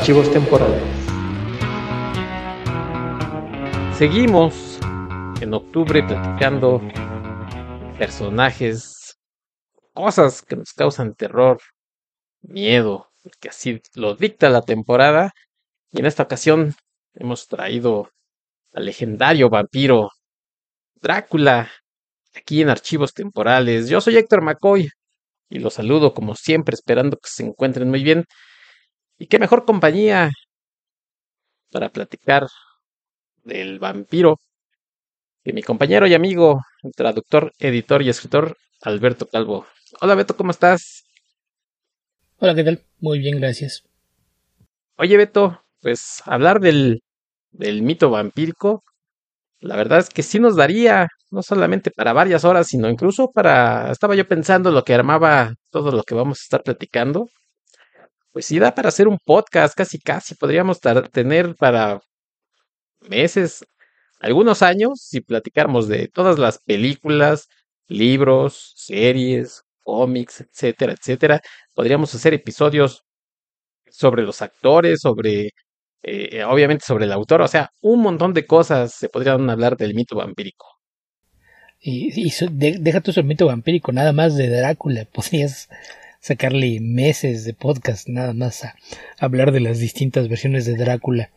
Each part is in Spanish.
Archivos temporales. Seguimos en octubre platicando personajes, cosas que nos causan terror, miedo, que así lo dicta la temporada. Y en esta ocasión hemos traído al legendario vampiro Drácula aquí en Archivos Temporales. Yo soy Héctor McCoy y los saludo como siempre esperando que se encuentren muy bien. Y qué mejor compañía para platicar del vampiro que mi compañero y amigo, traductor, editor y escritor, Alberto Calvo. Hola Beto, ¿cómo estás? Hola, ¿qué tal? Muy bien, gracias. Oye Beto, pues hablar del, del mito vampírico, la verdad es que sí nos daría, no solamente para varias horas, sino incluso para, estaba yo pensando lo que armaba todo lo que vamos a estar platicando pues sí da para hacer un podcast, casi casi podríamos tener para meses, algunos años, si platicáramos de todas las películas, libros, series, cómics, etcétera, etcétera. Podríamos hacer episodios sobre los actores, sobre, eh, obviamente sobre el autor, o sea, un montón de cosas se podrían hablar del mito vampírico. Y, y deja tu mito vampírico, nada más de Drácula, podrías sacarle meses de podcast nada más a hablar de las distintas versiones de Drácula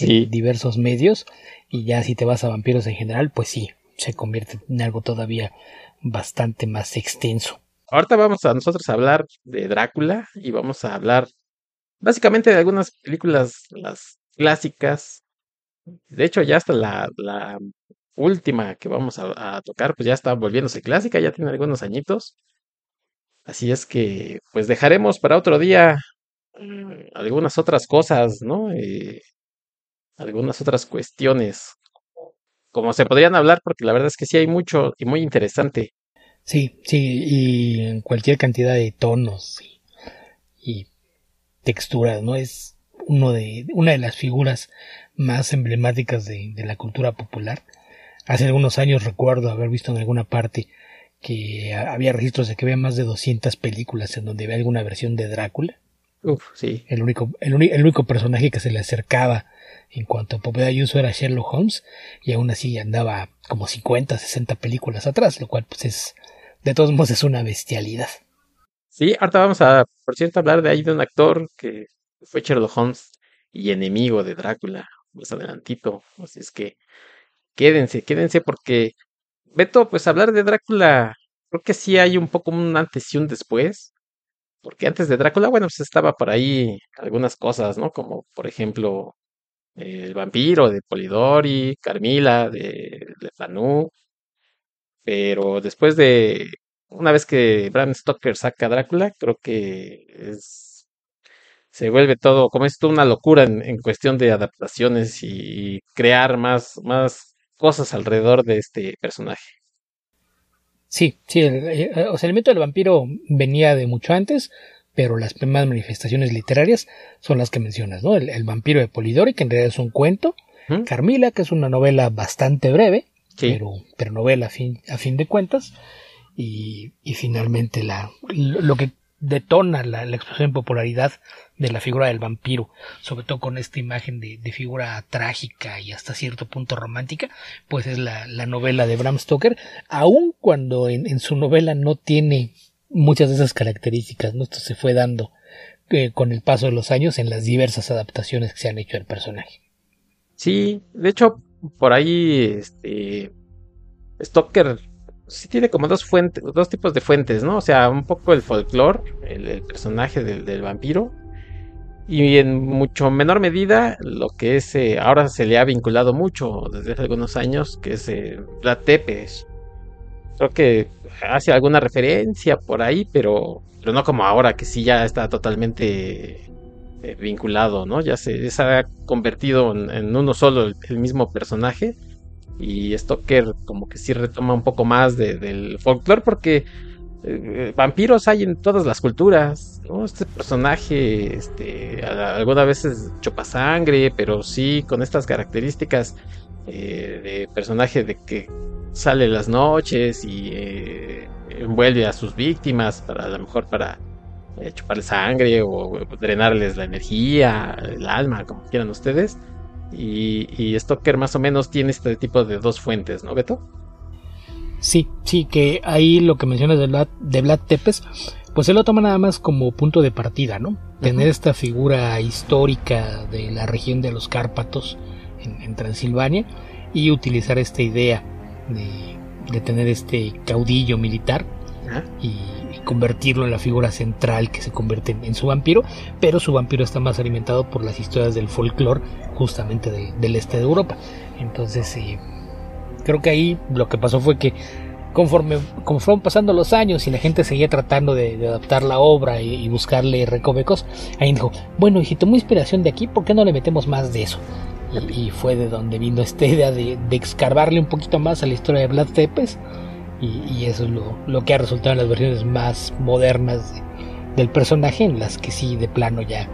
en diversos medios y ya si te vas a vampiros en general pues sí se convierte en algo todavía bastante más extenso. Ahorita vamos a nosotros a hablar de Drácula y vamos a hablar básicamente de algunas películas las clásicas. De hecho ya hasta la, la última que vamos a, a, tocar pues ya está volviéndose clásica, ya tiene algunos añitos. Así es que, pues dejaremos para otro día mm, algunas otras cosas, ¿no? Eh, algunas otras cuestiones, como se podrían hablar, porque la verdad es que sí hay mucho y muy interesante. Sí, sí, y en cualquier cantidad de tonos y, texturas, ¿no? Es uno de, una de las figuras más emblemáticas de, de la cultura popular. Hace algunos años recuerdo haber visto en alguna parte que había registros de que había más de 200 películas en donde había alguna versión de Drácula. Uf, sí. El único, el, único personaje que se le acercaba en cuanto a popularidad y uso era Sherlock Holmes y aún así andaba como 50, 60 películas atrás, lo cual pues es, de todos modos es una bestialidad. Sí, ahorita vamos a, por cierto, hablar de ahí de un actor que fue Sherlock Holmes y enemigo de Drácula, más adelantito. Así es que quédense, quédense porque Beto, pues hablar de Drácula, creo que sí hay un poco un antes y un después. Porque antes de Drácula, bueno, pues estaba por ahí algunas cosas, ¿no? Como por ejemplo el vampiro de Polidori, Carmila de Lefanu. Pero después de una vez que Bram Stoker saca Drácula, creo que es se vuelve todo, como es una locura en, en cuestión de adaptaciones y crear más, más cosas alrededor de este personaje. Sí, sí, el, eh, o sea, el mito del vampiro venía de mucho antes, pero las primeras manifestaciones literarias son las que mencionas, ¿no? El, vampiro de Polidori, que en realidad es un cuento, Carmila, que es una novela bastante breve, pero, pero novela a fin, a fin de cuentas, y, y finalmente la, lo que detona la, explosión de popularidad de la figura del vampiro, sobre todo con esta imagen de, figura trágica y hasta cierto punto romántica, pues es la, novela de Bram Stoker, aun cuando en, su novela no tiene muchas de esas características, ¿no? Esto se fue dando eh, con el paso de los años en las diversas adaptaciones que se han hecho del personaje. Sí, de hecho, por ahí, este, Stoker sí tiene como dos fuentes, dos tipos de fuentes, ¿no? O sea, un poco el folclore, el, personaje del, vampiro, y en mucho menor medida lo que es, eh, ahora se le ha vinculado mucho desde hace algunos años, que es eh, Vlad Tepes. creo que hace alguna referencia por ahí, pero, pero no como ahora, que sí ya está totalmente eh, vinculado, ¿no? Ya se, ha convertido en, uno solo el, mismo personaje. Y Stoker como que sí retoma un poco más del folclore porque eh, vampiros hay en todas las culturas. Este personaje, este, algunas veces chupa sangre, pero sí con estas características eh, de personaje de que sale las noches y envuelve a sus víctimas para a lo mejor para eh, chuparle sangre o drenarles la energía, el alma, como quieran ustedes. Y, y Stoker más o menos tiene este tipo de dos fuentes, ¿no, Beto? Sí, sí, que ahí lo que mencionas de Vlad, de Vlad Tepes, pues él lo toma nada más como punto de partida, ¿no? Tener esta figura histórica de la región de los Cárpatos en, Transilvania y utilizar esta idea de, tener este caudillo militar y convertirlo en la figura central que se convierte en, su vampiro, pero su vampiro está más alimentado por las historias del folclore justamente del este de Europa. Entonces, eh, creo que ahí lo que pasó fue que conforme, fueron pasando los años y la gente seguía tratando de, adaptar la obra y, buscarle recovecos, ahí dijo, bueno, y si tomó inspiración de aquí, ¿por qué no le metemos más de eso? Y, fue de donde vino esta idea de, de, excavarle un poquito más a la historia de Vlad Tepes y, eso es lo, que ha resultado en las versiones más modernas del personaje, en las que sí, de plano ya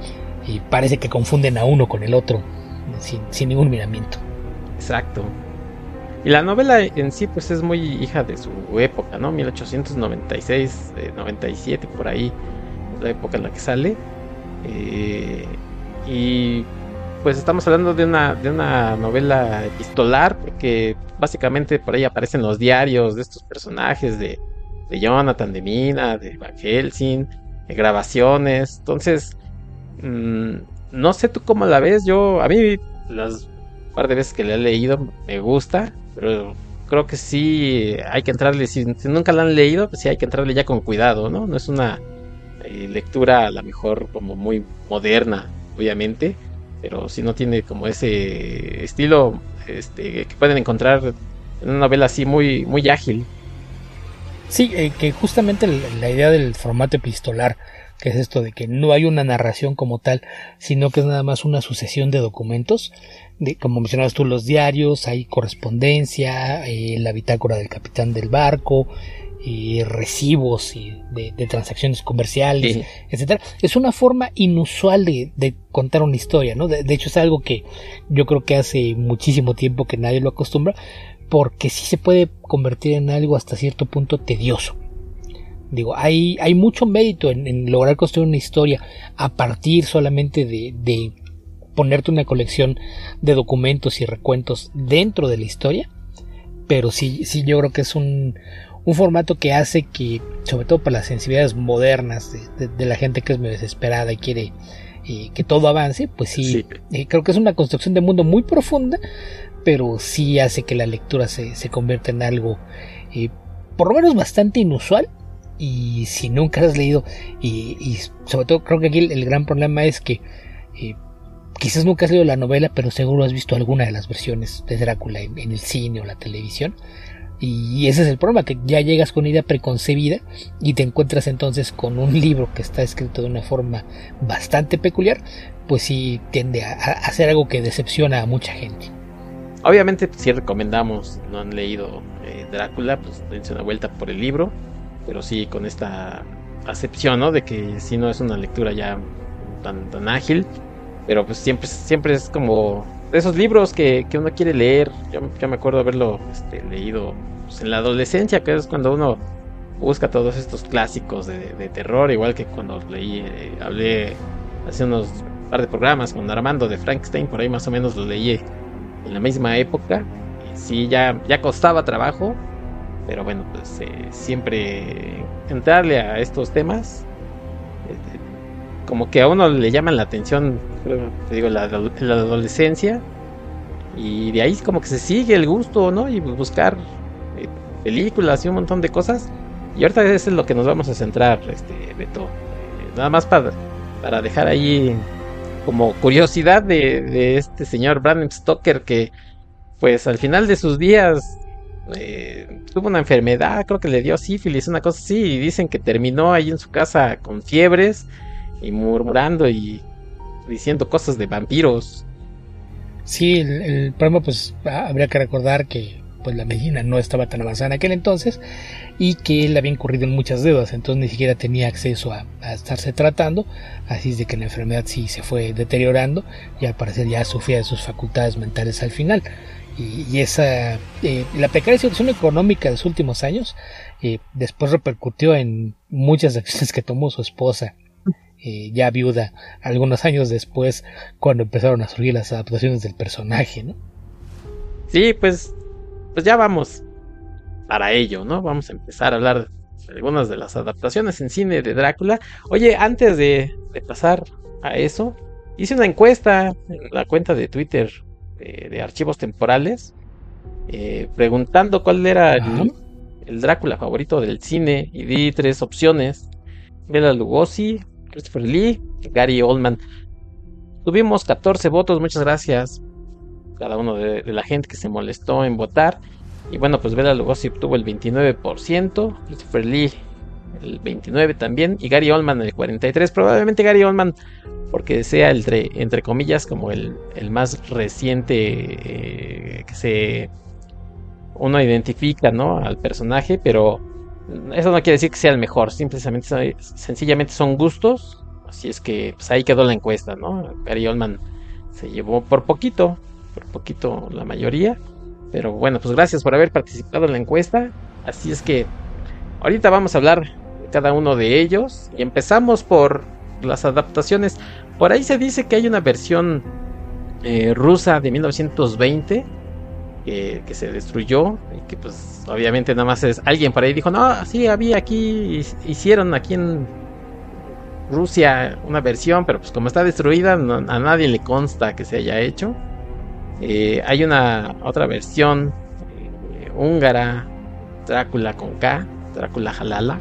y parece que confunden a uno con el otro, sin, ningún miramiento. Exacto. Y la novela en sí, pues es muy hija de su época, ¿no? 1896, 97, por ahí, la época en la que sale. Eh, y pues estamos hablando de una, de una novela epistolar, porque básicamente por ahí aparecen los diarios de estos personajes, de, de Jonathan, de Mina, de Van Helsing, de grabaciones. Entonces, mm, no sé tú cómo la ves. Yo, a mí, las par de veces que la he leído, me gusta, pero creo que sí hay que entrarle. Si, nunca la han leído, pues sí hay que entrarle ya con cuidado, ¿no? No es una eh, lectura a lo mejor como muy moderna, obviamente pero si no tiene como ese estilo este, que pueden encontrar en una novela así muy, muy ágil. Sí, eh, que justamente la, idea del formato epistolar, que es esto de que no hay una narración como tal, sino que es nada más una sucesión de documentos, de, como mencionabas tú, los diarios, hay correspondencia, eh, la bitácora del capitán del barco, y recibos y de, transacciones comerciales, etcétera. Es una forma inusual de, contar una historia, ¿no? De, hecho es algo que yo creo que hace muchísimo tiempo que nadie lo acostumbra, porque sí se puede convertir en algo hasta cierto punto tedioso. Digo, hay, hay mucho mérito en, lograr construir una historia a partir solamente de, de ponerte una colección de documentos y recuentos dentro de la historia, pero sí, sí yo creo que es un, un formato que hace que, sobre todo para las sensibilidades modernas de, la gente que es muy desesperada y quiere eh, que todo avance, pues sí, eh, creo que es una construcción de mundo muy profunda, pero sí hace que la lectura se, se convierta en algo eh, por lo menos bastante inusual. Y si nunca has leído, y, sobre todo creo que aquí el, gran problema es que quizás nunca has leído la novela, pero seguro has visto alguna de las versiones de Drácula en el cine o la televisión. Y ese es el problema, que ya llegas con una idea preconcebida y te encuentras entonces con un libro que está escrito de una forma bastante peculiar, pues sí tiende a, hacer algo que decepciona a mucha gente. Obviamente si recomendamos, no han leído eh, Drácula, pues dense una vuelta por el libro, pero sí con esta acepción, ¿no? De que si no es una lectura ya tan, tan ágil, pero pues siempre, siempre es como esos libros que, uno quiere leer. Yo, me acuerdo haberlo este, leído pues, en la adolescencia, que es cuando uno busca todos estos clásicos de, terror, igual que cuando leí, eh, hablé hace unos par de programas con Armando de Frankenstein, por ahí más o menos lo leí en la misma época. Sí, ya, ya costaba trabajo, pero bueno, pues eh, siempre entrarle a estos temas, como que a uno le llaman la atención te digo, la, la, adolescencia. Y de ahí como que se sigue el gusto, ¿no? Y buscar eh, películas y un montón de cosas. Y ahorita eso es lo que nos vamos a centrar, este, Beto. Eh, nada más para, para dejar ahí como curiosidad de, de este señor Brandon Stoker que pues al final de sus días eh, tuvo una enfermedad, creo que le dio sífilis, una cosa así, y dicen que terminó ahí en su casa con fiebres y murmurando y diciendo cosas de vampiros. Sí, el, problema pues habría que recordar que pues la medicina no estaba tan avanzada en aquel entonces y que él había incurrido en muchas deudas, entonces ni siquiera tenía acceso a, estarse tratando, así es de que la enfermedad sí se fue deteriorando y al parecer ya sufría de sus facultades mentales al final. Y, esa eh, la precaria situación económica de los últimos años eh, después repercutió en muchas acciones que tomó su esposa eh, ya viuda algunos años después cuando empezaron a surgir las adaptaciones del personaje, ¿no? Sí, pues, pues ya vamos para ello, ¿no? Vamos a empezar a hablar de algunas de las adaptaciones en cine de Drácula. Oye, antes de, pasar a eso, hice una encuesta en la cuenta de Twitter de, archivos temporales, eh, preguntando cuál era el, el, Drácula favorito del cine y di tres opciones. Bela Lugosi, Christopher Lee, Gary Oldman. Tuvimos 14 votos, muchas gracias cada uno de, la gente que se molestó en votar. Y bueno, pues Bela Lugosi obtuvo el 29%, Christopher Lee el 29% también, y Gary Oldman el 43%. Probablemente Gary Oldman, porque sea entre, entre comillas como el, más reciente eh, que se uno identifica ¿no? al personaje, pero eso no quiere decir que sea el mejor, simplemente sencillamente son gustos. Así es que pues ahí quedó la encuesta, ¿no? Gary Oldman se llevó por poquito, por poquito la mayoría. Pero bueno, pues gracias por haber participado en la encuesta. Así es que ahorita vamos a hablar de cada uno de ellos. Y empezamos por las adaptaciones. Por ahí se dice que hay una versión eh, rusa de 1920 que, se destruyó y que pues obviamente nada más es alguien por ahí dijo, no, sí, había aquí, hicieron aquí en Rusia una versión, pero pues como está destruida a nadie le consta que se haya hecho. Eh, hay una otra versión eh, húngara, Drácula con K, Drácula Jalala,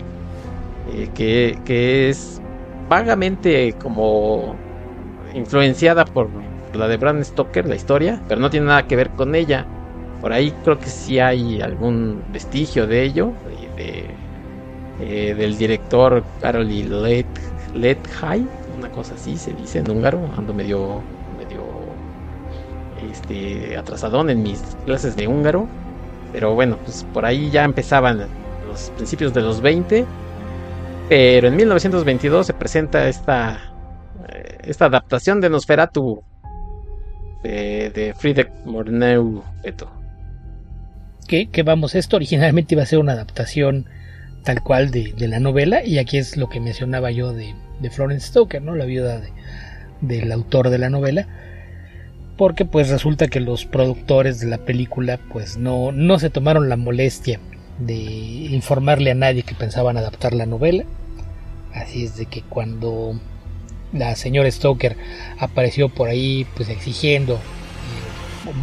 eh, que, que es vagamente como influenciada por la de Bram Stoker, la historia, pero no tiene nada que ver con ella. Por ahí creo que sí hay algún vestigio de ello, eh, del director Karoli Let, Lethai, una cosa así se dice en húngaro, ando medio, medio este, atrasadón en mis clases de húngaro, pero bueno, pues por ahí ya empezaban los principios de los 20, pero en 1922 se presenta esta, eh, esta adaptación de Nosferatu de, de Friedrich Morneu que, vamos, esto originalmente iba a ser una adaptación tal cual de, la novela y aquí es lo que mencionaba yo de, Florence Stoker, ¿no? La viuda del autor de la novela porque pues resulta que los productores de la película pues no, no se tomaron la molestia de informarle a nadie que pensaban adaptar la novela así es de que cuando la señora Stoker apareció por ahí pues exigiendo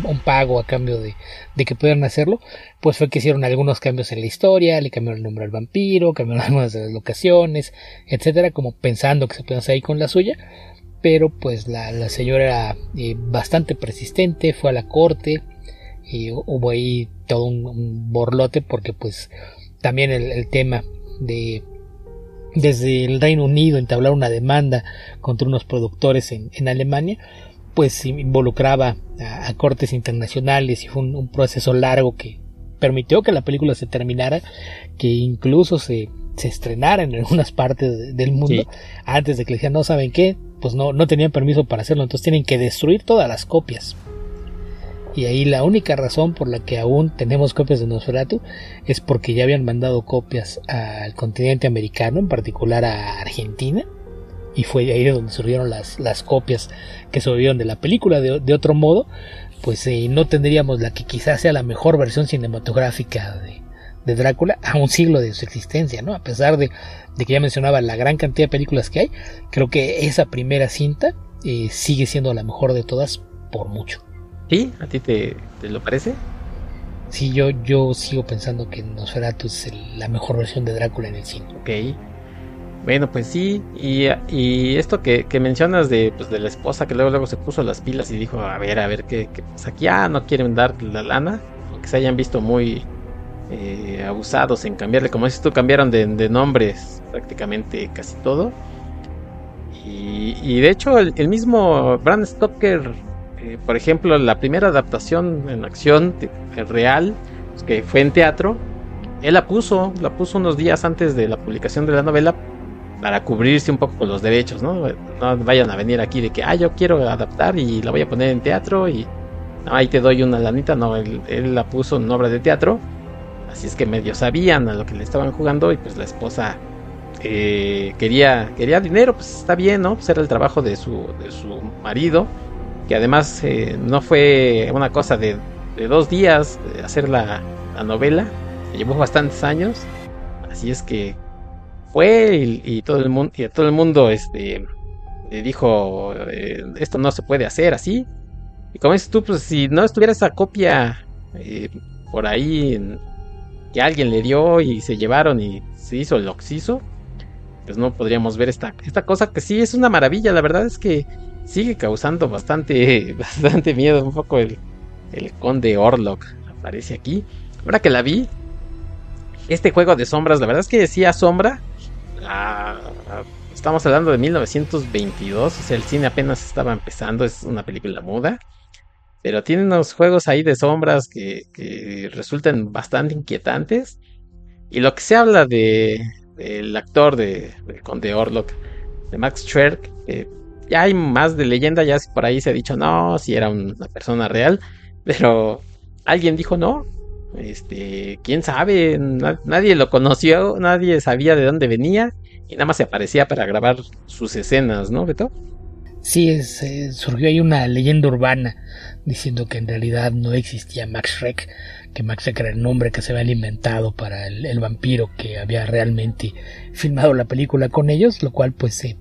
un pago a cambio de, que pudieran hacerlo, pues fue que hicieron algunos cambios en la historia, le cambiaron el nombre al vampiro, cambiaron algunas de las locaciones, etcétera, como pensando que se pueden hacer ahí con la suya, pero pues la, señora era eh, bastante persistente, fue a la corte, y hubo ahí todo un, borlote porque pues también el, tema de desde el Reino Unido entablar una demanda contra unos productores en, en Alemania pues involucraba a, cortes internacionales y fue un, proceso largo que permitió que la película se terminara, que incluso se, se estrenara en algunas partes del mundo antes de que le decían no saben qué, pues no, no tenían permiso para hacerlo, entonces tienen que destruir todas las copias. Y ahí la única razón por la que aún tenemos copias de Nosferatu es porque ya habían mandado copias al continente americano, en particular a Argentina, y fue ahí de donde surgieron las, las copias que sobrevivieron de la película. De, otro modo, pues eh, no tendríamos la que quizás sea la mejor versión cinematográfica de, Drácula a un siglo de su existencia, ¿no? A pesar de, que ya mencionaba la gran cantidad de películas que hay, creo que esa primera cinta eh, sigue siendo la mejor de todas por mucho. ¿Sí? ¿A ti te, lo parece? Sí, yo, yo sigo pensando que Nosferatu es la mejor versión de Drácula en el cine. Ok. Bueno, pues sí, y, esto que, mencionas de, pues, de la esposa que luego, luego se puso las pilas y dijo, a ver, a ver, ¿qué, qué pasa aquí? Ah, no quieren dar la lana, aunque se hayan visto muy, eh, abusados en cambiarle, como dices tú, cambiaron de, nombres prácticamente casi todo. Y, de hecho el, mismo Bram Stoker, eh, por ejemplo, la primera adaptación en acción real, pues, que fue en teatro, él la puso, la puso unos días antes de la publicación de la novela para cubrirse un poco con los derechos, ¿no? No vayan a venir aquí de que, ah, yo quiero adaptar y la voy a poner en teatro y ahí te doy una lanita. No, él, la puso en obra de teatro. Así es que medio sabían a lo que le estaban jugando y pues la esposa eh, quería, quería dinero, pues está bien, ¿no? Pues era el trabajo de su, de su marido, que además eh, no fue una cosa de, dos días de hacer la, la novela, llevó bastantes años. Así es que fue y, todo el mundo y todo el mundo este dijo eh, esto no se puede hacer así. Y como dices tú pues si no estuviera esa copia eh, por ahí que alguien le dio y se llevaron y se hizo lo que se hizo pues no podríamos ver esta esta cosa que sí es una maravilla. La verdad es que sigue causando bastante bastante miedo un poco el el conde Orlok aparece aquí. Ahora que la vi este juego de sombras la verdad es que sí asombra estamos hablando de 1922, o sea, el cine apenas estaba empezando, es una película muda. Pero tiene unos juegos ahí de sombras que, resultan bastante inquietantes. Y lo que se habla de del actor de, del Conde Orlok, de Max Schwerk, ya hay más de leyenda, ya por ahí se ha dicho no, si era una persona real, pero alguien dijo no, este, quién sabe, nadie lo conoció, nadie sabía de dónde venía y nada más se aparecía para grabar sus escenas, ¿no, Beto? Sí, eh, surgió ahí una leyenda urbana diciendo que en realidad no existía Max Schreck, que Max Schreck era el nombre que se había inventado para el, vampiro que había realmente filmado la película con ellos, lo cual pues eh,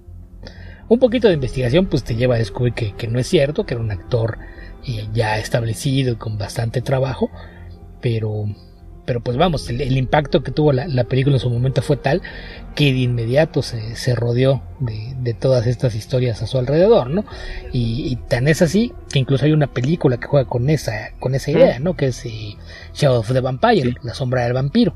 un poquito de investigación pues te lleva a descubrir que, no es cierto, que era un actor eh, ya establecido y con bastante trabajo, pero, pero pues vamos, el, impacto que tuvo la, película en su momento fue tal que de inmediato se, rodeó de, todas estas historias a su alrededor, ¿no? Y, tan es así que incluso hay una película que juega con esa, con esa idea, ¿no? Que es eh, Shadow of the Vampire, La sombra del vampiro.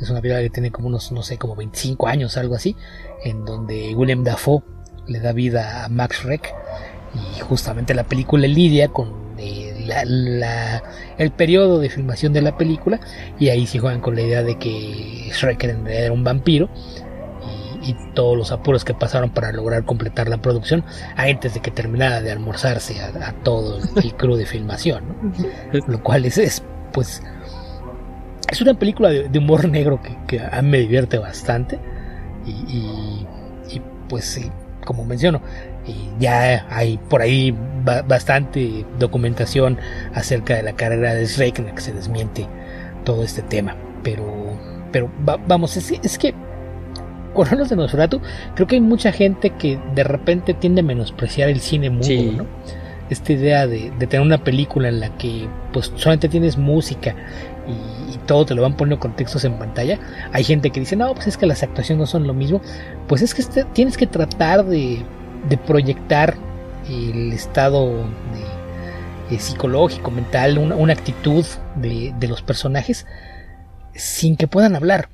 Es una película que tiene como unos, no sé, como 25 años, algo así, en donde William Dafoe le da vida a Max Reck y justamente la película lidia con el periodo de filmación de la película y ahí se juegan con la idea de que Shrek era un vampiro y, todos los apuros que pasaron para lograr completar la producción antes de que terminara de almorzarse a, todo el crew de filmación lo cual es, pues es una película de, humor negro que, a mí me divierte bastante y, y pues sí, como menciono ya hay por ahí bastante documentación acerca de la carrera de Shrek en que se desmiente todo este tema. Pero, pero vamos, es, que con los de Nosferatu, creo que hay mucha gente que de repente tiende a menospreciar el cine mudo, Esta idea de, tener una película en la que pues solamente tienes música y, todo te lo van poniendo con textos en pantalla. Hay gente que dice, no, pues es que las actuaciones no son lo mismo. Pues es que este, tienes que tratar de de proyectar el estado de, eh, psicológico, mental, una, actitud de, los personajes sin que puedan hablar.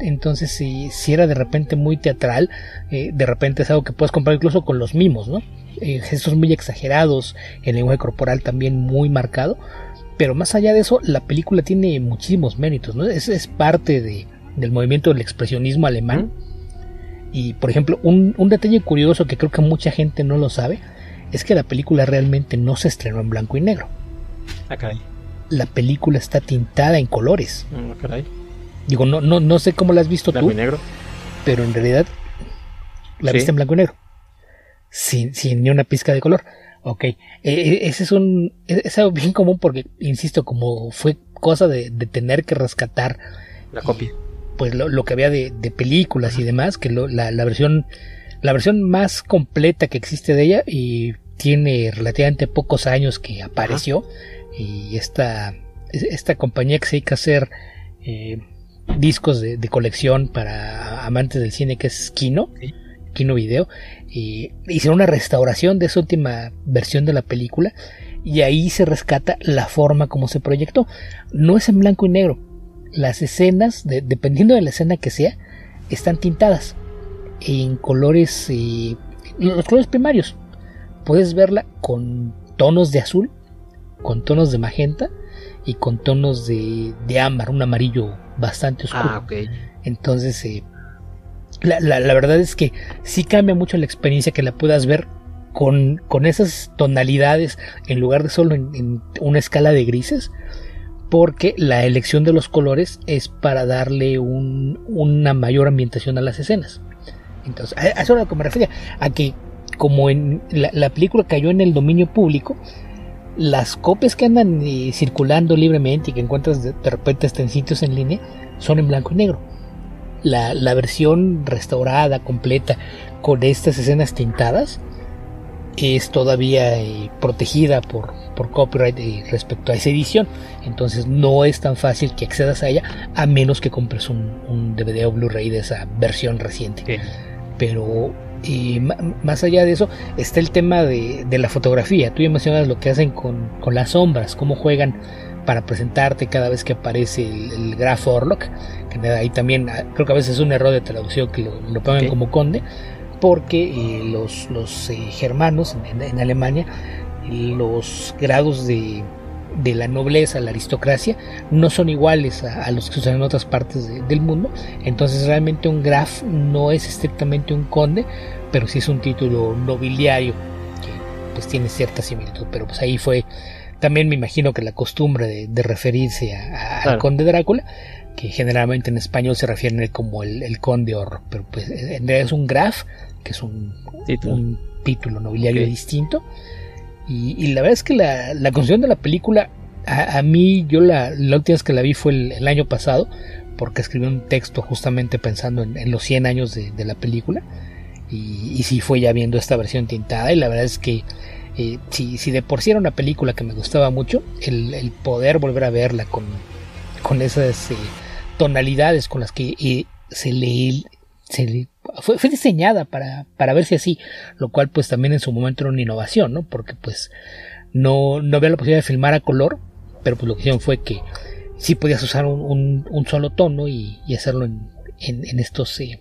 Entonces, si, si era de repente muy teatral, eh, de repente es algo que puedes comprar incluso con los mimos, ¿no? Eh, gestos muy exagerados, el lenguaje corporal también muy marcado. Pero más allá de eso, la película tiene muchísimos méritos, ¿no? Es, es parte de, del movimiento del expresionismo alemán. Y por ejemplo, un, detalle curioso que creo que mucha gente no lo sabe es que la película realmente no se estrenó en blanco y negro. Ah, caray. La película está tintada en colores. Ah, caray. Digo, no, no, no sé cómo la has visto blanco tú. y negro. Pero en realidad la viste en blanco y negro. Sin, sin ni una pizca de color. Ok. E, e, ese es un. E, es algo bien común porque, insisto, como fue cosa de, tener que rescatar. La copia pues lo, que había de, películas y demás, que la, versión la versión más completa que existe de ella y tiene relativamente pocos años que apareció y esta, esta compañía que se dedica a hacer eh, discos de, colección para amantes del cine que es Kino, Kino Video, y hicieron una restauración de esa última versión de la película y ahí se rescata la forma como se proyectó. No es en blanco y negro, las escenas, dependiendo de la escena que sea, están tintadas en colores, eh, los colores primarios. Puedes verla con tonos de azul, con tonos de magenta y con tonos de, de ámbar, un amarillo bastante oscuro. Ah, Entonces, eh, la, la, verdad es que sí cambia mucho la experiencia que la puedas ver con, con esas tonalidades en lugar de solo en, una escala de grises porque la elección de los colores es para darle un, una mayor ambientación a las escenas. Entonces, a eso es a lo que me refería, a que como la, película cayó en el dominio público, las copias que andan eh, circulando libremente y que encuentras de, repente hasta en sitios en línea son en blanco y negro. La versión restaurada, completa, con estas escenas tintadas, es todavía eh, protegida por, por copyright eh, respecto a esa edición. Entonces no es tan fácil que accedas a ella a menos que compres un, DVD o Blu-ray de esa versión reciente. Pero y más allá de eso está el tema de, la fotografía. Tú ya mencionas lo que hacen con, las sombras, cómo juegan para presentarte cada vez que aparece el, Graf Orlok. Que ahí también ah, creo que a veces es un error de traducción que lo, lo pongan como conde porque eh, los, los eh, germanos en, Alemania, los grados de, de, la nobleza, la aristocracia, no son iguales a, los que usan en otras partes del mundo. Entonces realmente un graf no es estrictamente un conde, pero sí es un título nobiliario que pues tiene cierta similitud. Pero pues ahí fue también me imagino que la costumbre de, referirse al conde Drácula que generalmente en español se refieren como el, conde horror, pero pues en realidad es un graf que es un título, nobiliario distinto. Y, la verdad es que la, la construcción de la película, a, mí, yo la, la, última vez que la vi fue el, año pasado, porque escribí un texto justamente pensando en, los 100 años de, la película. Y, y sí fue ya viendo esta versión tintada, y la verdad es que eh, si, si, de por sí era una película que me gustaba mucho, el, poder volver a verla con, con esas eh, tonalidades con las que eh, se le fue, diseñada para, para verse así, lo cual pues también en su momento era una innovación, ¿no? Porque pues no, no había la posibilidad de filmar a color, pero pues lo que hicieron fue que sí podías usar un, solo tono y, hacerlo en, en, estos... Eh,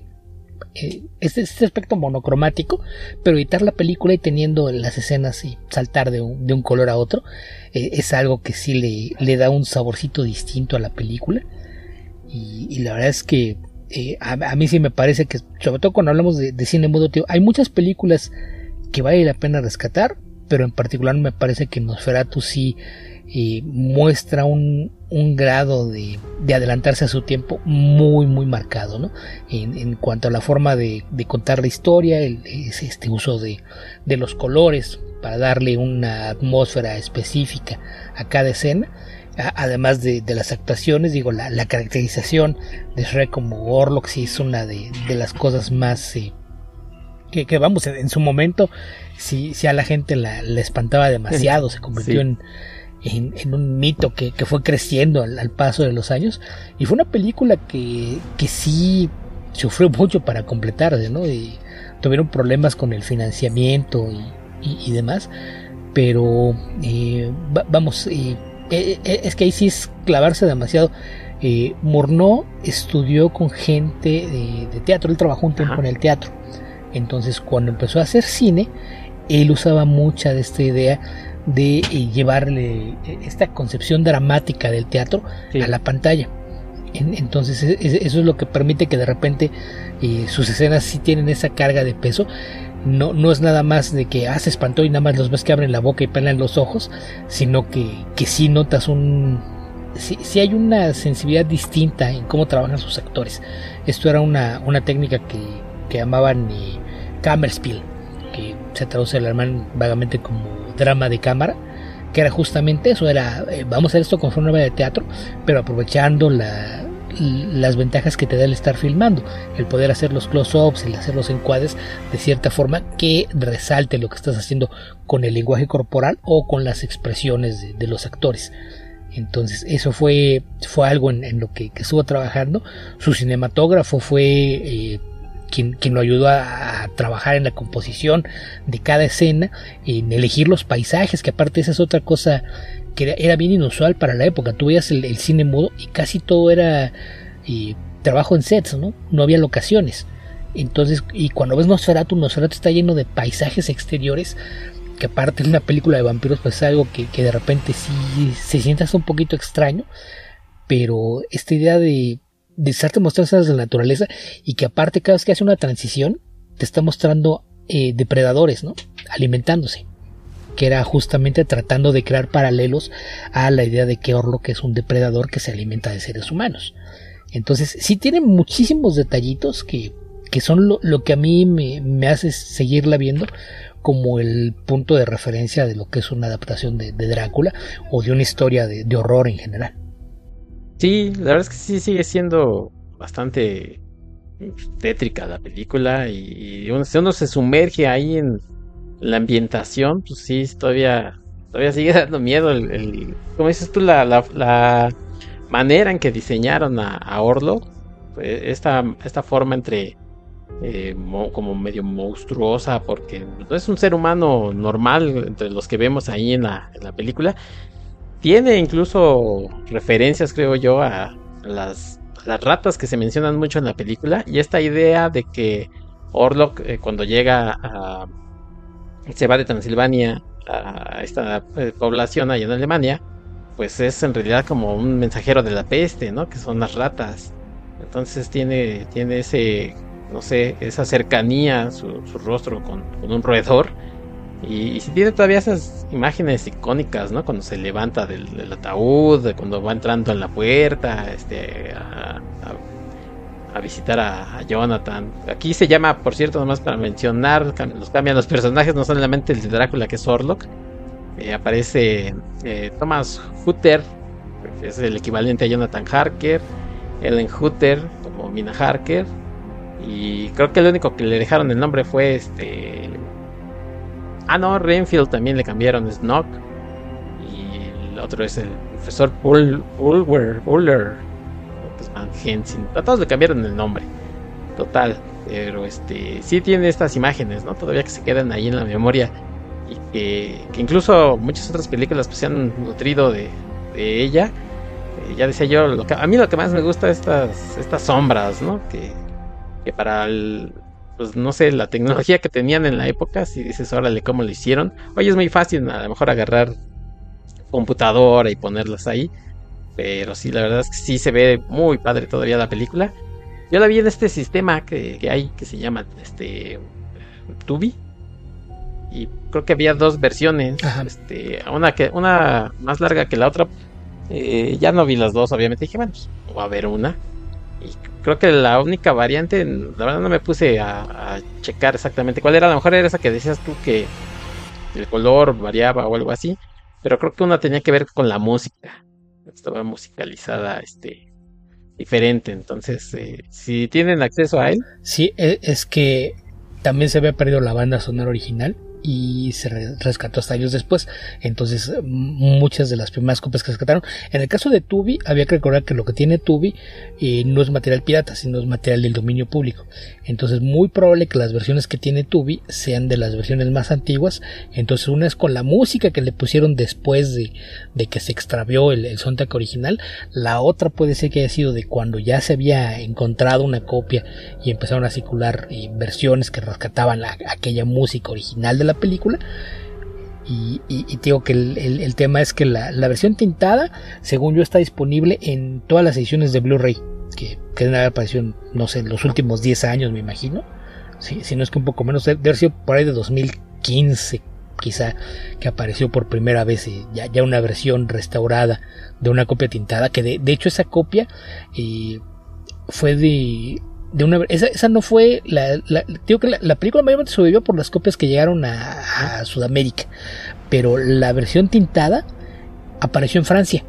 eh, este, este, aspecto monocromático, pero editar la película y teniendo las escenas y saltar de un, de un color a otro eh, es algo que sí le, le, da un saborcito distinto a la película. Y la verdad es que eh, a, mí sí me parece que, sobre todo cuando hablamos de, cine mudo, hay muchas películas que vale la pena rescatar, pero en particular me parece que Nosferatu sí eh, muestra un, grado de, adelantarse a su tiempo muy, muy marcado, ¿no? En, cuanto a la forma de, contar la historia, el, este uso de, de los colores para darle una atmósfera específica a cada escena además de, las actuaciones, digo, la, caracterización de Shrek como Orlok sí es una de, las cosas más eh, que, vamos, en, su momento si a la gente la, espantaba demasiado, se convirtió en, en, un mito que, fue creciendo al, paso de los años y fue una película que, que sí sufrió mucho para completarse, ¿no? Y tuvieron problemas con el financiamiento y, demás, pero eh, vamos, eh, eh, eh, es que ahí sí es clavarse demasiado. Eh, Murnau estudió con gente de, teatro, él trabajó un tiempo en el teatro. Entonces, cuando empezó a hacer cine, él usaba mucha de esta idea de llevarle esta concepción dramática del teatro a la pantalla. entonces, e, e, eso es lo que permite que de repente sus escenas sí tienen esa carga de peso no, no es nada más de que hace ah, y nada más los ves que abren la boca y pelan los ojos, sino que, que sí notas un... Sí, hay una sensibilidad distinta en cómo trabajan sus actores. Esto era una, una técnica que, que llamaban eh, que se traduce al alemán vagamente como drama de cámara, que era justamente eso, era eh, vamos a hacer esto con forma de teatro, pero aprovechando la, las ventajas que te da el estar filmando, el poder hacer los close-ups, el hacer los encuadres de cierta forma que resalte lo que estás haciendo con el lenguaje corporal o con las expresiones de, los actores. Entonces, eso fue, fue algo en, lo que, estuvo trabajando. Su cinematógrafo fue eh, quien, quien, lo ayudó a, trabajar en la composición de cada escena, en elegir los paisajes, que aparte esa es otra cosa que era, bien inusual para la época. Tú veías el, cine mudo y casi todo era eh, trabajo en sets, ¿no? No había locaciones. Entonces, y cuando ves Nosferatu, Nosferatu está lleno de paisajes exteriores que aparte de una película de vampiros pues es algo que, de repente sí se siente hasta un poquito extraño, pero esta idea de, de estarte mostrando de la naturaleza y que aparte cada vez que hace una transición te está mostrando eh, depredadores, ¿no? Alimentándose que era justamente tratando de crear paralelos a la idea de que Orlok es un depredador que se alimenta de seres humanos. Entonces, sí tiene muchísimos detallitos que, que son lo, que a mí me, me, hace seguirla viendo, como el punto de referencia de lo que es una adaptación de, Drácula o de una historia de, horror en general. Sí, la verdad es que sí sigue siendo bastante tétrica la película y, uno, uno se sumerge ahí en la ambientación, pues sí, todavía, todavía sigue dando miedo el, como dices tú, la, la, manera en que diseñaron a, a esta, esta forma entre eh, como medio monstruosa porque no es un ser humano normal entre los que vemos ahí en la, película. Tiene incluso referencias, creo yo, a las, las, ratas que se mencionan mucho en la película y esta idea de que Orlok eh, cuando llega a... se va de Transilvania a esta eh, población ahí en Alemania, pues es en realidad como un mensajero de la peste, ¿no? Que son las ratas. Entonces tiene, tiene ese no sé, esa cercanía, su, rostro con, un roedor. Y, si tiene todavía esas imágenes icónicas, ¿no? Cuando se levanta del, ataúd, cuando va entrando en la puerta, este, a, visitar a, Jonathan. Aquí se llama, por cierto, nomás para mencionar, los cambian los personajes, no solamente el de Drácula, que es Orlok. Eh, aparece eh, Thomas Hutter, es el equivalente a Jonathan Harker. Ellen Hutter, como Mina Harker. Y creo que el único que le dejaron el nombre fue este. Ah, no, Renfield también le cambiaron Snock. Y el otro es el profesor Ulwer, Uller. Van Helsing. A todos le cambiaron el nombre. Total. Pero este. Sí tiene estas imágenes, ¿no? Todavía que se quedan ahí en la memoria. Y que, que incluso muchas otras películas pues, se han nutrido de, ella. Eh, ya decía yo, a mí lo que más me gusta es estas, estas sombras, ¿no? Que, que para el, pues no sé, la tecnología que tenían en la época, si dices, órale, ¿cómo lo hicieron? Oye, es muy fácil a lo mejor agarrar computadora y ponerlas ahí, pero sí, la verdad es que sí se ve muy padre todavía la película. Yo la vi en este sistema que, hay que se llama este Tubi. Y creo que había dos versiones. Este, una que, una más larga que la otra. Eh, ya no vi las dos, obviamente. Dije, bueno, pues, va a haber una. Y creo que la única variante, la verdad no me puse a, checar exactamente cuál era. A lo mejor era esa que decías tú que el color variaba o algo así. Pero creo que una tenía que ver con la música. Estaba musicalizada, este, diferente. Entonces, eh, si tienen acceso a él. Sí, e, es que también se había perdido la banda sonora original y se rescató hasta años después. Entonces, muchas de las primeras copias que rescataron. En el caso de Tubi, había que recordar que lo que tiene Tubi eh, no es material pirata, sino es material del dominio público. Entonces, muy probable que las versiones que tiene Tubi sean de las versiones más antiguas. Entonces, una es con la música que le pusieron después de, que se extravió el, el soundtrack original. La otra puede ser que haya sido de cuando ya se había encontrado una copia y empezaron a circular eh, versiones que rescataban la, aquella música original de la película. Y, digo que el, tema es que la, versión tintada, según yo, está disponible en todas las ediciones de Blu-ray, que, que deben haber aparecido, no sé, en los últimos 10 años, me imagino. si no es que un poco menos, debe haber sido por ahí de 2015, quizá, que apareció por primera vez eh, ya, ya, una versión restaurada de una copia tintada, que de, de hecho esa copia eh, fue de de una esa, esa no fue la, digo que la, película mayormente sobrevivió por las copias que llegaron a, Sudamérica pero la versión tintada apareció en Francia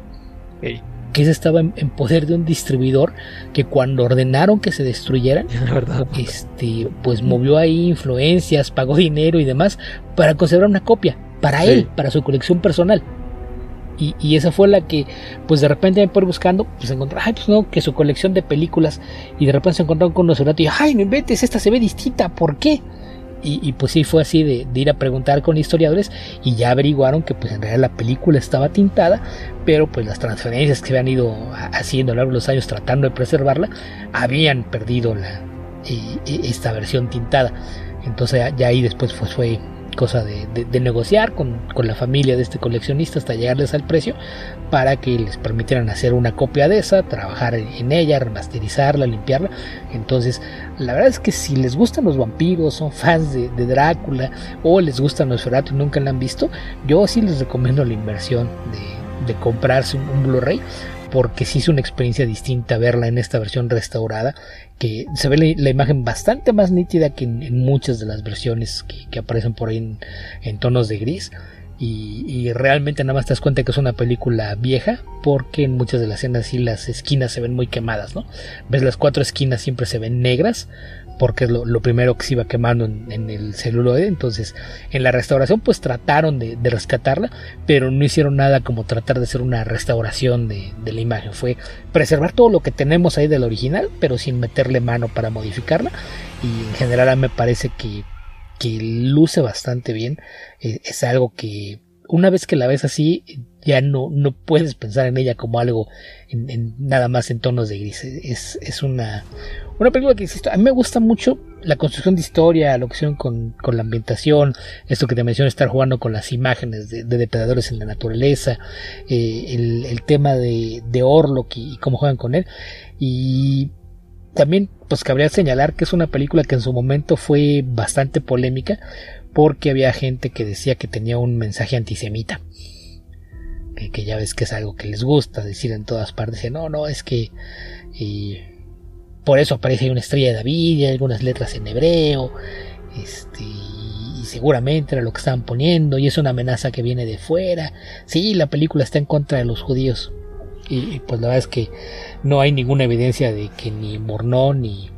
que esa estaba en, poder de un distribuidor que cuando ordenaron que se destruyeran este pues movió ahí influencias pagó dinero y demás para conservar una copia para él para su colección personal y, esa fue la que, pues de repente me por buscando, pues encontré, ay, pues no, que su colección de películas, y de repente se encontraron con Nosferatu y, ay, no inventes, esta se ve distinta, ¿por qué? Y, pues sí fue así de, ir a preguntar con historiadores y ya averiguaron que pues en realidad la película estaba tintada, pero pues las transferencias que habían ido haciendo a lo largo de los años tratando de preservarla habían perdido la, esta versión tintada. Entonces ya ahí después pues fue cosa de, negociar con, la familia de este coleccionista hasta llegarles al precio para que les permitieran hacer una copia de esa, trabajar en ella, remasterizarla, limpiarla. Entonces, la verdad es que si les gustan los vampiros, son fans de, Drácula o les gusta Nosferatu y nunca la han visto, yo sí les recomiendo la inversión de, comprarse un Blu-ray porque sí es una experiencia distinta verla en esta versión restaurada, que se ve la, imagen bastante más nítida que en, muchas de las versiones que, aparecen por ahí en, tonos de gris. Y, realmente nada más te das cuenta que es una película vieja porque en muchas de las escenas sí las esquinas se ven muy quemadas, ¿no? Ves las cuatro esquinas siempre se ven negras porque es lo, primero que se iba quemando en, el celuloide. Entonces, en la restauración, pues trataron de, rescatarla, pero no hicieron nada como tratar de hacer una restauración de, la imagen. Fue preservar todo lo que tenemos ahí del original, pero sin meterle mano para modificarla. Y en general, me parece que, que luce bastante bien. Eh, es algo que una vez que la ves así, ya no, no puedes pensar en ella como algo en, nada más en tonos de gris. Es, es una, una película que insisto, a mí me gusta mucho la construcción de historia, la opción con, con la ambientación, esto que te mencioné, estar jugando con las imágenes de, depredadores en la naturaleza, eh, el, tema de, Orlok y, cómo juegan con él. Y también, pues cabría señalar que es una película que en su momento fue bastante polémica porque había gente que decía que tenía un mensaje antisemita. Que, ya ves que es algo que les gusta decir en todas partes. No, no, es que por eso aparece una estrella de David y algunas letras en hebreo. Este, y seguramente era lo que estaban poniendo. Y es una amenaza que viene de fuera. Sí, la película está en contra de los judíos. Y, pues la verdad es que no hay ninguna evidencia de que ni Mornón ni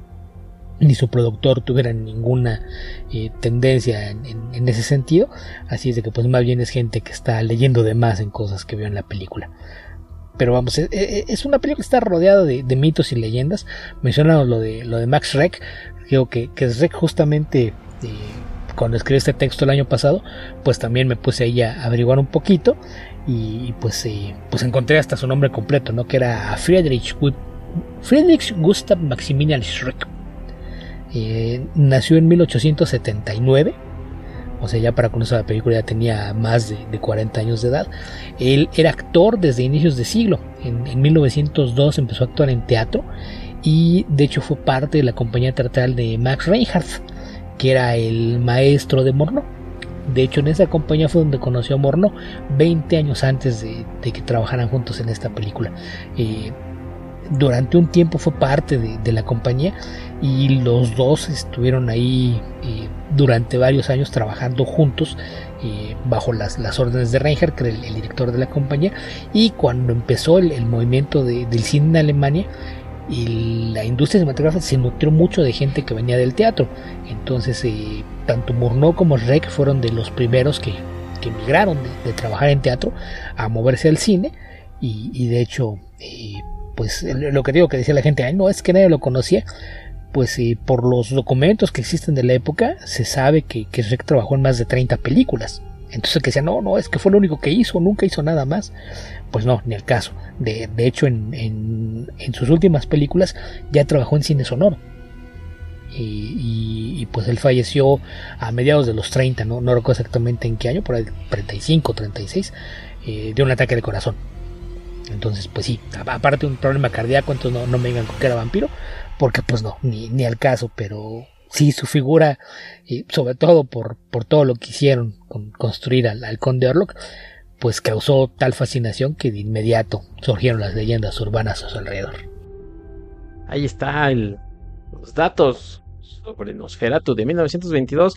ni su productor tuvieran ninguna eh, tendencia en, ese sentido. Así es de que pues más bien es gente que está leyendo de más en cosas que vio en la película. Pero vamos es, una película que está rodeada de, mitos y leyendas. Mencionamos lo de lo de Max Reck. Creo que, que Reck justamente eh, cuando escribí este texto el año pasado pues también me puse ahí a averiguar un poquito y, pues eh, pues encontré hasta su nombre completo no que era Friedrich Friedrich Gustav Maximilian Schreck eh, nació en 1879, o sea, ya para conocer la película ya tenía más de, 40 años de edad. Él era actor desde inicios de siglo. En, 1902 empezó a actuar en teatro y de hecho fue parte de la compañía teatral de Max Reinhardt, que era el maestro de Morneau. De hecho, en esa compañía fue donde conoció a Morneau 20 años antes de, que trabajaran juntos en esta película. Eh, durante un tiempo fue parte de, la compañía y los dos estuvieron ahí eh, durante varios años trabajando juntos eh, bajo las, órdenes de Reinhardt, que era el, director de la compañía, y cuando empezó el, movimiento del cine en Alemania, y la industria cinematográfica se nutrió mucho de gente que venía del teatro. Entonces, eh, tanto Murnau como Reck fueron de los primeros que, que emigraron de, trabajar en teatro a moverse al cine. Y, de hecho, pues lo que digo que decía la gente, Ay, no es que nadie lo conocía, pues eh, por los documentos que existen de la época se sabe que, que trabajó en más de 30 películas. Entonces que decía, no, no, es que fue lo único que hizo, nunca hizo nada más. Pues no, ni el caso. De, de hecho, en, en, sus últimas películas ya trabajó en cine sonoro. Y, pues él falleció a mediados de los 30, no, no recuerdo exactamente en qué año, por ahí 35, 36, eh, de un ataque de corazón. Entonces, pues sí, aparte un problema cardíaco, entonces no, me digan que era vampiro, porque pues no, ni, ni al caso, pero sí su figura, y sobre todo por, por todo lo que hicieron con construir al, al conde Orlok, pues causó tal fascinación que de inmediato surgieron las leyendas urbanas a su alrededor. Ahí está el, los datos sobre Nosferatu de 1922.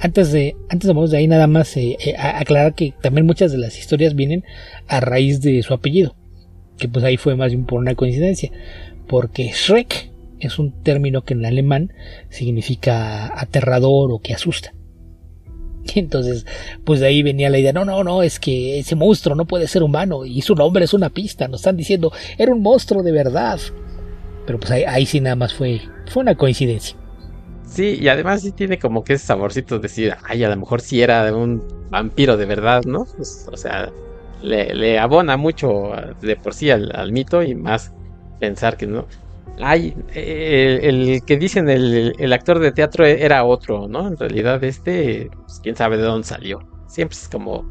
Antes de, antes de de ahí, nada más eh, eh, aclarar que también muchas de las historias vienen a raíz de su apellido, que pues ahí fue más bien por una coincidencia, porque Shrek es un término que en alemán significa aterrador o que asusta. Entonces, pues de ahí venía la idea, no, no, no, es que ese monstruo no puede ser humano y su nombre es una pista, nos están diciendo, era un monstruo de verdad. Pero pues ahí, ahí sí nada más fue, fue una coincidencia. Sí, y además sí tiene como que ese saborcito de decir, ay, a lo mejor sí era un vampiro de verdad, ¿no? Pues, o sea, le, abona mucho de por sí al, mito y más pensar que no. Ay, el, que dicen el, el, actor de teatro era otro, ¿no? En realidad este, pues, quién sabe de dónde salió. Siempre es como,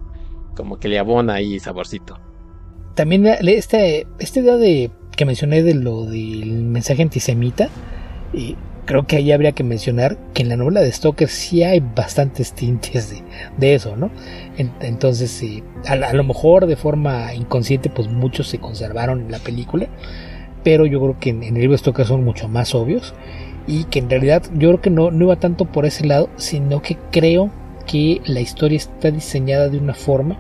como que le abona ahí saborcito. También este, esta idea de que mencioné de lo del mensaje antisemita, y creo que ahí habría que mencionar que en la novela de Stoker sí hay bastantes tintes de, eso, ¿no? entonces, a, lo mejor de forma inconsciente, pues muchos se conservaron en la película, pero yo creo que en, el libro de Stoker son mucho más obvios y que en realidad yo creo que no, no iba tanto por ese lado, sino que creo que la historia está diseñada de una forma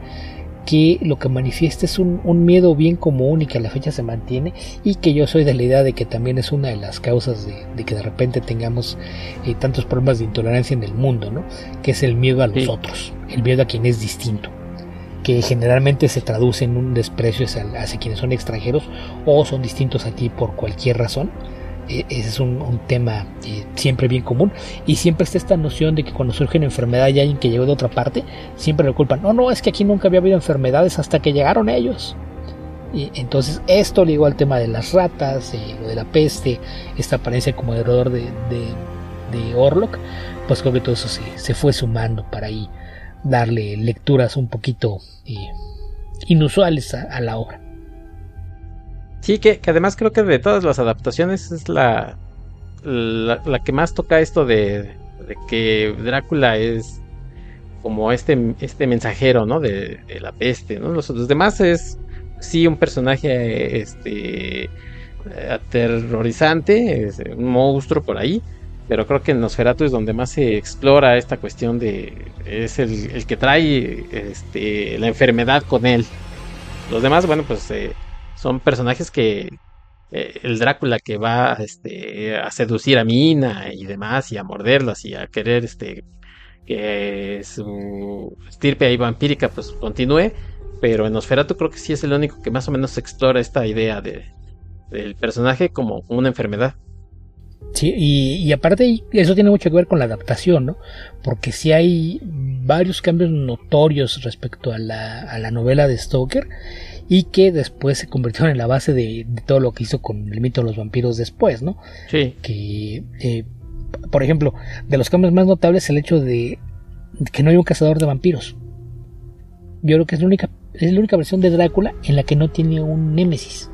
que lo que manifiesta es un, miedo bien común y que a la fecha se mantiene y que yo soy de la idea de que también es una de las causas de, que de repente tengamos eh, tantos problemas de intolerancia en el mundo, ¿no? que es el miedo a los otros, el miedo a quien es distinto que generalmente se traduce en un desprecio hacia quienes son extranjeros o son distintos a ti por cualquier razón e, ese es un, tema eh, siempre bien común y siempre está esta noción de que cuando surge una enfermedad y alguien que llegó de otra parte, siempre lo culpan, no, no, es que aquí nunca había habido enfermedades hasta que llegaron ellos. Y entonces esto ligó al tema de las ratas, eh, lo de la peste, esta apariencia como heredor de, de, Orlok, pues creo que todo eso se, fue sumando para ahí darle lecturas un poquito eh, inusuales a la obra. Sí, que, además creo que de todas las adaptaciones es la, la, que más toca esto de, que Drácula es como este, este mensajero, ¿no? De, la peste, ¿no? Los, demás es sí un personaje este aterrorizante, es un monstruo por ahí, pero creo que en Nosferatu es donde más se explora esta cuestión de es el, el que trae este, la enfermedad con él. Los demás, bueno, pues eh, son personajes que eh, el Drácula que va este, a seducir a Mina y demás y a morderlas y a querer este que su estirpe ahí vampírica pues continúe, pero en Nosferatu creo que sí es el único que más o menos explora esta idea de, del personaje como una enfermedad. Sí, y, y, aparte eso tiene mucho que ver con la adaptación, ¿no? Porque si hay varios cambios notorios respecto a la, a la novela de Stoker y que después se convirtieron en la base de, todo lo que hizo con el mito de los vampiros después, ¿no? Sí. Que, eh, por ejemplo, de los cambios más notables el hecho de que no hay un cazador de vampiros. Yo creo que es la única, es la única versión de Drácula en la que no tiene un némesis.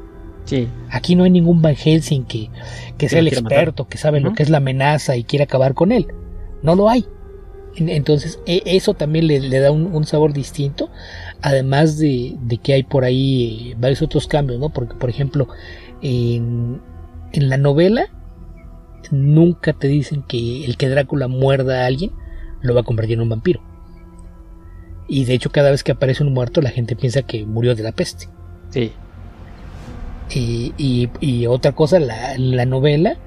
Sí. Aquí no hay ningún Van Helsing que, que sea el experto, que sabe lo que es la amenaza y quiere acabar con él. No lo hay. Entonces, e, eso también le, da un, sabor distinto, además de, que hay por ahí eh, varios otros cambios, ¿no? Porque, por ejemplo, en, la novela nunca te dicen que el que Drácula muerda a alguien lo va a convertir en un vampiro. Y de hecho, cada vez que aparece un muerto, la gente piensa que murió de la peste. Sí. Y, otra cosa, la, la novela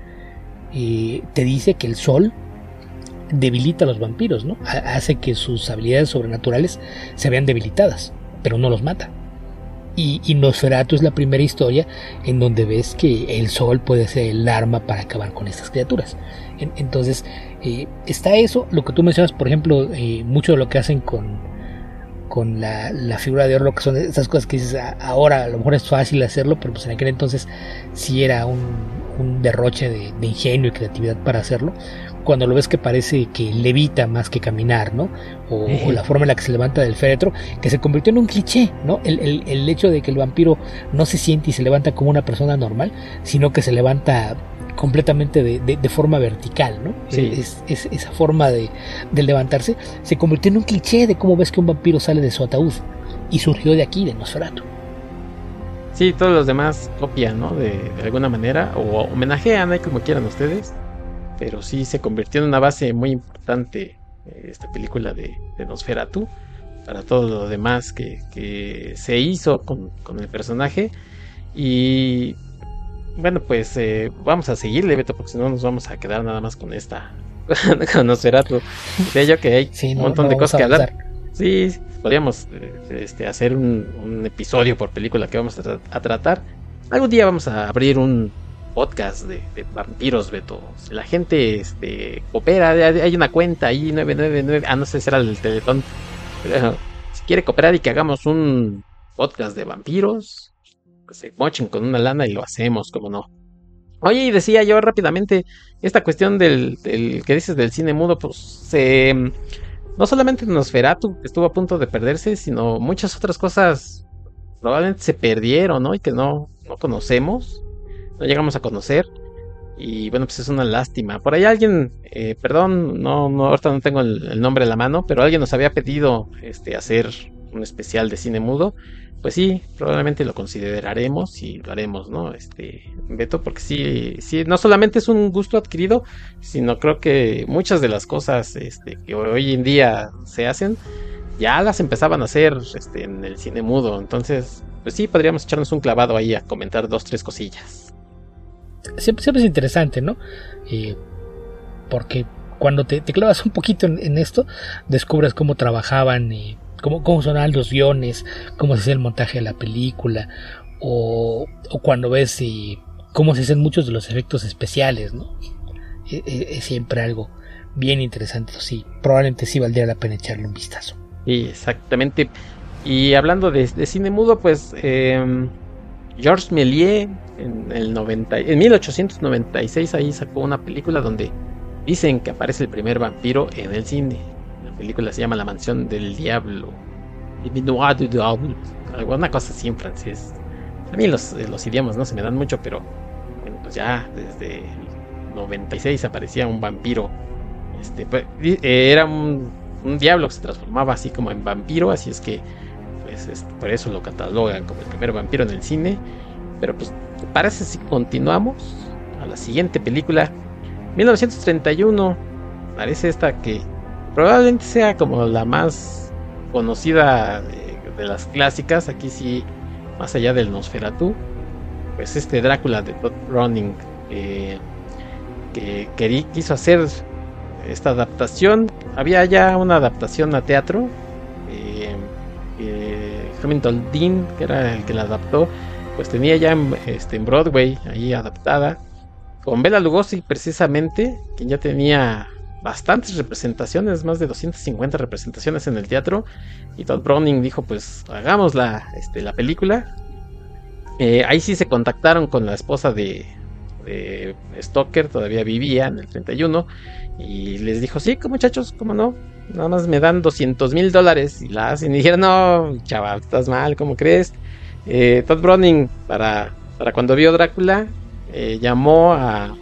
te dice que el sol debilita a los vampiros, ¿no? Hace que sus habilidades sobrenaturales se vean debilitadas, pero no los mata. Y, y, Nosferatu es la primera historia en donde ves que el sol puede ser el arma para acabar con estas criaturas. entonces, eh, está eso, lo que tú mencionas, por ejemplo, eh, mucho de lo que hacen con, con la, figura de oro, que son esas cosas que dices, ahora a lo mejor es fácil hacerlo, pero pues en aquel entonces sí era un, derroche de, ingenio y creatividad para hacerlo cuando lo ves que parece que levita más que caminar, ¿no? O, la forma en la que se levanta del féretro, que se convirtió en un cliché, ¿no? El, hecho de que el vampiro no se siente y se levanta como una persona normal, sino que se levanta completamente de, forma vertical, ¿no? Es, esa forma de, levantarse se convirtió en un cliché de cómo ves que un vampiro sale de su ataúd y surgió de aquí, de Nosferatu. Sí, todos los demás copian, ¿no? De, alguna manera, o homenajean, ahí como quieran ustedes pero sí se convirtió en una base muy importante eh, esta película de, de, Nosferatu para todo lo demás que, se hizo con, el personaje y bueno pues eh, vamos a seguirle Beto porque si no nos vamos a quedar nada más con esta con Nosferatu de ello que hay un montón de cosas que hablar sí podríamos eh, este, hacer un, episodio por película que vamos a, a tratar algún día vamos a abrir un podcast de, vampiros, Beto. La gente este, coopera, hay una cuenta ahí, 999, ah, no sé si era el teletón. si quiere cooperar y que hagamos un podcast de vampiros, se mochen con una lana y lo hacemos, como no. Oye, y decía yo rápidamente, esta cuestión del, que dices del cine mudo, pues no solamente Nosferatu estuvo a punto de perderse, sino muchas otras cosas probablemente se perdieron, ¿no? Y que no, no conocemos, no llegamos a conocer. Y bueno, pues es una lástima. Por ahí alguien, eh, perdón, no, no, ahorita no tengo el, el, nombre a la mano, pero alguien nos había pedido este, hacer un especial de cine mudo pues sí, probablemente lo consideraremos y lo haremos, ¿no? Este, Beto, porque sí, sí, no solamente es un gusto adquirido, sino creo que muchas de las cosas este, que hoy en día se hacen, ya las empezaban a hacer este, en el cine mudo. Entonces, pues sí, podríamos echarnos un clavado ahí a comentar dos, tres cosillas. Siempre, siempre es interesante, ¿no? Eh, porque cuando te, clavas un poquito en, esto, descubres cómo trabajaban. Eh, cómo, cómo sonaban los guiones, cómo se hace el montaje de la película, o, cuando ves cómo se hacen muchos de los efectos especiales, ¿no? E, e, es, siempre algo bien interesante, sí, probablemente sí valdría la pena echarle un vistazo. Sí, exactamente. Y hablando de, cine mudo, pues em, Georges Méliès en, el 90, en 1896 ahí sacó una película donde dicen que aparece el primer vampiro en el cine película se llama La Mansión del Diablo. Alguna cosa así en francés. A mí los, eh, los idiomas no se me dan mucho, pero bueno, pues ya desde 96 aparecía un vampiro. Este, pues, eh, era un, diablo que se transformaba así como en vampiro, así es que pues por eso lo catalogan como el primer vampiro en el cine. Pero pues parece si continuamos a la siguiente película. 1931 parece esta que probablemente sea como la más conocida de, las clásicas. Aquí sí, más allá del Nosferatu, pues este Drácula de Todd Browning eh, que, quiso hacer esta adaptación. Había ya una adaptación a teatro. Eh, eh, Hamilton Dean, que era el que la adaptó, pues tenía ya en, este, en Broadway ahí adaptada. Con Bela Lugosi precisamente, quien ya tenía bastantes representaciones, más de 250 representaciones en el teatro. Y Todd Browning dijo, pues hagamos la, este, la película. Eh, ahí sí se contactaron con la esposa de, Stoker, todavía vivía en el 31. Y les dijo, sí, muchachos, ¿cómo no? Nada más me dan 200 mil dólares. Y la hacen. Y dijeron, no, chaval, estás mal, ¿cómo crees? Eh, Todd Browning, para, para cuando vio Drácula, eh, llamó a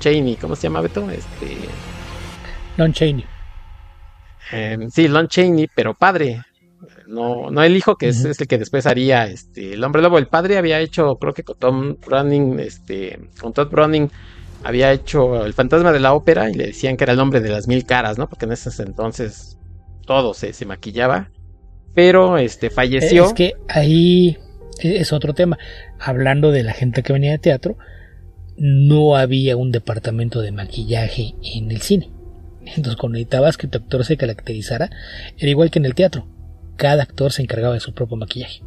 Cheney, ¿cómo se llama Beto? Este, Lon Chaney. Em, sí, Lon Chaney, pero padre. No, no el hijo, que es, el que después haría este, el hombre lobo. El padre había hecho, creo que con Tom Browning, este, con Todd Browning, había hecho el fantasma de la ópera y le decían que era el hombre de las mil caras, ¿no? Porque en ese entonces todo se, se maquillaba. Pero este falleció. Es que ahí es otro tema. Hablando de la gente que venía de teatro, no había un departamento de maquillaje en el cine. Entonces, cuando necesitabas que tu actor se caracterizara, era igual que en el teatro. Cada actor se encargaba de su propio maquillaje.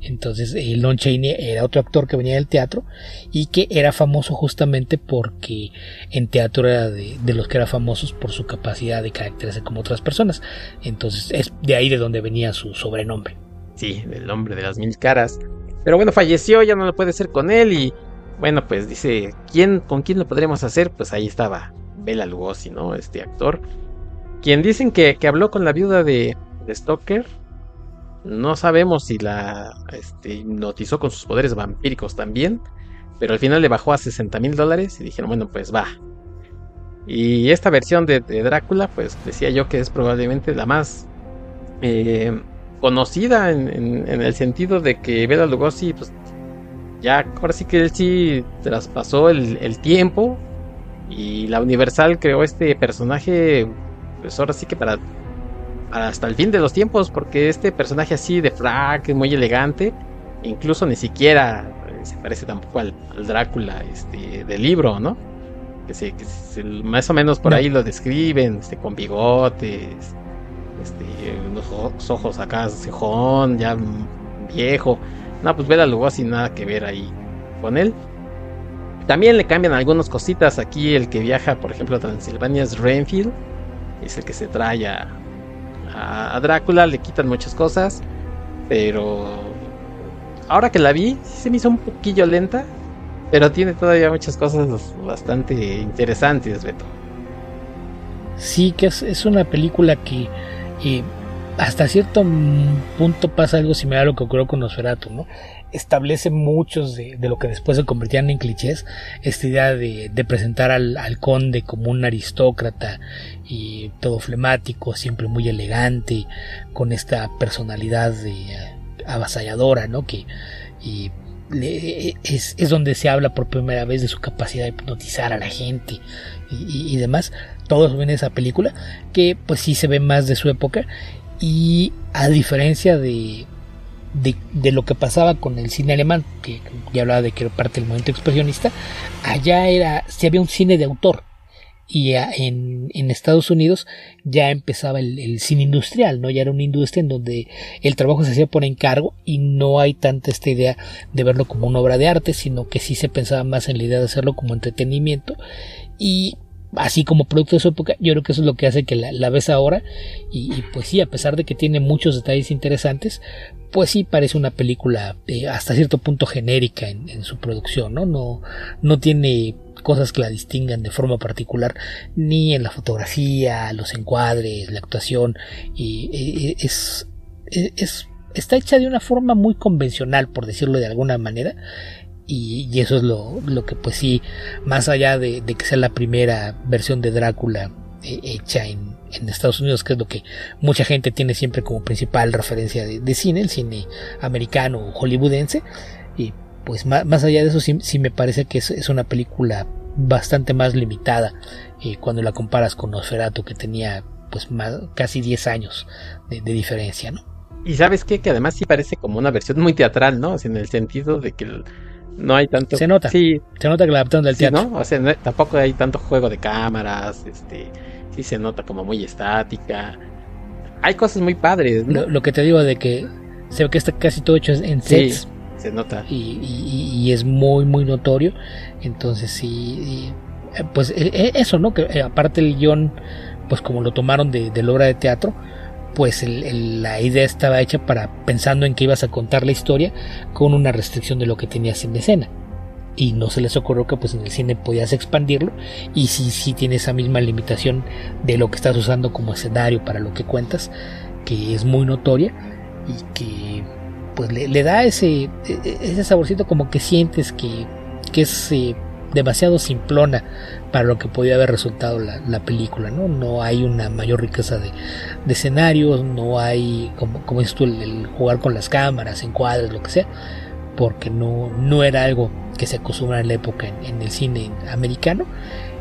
Entonces, el Lon Chaney era otro actor que venía del teatro y que era famoso justamente porque en teatro era de, los que eran famosos por su capacidad de caracterizarse como otras personas. Entonces, es de ahí de donde venía su sobrenombre. Sí, el hombre de las mil caras. Pero bueno, falleció, ya no lo puede ser con él y bueno, pues dice, ¿quién, ¿con quién lo podríamos hacer? Pues ahí estaba Bela Lugosi, ¿no? Este actor. Quien dicen que, habló con la viuda de, de Stoker. No sabemos si la este, hipnotizó con sus poderes vampíricos también. Pero al final le bajó a 60 mil dólares y dijeron, bueno, pues va. Y esta versión de, Drácula, pues decía yo que es probablemente la más eh, conocida en, el sentido de que Bela Lugosi, pues ya ahora sí que él sí traspasó el, el tiempo y la Universal creó este personaje, pues ahora sí que para, hasta el fin de los tiempos, porque este personaje así de frac, muy elegante, incluso ni siquiera eh, se parece tampoco al, Drácula este, del libro, ¿no? Que, se, más o menos por ahí lo describen, este, con bigotes, este, unos ojos acá, cejón, ya viejo. No, pues Bela así nada que ver ahí con él. También le cambian algunas cositas. Aquí el que viaja, por ejemplo, a Transilvania es Renfield. Es el que se trae a, Drácula. Le quitan muchas cosas. Pero ahora que la vi, se me hizo un poquillo lenta. Pero tiene todavía muchas cosas bastante interesantes, Beto. Sí, que es, una película que eh, hasta cierto punto pasa algo similar a lo que ocurrió con Nosferatu, ¿no? Establece muchos de, lo que después se convertían en clichés, esta idea de, presentar al, conde como un aristócrata y todo flemático, siempre muy elegante, con esta personalidad de, eh, avasalladora, ¿no? Que y es, es, donde se habla por primera vez de su capacidad de hipnotizar a la gente y, demás. Todo eso en esa película, que pues sí se ve más de su época y a diferencia de, de, lo que pasaba con el cine alemán, que ya hablaba de que era parte del movimiento expresionista, allá era, si había un cine de autor. Y en, en Estados Unidos ya empezaba el, cine industrial, ¿no? Ya era una industria en donde el trabajo se hacía por encargo y no hay tanta esta idea de verlo como una obra de arte, sino que sí se pensaba más en la idea de hacerlo como entretenimiento. Y así como producto de su época, yo creo que eso es lo que hace que la, ves ahora y, pues sí, a pesar de que tiene muchos detalles interesantes, pues sí parece una película eh, hasta cierto punto genérica en, su producción, ¿no? ¿no? No tiene cosas que la distingan de forma particular, ni en la fotografía, los encuadres, la actuación, y, es, es, está hecha de una forma muy convencional, por decirlo de alguna manera, y, eso es lo, lo, que pues sí, más allá de, que sea la primera versión de Drácula eh, hecha en, en, Estados Unidos, que es lo que mucha gente tiene siempre como principal referencia de, cine, el cine americano o hollywoodense, y pues más, más, allá de eso sí, sí me parece que es, es, una película bastante más limitada eh, cuando la comparas con Nosferatu que tenía pues más, casi 10 años de, de diferencia, ¿no? Y sabes qué, que además sí parece como una versión muy teatral, ¿no? en el sentido de que el, no hay tanto. Se nota. Sí. Se nota que la adaptaron del teatro. ¿no? O sea, tampoco hay tanto juego de cámaras. Este, sí se nota como muy estática. Hay cosas muy padres. Lo, que te digo de que se ve que está casi todo hecho en sets. Sí, se nota. Y, es muy, muy notorio. Entonces, sí. pues e, e, eso, ¿no? Que eh, aparte el guion, pues como lo tomaron de, de la obra de teatro pues la idea estaba hecha para pensando en que ibas a contar la historia con una restricción de lo que tenías en escena. Y no se les ocurrió que pues en el cine podías expandirlo y si sí, tiene esa misma limitación de lo que estás usando como escenario para lo que cuentas que es muy notoria y que pues le, da ese, e, ese saborcito como que sientes que, que es eh, demasiado simplona para lo que podía haber resultado la, película, ¿no? Hay una mayor riqueza de, escenarios, no hay, como, como dices tú, el, jugar con las cámaras, encuadres, lo que sea, porque no, no era algo que se acostumbraba en la época en, el cine americano.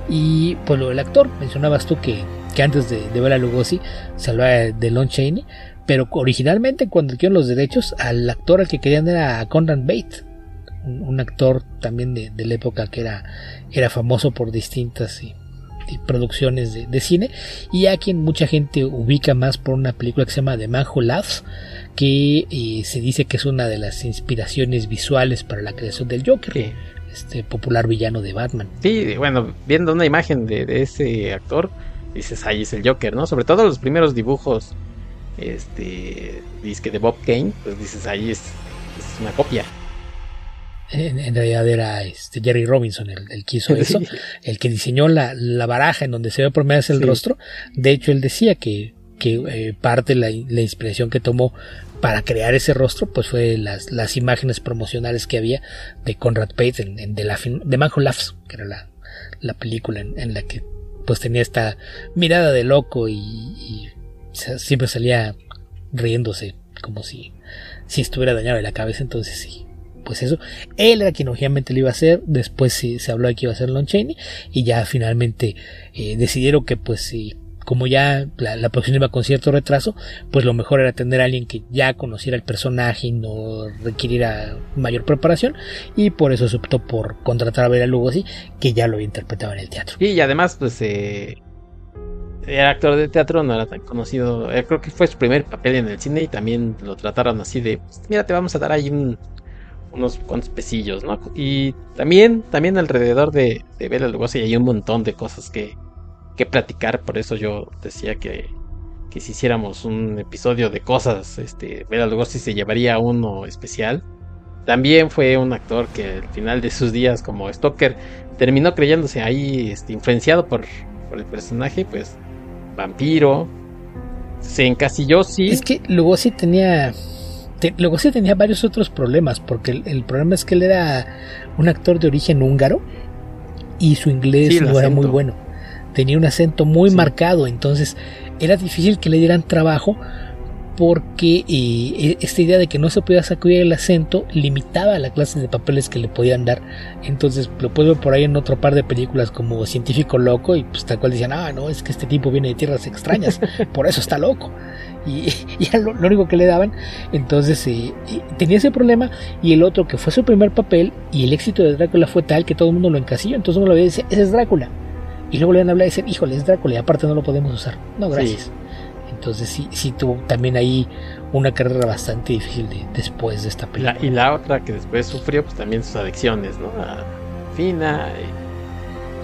Y pues lo del actor, mencionabas tú que, antes de, de ver a Lugosi se hablaba de Lon Chaney, pero originalmente cuando adquirieron los derechos, al actor al que querían era Conrad Bates un, actor también de, la época que era, era famoso por distintas producciones de, cine. Y a quien mucha gente ubica más por una película que se llama The Man Who Laughs que eh, se dice que es una de las inspiraciones visuales para la creación del Joker este popular villano de Batman. Sí bueno viendo una imagen de, ese actor dices ahí es el Joker no sobre todo los primeros dibujos este que de Bob Kane pues dices ahí es una copia en, realidad era este Jerry Robinson el, que hizo eso, el que diseñó la, baraja en donde se ve por vez el rostro. De hecho, él decía que, que eh, parte de la, inspiración que tomó para crear ese rostro, pues fue las, las imágenes promocionales que había de Conrad Pate en, de, la, de Manjo Laughs, que era la, la película en, la que pues tenía esta mirada de loco y, siempre salía riéndose como si, si estuviera dañado de la cabeza, entonces sí, pues eso, él era quien obviamente lo iba a hacer, después se, habló de que iba a ser Lon Chaney y ya finalmente eh, decidieron que pues si como ya la, la, producción iba con cierto retraso, pues lo mejor era tener a alguien que ya conociera el personaje y no requiriera mayor preparación y por eso se optó por contratar a Vera Lugosi que ya lo interpretaba en el teatro. Y además pues eh, era actor de teatro, no era tan conocido, eh, creo que fue su primer papel en el cine y también lo trataron así de, pues, mira, te vamos a dar ahí un unos cuantos pesillos, ¿no? Y también, también alrededor de, de Bela Lugosi hay un montón de cosas que, que platicar, por eso yo decía que, que si hiciéramos un episodio de cosas, este, Bela Lugosi se llevaría uno especial. También fue un actor que al final de sus días como Stoker terminó creyéndose ahí este, influenciado por, por el personaje, pues vampiro. Se encasilló, sí. Es que Lugosi tenía luego sí tenía varios otros problemas, porque el, problema es que él era un actor de origen húngaro y su inglés no era muy bueno. Tenía un acento muy marcado, entonces era difícil que le dieran trabajo porque eh, e, esta idea de que no se podía sacudir el acento limitaba la clase de papeles que le podían dar. Entonces lo puedo ver por ahí en otro par de películas como Científico Loco y pues tal cual decían, ah, no, es que este tipo viene de tierras extrañas, por eso está loco. Y, y lo, lo, único que le daban. Entonces eh, tenía ese problema y el otro que fue su primer papel y el éxito de Drácula fue tal que todo el mundo lo encasilló. Entonces uno lo veía y decía, ese es Drácula. Y luego le iban a hablar y decir, híjole, es Drácula y aparte no lo podemos usar. No, gracias. Entonces sí, sí tuvo también ahí una carrera bastante difícil después de esta película. y la otra que después sufrió, pues también sus adicciones, ¿no? A Fina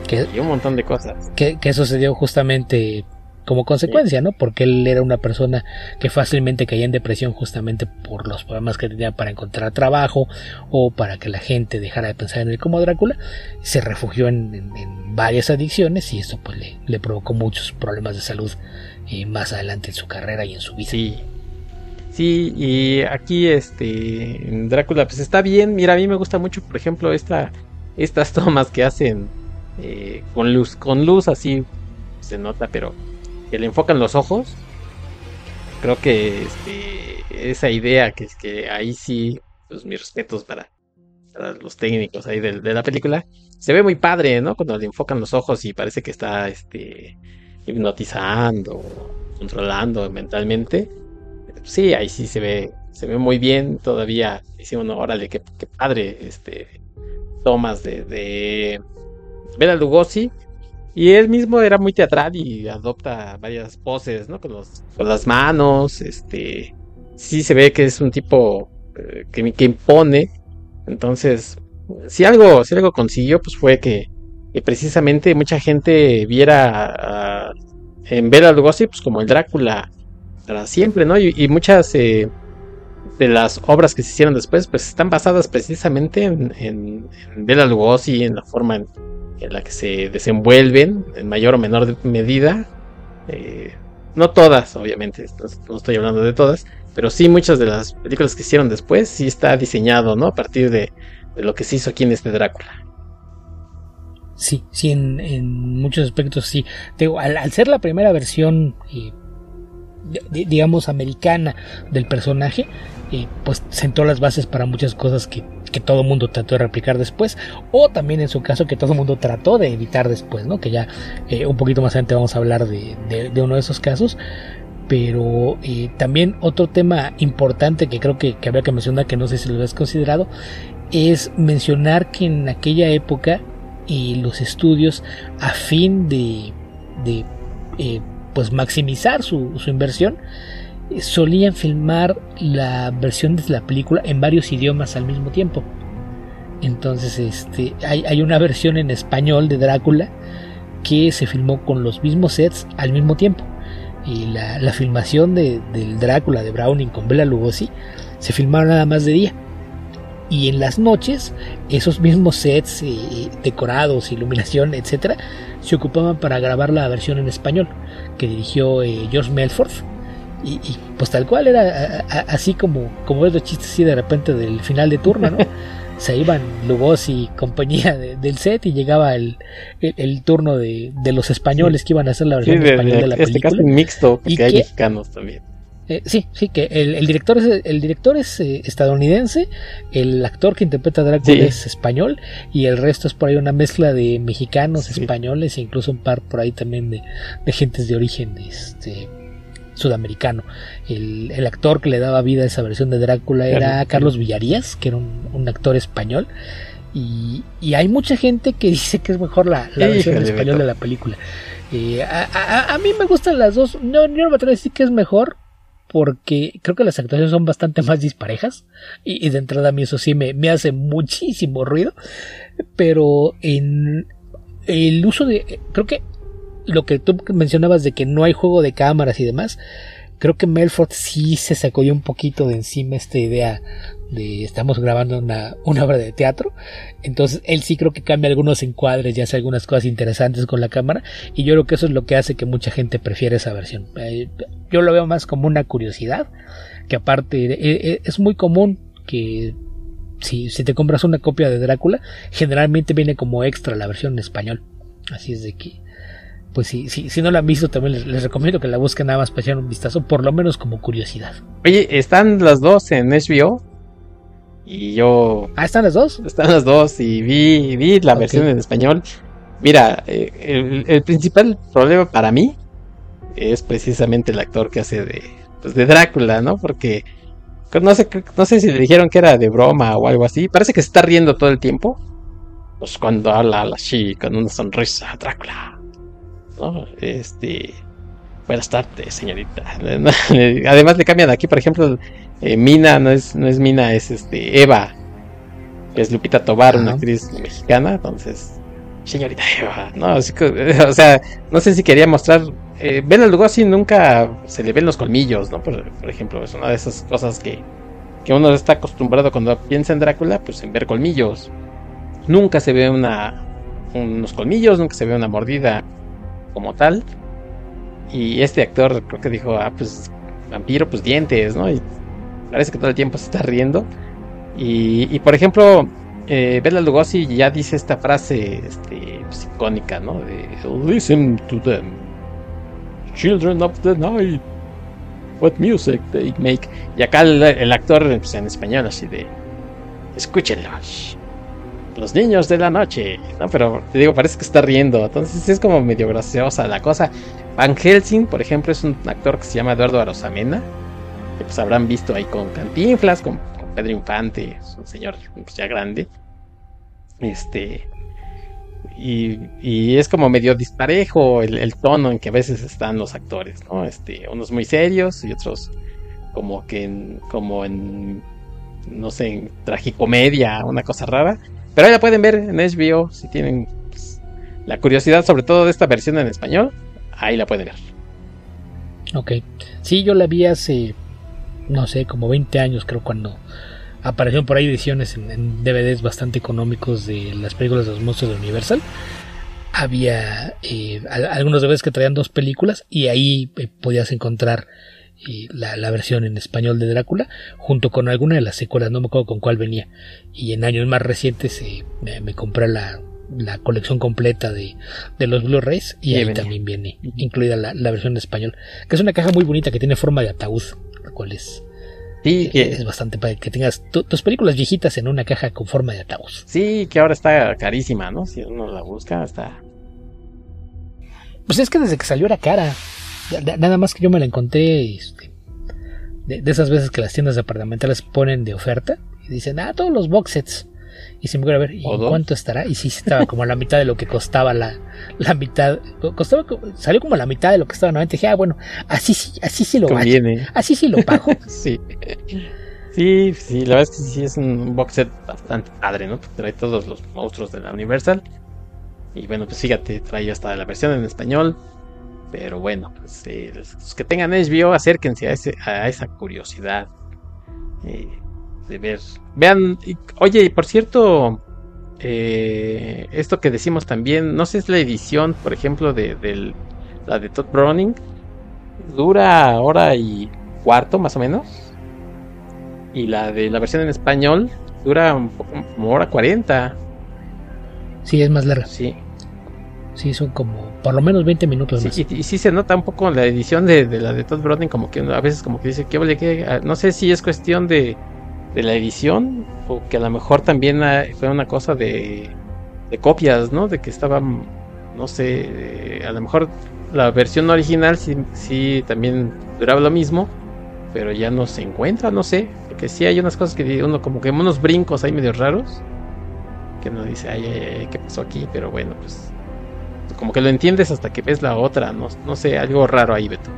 y, un montón de cosas. Que, que sucedió justamente como consecuencia, ¿no? Porque él era una persona que fácilmente caía en depresión justamente por los problemas que tenía para encontrar trabajo o para que la gente dejara de pensar en él como Drácula. Se refugió en, varias adicciones y esto pues le, le, provocó muchos problemas de salud más adelante en su carrera y en su vida. Sí. Sí, y aquí este Drácula pues está bien. Mira, a mí me gusta mucho, por ejemplo, esta estas tomas que hacen eh, con luz, con luz así se nota, pero que le enfocan los ojos. Creo que este, esa idea que que ahí sí, pues mis respetos para, los técnicos ahí de, la película. Se ve muy padre, ¿no? Cuando le enfocan los ojos y parece que está este hipnotizando, controlando mentalmente. Sí, ahí sí se ve, se ve muy bien. Todavía dice uno, órale, qué, qué padre, este, tomas de, de Bela Lugosi. Y él mismo era muy teatral y adopta varias poses, ¿no? Con, los, con las manos, este, sí se ve que es un tipo eh, que, que, impone. Entonces, si algo, si algo consiguió, pues fue que y precisamente mucha gente viera en Bela Lugosi pues como el Drácula para siempre, ¿no? Y, muchas eh, de las obras que se hicieron después pues están basadas precisamente en, en, Bela Lugosi, en la forma en, la que se desenvuelven en mayor o menor medida. Eh, no todas, obviamente, no estoy hablando de todas, pero sí muchas de las películas que hicieron después sí está diseñado, ¿no? A partir de, de lo que se hizo aquí en este Drácula. Sí, sí, en, muchos aspectos sí. al, ser la primera versión, digamos, americana del personaje, eh, pues sentó las bases para muchas cosas que, que todo el mundo trató de replicar después, o también en su caso que todo el mundo trató de evitar después, ¿no? Que ya eh, un poquito más adelante vamos a hablar de, de, uno de esos casos. Pero también otro tema importante que creo que, que habría que mencionar, que no sé si lo has considerado, es mencionar que en aquella época y los estudios a fin de, eh, pues maximizar su, inversión solían filmar la versión de la película en varios idiomas al mismo tiempo. Entonces, este, hay, una versión en español de Drácula que se filmó con los mismos sets al mismo tiempo. Y la, filmación de, del Drácula de Browning con Bela Lugosi se filmaron nada más de día y en las noches esos mismos sets eh, decorados, iluminación, etcétera, se ocupaban para grabar la versión en español que dirigió eh, George Melford y, pues tal cual era así como como ves los chistes así de repente del final de turno, ¿no? se iban Lugos y compañía del set y llegaba el, el, turno de, de, los españoles que iban a hacer la versión en español de, la este película. mixto, porque hay mexicanos también. Eh, sí, sí, que el, director es, el director es eh, estadounidense, el actor que interpreta a Drácula es español y el resto es por ahí una mezcla de mexicanos, españoles e incluso un par por ahí también de, de gentes de origen este, sudamericano. El, el, actor que le daba vida a esa versión de Drácula era Carlos Villarías, que era un, actor español. Y, y, hay mucha gente que dice que es mejor la, la versión en español de la película. Eh, a, a, a, mí me gustan las dos. No, yo no me atrevo a decir que es mejor, porque creo que las actuaciones son bastante más disparejas y, de entrada a mí eso sí me, me hace muchísimo ruido, pero en el uso de... Creo que lo que tú mencionabas de que no hay juego de cámaras y demás, creo que Melford sí se sacó un poquito de encima esta idea de estamos grabando una, obra de teatro. Entonces él sí creo que cambia algunos encuadres y hace algunas cosas interesantes con la cámara. Y yo creo que eso es lo que hace que mucha gente prefiera esa versión. Eh, yo lo veo más como una curiosidad. Que aparte eh, eh, es muy común que si, si te compras una copia de Drácula, generalmente viene como extra la versión en español. Así es de que pues si, si, si no la han visto, también les, recomiendo que la busquen nada más para echar un vistazo, por lo menos como curiosidad. Oye, ¿están las dos en HBO? Y yo... Ah, ¿están las dos? Están las dos y vi, vi la versión en español. Mira, eh, el, principal problema para mí es precisamente el actor que hace de, pues de Drácula, ¿no? Porque no sé, no sé si le dijeron que era de broma o algo así. Parece que se está riendo todo el tiempo. Pues cuando habla así, con una sonrisa, Drácula este. Buenas tardes, señorita. Además le cambian aquí, por ejemplo, eh, Mina no es, no es Mina, es este Eva, que es Lupita Tobar, una actriz mexicana, entonces, señorita Eva, no, o sea, no sé si quería mostrar, eh, Bela Lugosi nunca se le ven los colmillos, ¿no? Por, ejemplo, es una de esas cosas que, que uno está acostumbrado cuando piensa en Drácula, pues en ver colmillos. Nunca se ve una, unos colmillos, nunca se ve una mordida como tal. Y este actor creo que dijo, ah, pues vampiro, pues dientes, ¿no? Y parece que todo el tiempo se está riendo. Y, por ejemplo, eh, Lugosi ya dice esta frase este, pues, icónica, ¿no? Listen to them, children of the night, what music they make. Y acá el, actor pues, en español así de, escúchenlos, los niños de la noche. No, pero te digo, parece que está riendo. Entonces es como medio graciosa la cosa. Van Helsing, por ejemplo, es un actor que se llama Eduardo Arosamena. Que pues habrán visto ahí con Cantinflas, con, Pedro Infante. Un señor pues, ya grande. Este. Y, es como medio disparejo el, tono en que a veces están los actores, ¿no? Este, unos muy serios y otros como que en, como en no sé, en tragicomedia, una cosa rara. Pero ahí la pueden ver en HBO si tienen pues, la curiosidad sobre todo de esta versión en español. Ahí la pueden ver. Ok. Sí, yo la vi hace, no sé, como 20 años creo cuando aparecieron por ahí ediciones en, DVDs bastante económicos de las películas de los monstruos de Universal. Había eh, algunos DVDs que traían dos películas y ahí eh, podías encontrar la, versión en español de Drácula, junto con alguna de las secuelas, no me acuerdo con cuál venía. Y en años más recientes eh, me, compré la, colección completa de, los Blu-rays y, ahí también viene incluida la, versión en español, que es una caja muy bonita que tiene forma de ataúd, lo cual es, Sí, que... es bastante para que tengas tus películas viejitas en una caja con forma de ataúd. Sí, que ahora está carísima, ¿no? Si uno la busca, está. Pues es que desde que salió era cara. Nada más que yo me la encontré este, de, esas veces que las tiendas departamentales ponen de oferta y dicen, ah, todos los box sets. Y se me ocurre a ver, ¿y cuánto estará? Y sí, estaba como a la mitad de lo que costaba la, la mitad. Costaba, salió como a la mitad de lo que estaba nuevamente. Dije, ah, bueno, así sí, así sí lo Conviene. Así sí lo pago. sí. Sí, sí, la verdad es que sí es un box set bastante padre, ¿no? trae todos los monstruos de la Universal. Y bueno, pues fíjate, trae hasta la versión en español. Pero bueno, pues, eh, los que tengan HBO, acérquense a, ese, a esa curiosidad eh, de ver. Vean, oye, por cierto, eh, esto que decimos también, no sé si es la edición, por ejemplo, de, la de Todd Browning, dura hora y cuarto más o menos. Y la de la versión en español dura un poco, como hora cuarenta. Sí, es más larga. Sí. Sí, son como por lo menos 20 minutos sí, Y, sí se nota un poco la edición de, la de Todd Browning, como que a veces como que dice, que que ah, no sé si es cuestión de, de, la edición o que a lo mejor también fue una cosa de, de copias, ¿no? De que estaban, no sé, a lo mejor la versión original sí, sí también duraba lo mismo, pero ya no se encuentra, no sé, porque sí hay unas cosas que uno como que unos brincos ahí medio raros, que uno dice, ay, ay, ay, ¿qué pasó aquí? Pero bueno, pues como que lo entiendes hasta que ves la otra, no, no sé, algo raro ahí, Beto.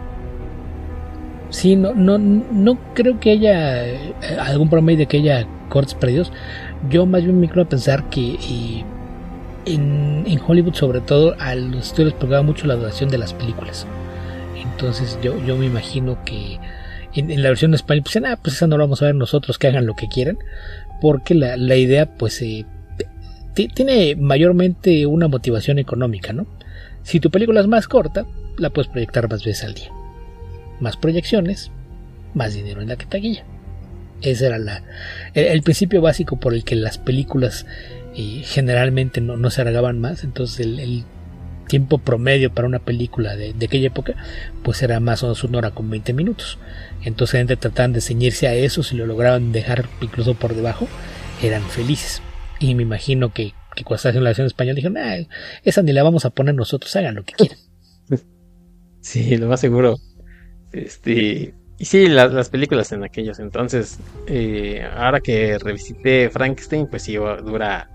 Sí, no, no, no creo que haya eh, algún promedio de que haya cortes perdidos. Yo más bien me quiero pensar que en, en, Hollywood, sobre todo, a los estudios les mucho la duración de las películas. Entonces yo, yo me imagino que en, la versión española, pues, ah, pues esa no la vamos a ver nosotros, que hagan lo que quieran, porque la, la idea, pues, eh, tiene mayormente una motivación económica, ¿no? Si tu película es más corta, la puedes proyectar más veces al día. Más proyecciones, más dinero en la taquilla. Ese era la, el, principio básico por el que las películas eh, generalmente no, no, se alargaban más. Entonces el, tiempo promedio para una película de, aquella época pues era más o menos una hora con 20 minutos. Entonces gente trataban de ceñirse a eso, si lo lograban dejar incluso por debajo, eran felices. Y me imagino que, que cuando en la versión española dijeron, ah, esa ni la vamos a poner nosotros, hagan lo que quieran. Sí, lo más seguro. Este, y sí, las, películas en aquellos entonces, eh, ahora que revisité Frankenstein, pues sí, dura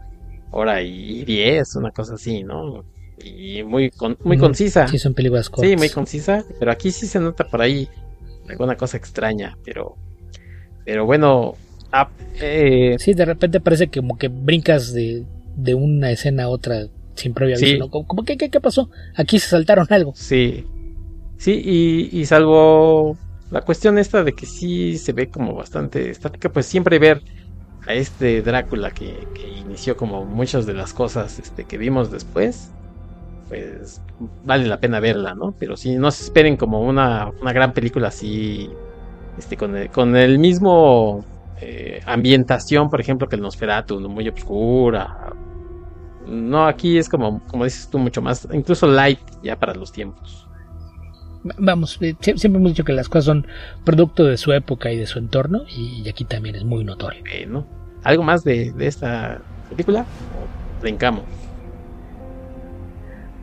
hora y diez, una cosa así, ¿no? Y muy, muy concisa. Sí, son películas cortas. Sí, muy concisa, pero aquí sí se nota por ahí alguna cosa extraña, pero, pero bueno, Ah, eh, sí, de repente parece que como que brincas de, de una escena a otra sin previo aviso. Como, que, ¿qué, pasó? Aquí se saltaron algo. Sí. Sí, y, y, salvo la cuestión esta de que sí se ve como bastante estática, pues siempre ver a este Drácula que, inició como muchas de las cosas este, que vimos después, pues vale la pena verla, ¿no? Pero si no se esperen como una, una gran película así, este, con con el mismo eh, ambientación, por ejemplo, que el Nosferatu, muy oscura. No, aquí es como, como dices tú, mucho más, incluso light ya para los tiempos. Vamos, eh, siempre hemos dicho que las cosas son producto de su época y de su entorno, y aquí también es muy notorio. ¿algo más de, esta película? ¿O brincamos?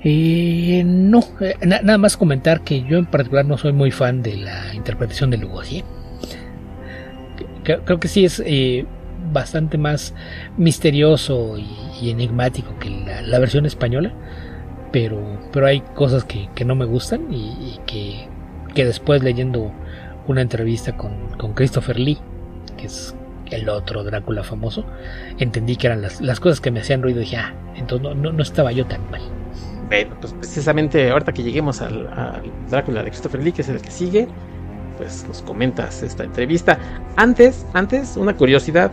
Eh, no, nada más comentar que yo en particular no soy muy fan de la interpretación de Lugosi creo, que sí es eh, bastante más misterioso y, enigmático que la, versión española. Pero, pero hay cosas que, no me gustan y, que, después leyendo una entrevista con, Christopher Lee, que es el otro Drácula famoso, entendí que eran las, cosas que me hacían ruido y dije, ah, entonces no, no, estaba yo tan mal. Bueno, pues precisamente ahorita que lleguemos al, al, Drácula de Christopher Lee, que es el que sigue, pues nos comentas esta entrevista. Antes, antes, una curiosidad.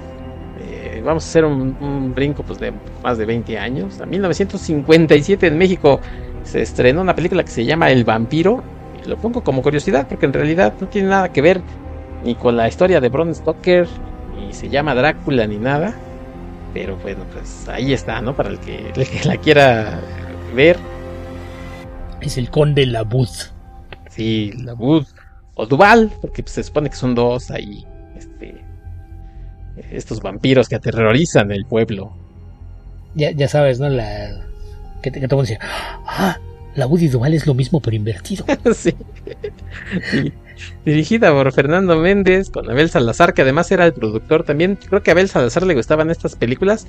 Eh, vamos a hacer un, brinco pues de más de 20 años. En 1957 en México se estrenó una película que se llama El vampiro. lo pongo como curiosidad porque en realidad no tiene nada que ver ni con la historia de Bram Stoker, ni se llama Drácula ni nada. Pero bueno, pues ahí está, ¿no? Para el que, la quiera ver. Es el conde Labud. Sí, Labud o Duval, porque pues, se supone que son dos ahí, estos vampiros que aterrorizan el pueblo. Ya, ya sabes, ¿no? La que te, que decir, ah, la Woody Duval es lo mismo pero invertido. sí. Dirigida por Fernando Méndez con Abel Salazar, que además era el productor también. Creo que a Abel Salazar le gustaban estas películas,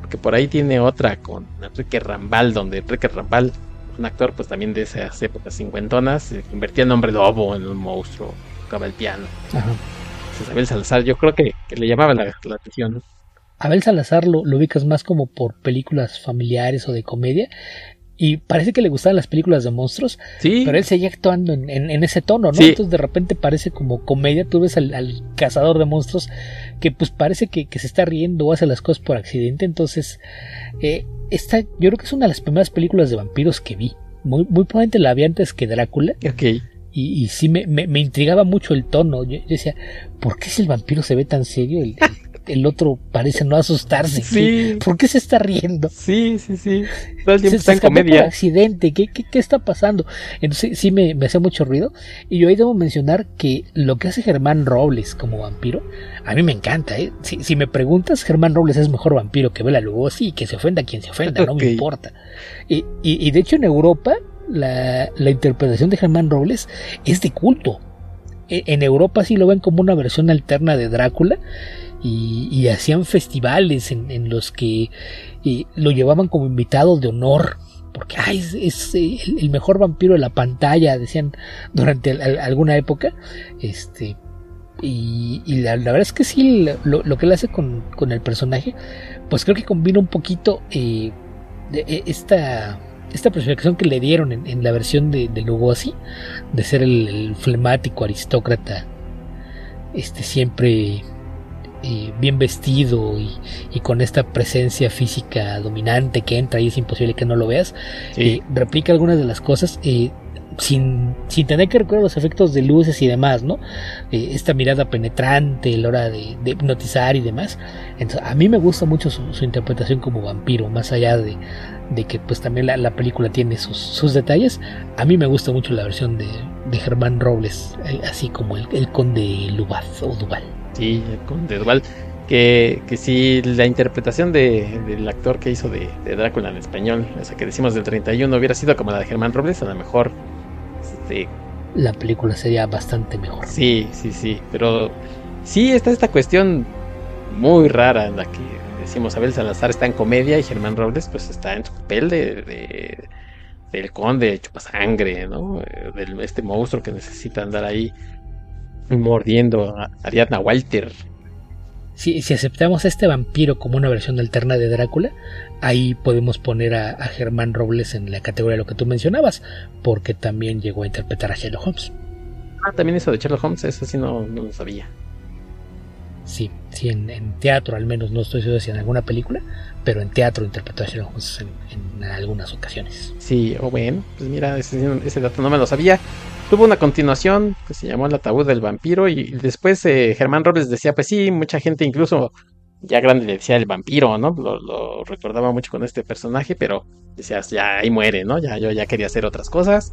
porque por ahí tiene otra con Enrique Rambal, donde Enrique Rambal un actor pues también de esas épocas cincuentonas, se convertía en hombre lobo, en un monstruo, tocaba el piano. Ajá. Abel Salazar, yo creo que, le llamaba la, atención. Abel Salazar lo, lo, ubicas más como por películas familiares o de comedia. Y parece que le gustaban las películas de monstruos, ¿Sí? pero él seguía actuando en, en, ese tono, ¿no? Entonces de repente parece como comedia, tú ves al, cazador de monstruos que pues parece que, que, se está riendo o hace las cosas por accidente, entonces eh, esta yo creo que es una de las primeras películas de vampiros que vi. Muy, muy probablemente la vi antes que Drácula. Ok. Y, y sí me, me, intrigaba mucho el tono. Yo, decía, ¿por qué si el vampiro se ve tan serio? El, el, otro parece no asustarse. Sí. ¿Por qué se está riendo? Sí, sí, sí. Todo el tiempo está en comedia. Por accidente. ¿Qué, qué, qué está pasando? Entonces sí me, me hacía mucho ruido. Y yo ahí debo mencionar que lo que hace Germán Robles como vampiro a mí me encanta, ¿eh? Si, me preguntas, Germán Robles es mejor vampiro que Bela Lugosi, que se ofenda quien se ofenda, no me importa. Y, y, de hecho en Europa la, la, interpretación de Germán Robles es de culto. E, en Europa sí lo ven como una versión alterna de Drácula y, hacían festivales en, los que lo llevaban como invitado de honor porque ay, es, el, mejor vampiro de la pantalla, decían durante alguna época. Este, y, la, verdad es que sí, lo, que él hace con, el personaje, pues creo que combina un poquito eh, de, esta esta percepción que le dieron en, la versión de, de, Lugosi, de ser el, flemático aristócrata, este siempre eh, bien vestido y, con esta presencia física dominante que entra y es imposible que no lo veas, eh, replica algunas de las cosas. Eh, sin, sin, tener que recordar los efectos de luces y demás, ¿no? esta mirada penetrante, la hora de, hipnotizar y demás. Entonces, a mí me gusta mucho su, su interpretación como vampiro, más allá de, de que pues también la, película tiene sus, detalles. A mí me gusta mucho la versión de, Germán Robles, así como el, conde Lubaz o Duval. Sí, el conde Duval. Que, que si la interpretación de, del actor que hizo de, Drácula en español, esa que decimos del 31, hubiera sido como la de Germán Robles, a lo mejor este, la película sería bastante mejor. Sí, sí, sí, pero sí está esta cuestión muy rara en la que decimos Abel Salazar está en comedia y Germán Robles pues está en su papel de, del conde chupasangre, ¿no? Eh, del este monstruo que necesita andar ahí mordiendo a Ariadna Walter. Si, si aceptamos a este vampiro como una versión alterna de Drácula, ahí podemos poner a, Germán Robles en la categoría de lo que tú mencionabas, porque también llegó a interpretar a Sherlock Holmes. Ah, también eso de Sherlock Holmes, eso sí no, no lo sabía. Sí, sí, en, teatro al menos, no estoy seguro si en alguna película, pero en teatro interpretó a en, algunas ocasiones. Sí, o bueno, pues mira, ese, dato no me lo sabía. Tuvo una continuación que se llamó El ataúd del vampiro y después eh, Germán Robles decía, pues sí, mucha gente incluso ya grande le decía el vampiro, ¿no? Lo, recordaba mucho con este personaje, pero decías, ya ahí muere, ¿no? Ya yo ya quería hacer otras cosas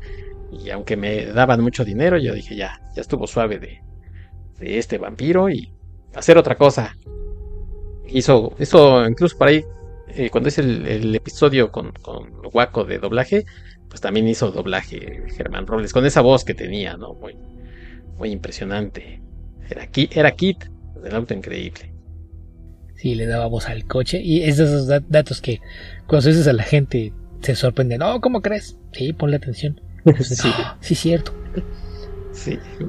y aunque me daban mucho dinero, yo dije, ya, ya estuvo suave de, de este vampiro y hacer otra cosa. Hizo, eso incluso por ahí, eh, cuando hice el, episodio con, con Waco de doblaje, pues también hizo doblaje Germán Robles, con esa voz que tenía, ¿no? Muy, muy impresionante. Era, era Kit, del auto increíble. Sí, le daba voz al coche. Y es de esos datos que cuando dices a la gente se sorprende. No, ¿cómo crees? Sí, ponle atención. sí, sí, cierto.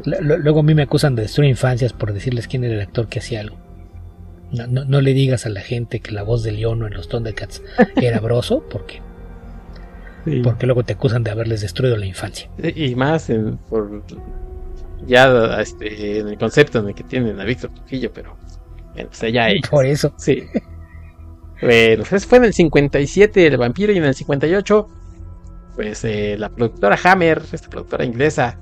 Luego a mí me acusan de destruir infancias por decirles quién era el actor que hacía algo. No, le digas a la gente que la voz de Leono en los Thundercats era Broso, porque porque luego te acusan de haberles destruido la infancia. Y más por ya este, en el concepto en el que tienen a Víctor Trujillo, pero bueno, pues ya Por eso. Sí. Bueno, pues fue en el 57 el vampiro y en el 58 pues eh, la productora Hammer, esta productora inglesa,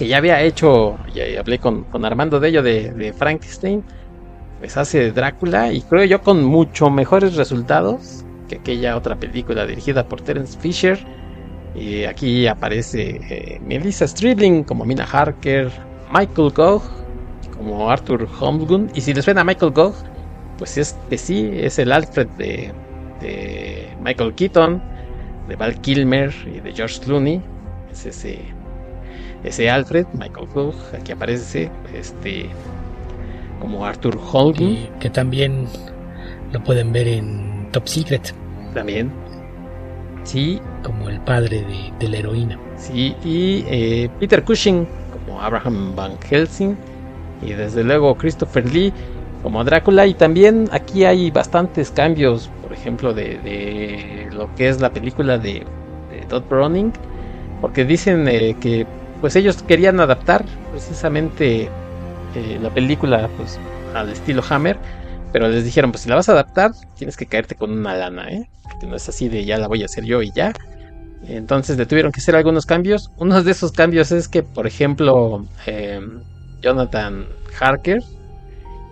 que ya había hecho, ya hablé con, Armando de ello, de, Frankenstein, pues hace Drácula y creo yo con mucho mejores resultados que aquella otra película dirigida por Terence Fisher. Y aquí aparece eh, Melissa Stribling como Mina Harker, Michael Gogh como Arthur Holmgren. Y si les suena a Michael Gogh, pues es que sí, es el Alfred de, de Michael Keaton, de Val Kilmer y de George Clooney. Es ese ese Alfred, Michael Cook, aquí aparece este como Arthur Holden. Que, también lo pueden ver en Top Secret. También. Sí. Como el padre de, la heroína. Sí, y eh, Peter Cushing como Abraham Van Helsing. Y desde luego Christopher Lee como Drácula. Y también aquí hay bastantes cambios, por ejemplo, de, lo que es la película de, de Todd Browning. Porque dicen eh, que pues ellos querían adaptar precisamente eh, la película pues al estilo Hammer, pero les dijeron, pues si la vas a adaptar, tienes que caerte con una lana, ¿eh? No es así de ya la voy a hacer yo y ya. Entonces le tuvieron que hacer algunos cambios. Uno de esos cambios es que, por ejemplo, em, Jonathan Harker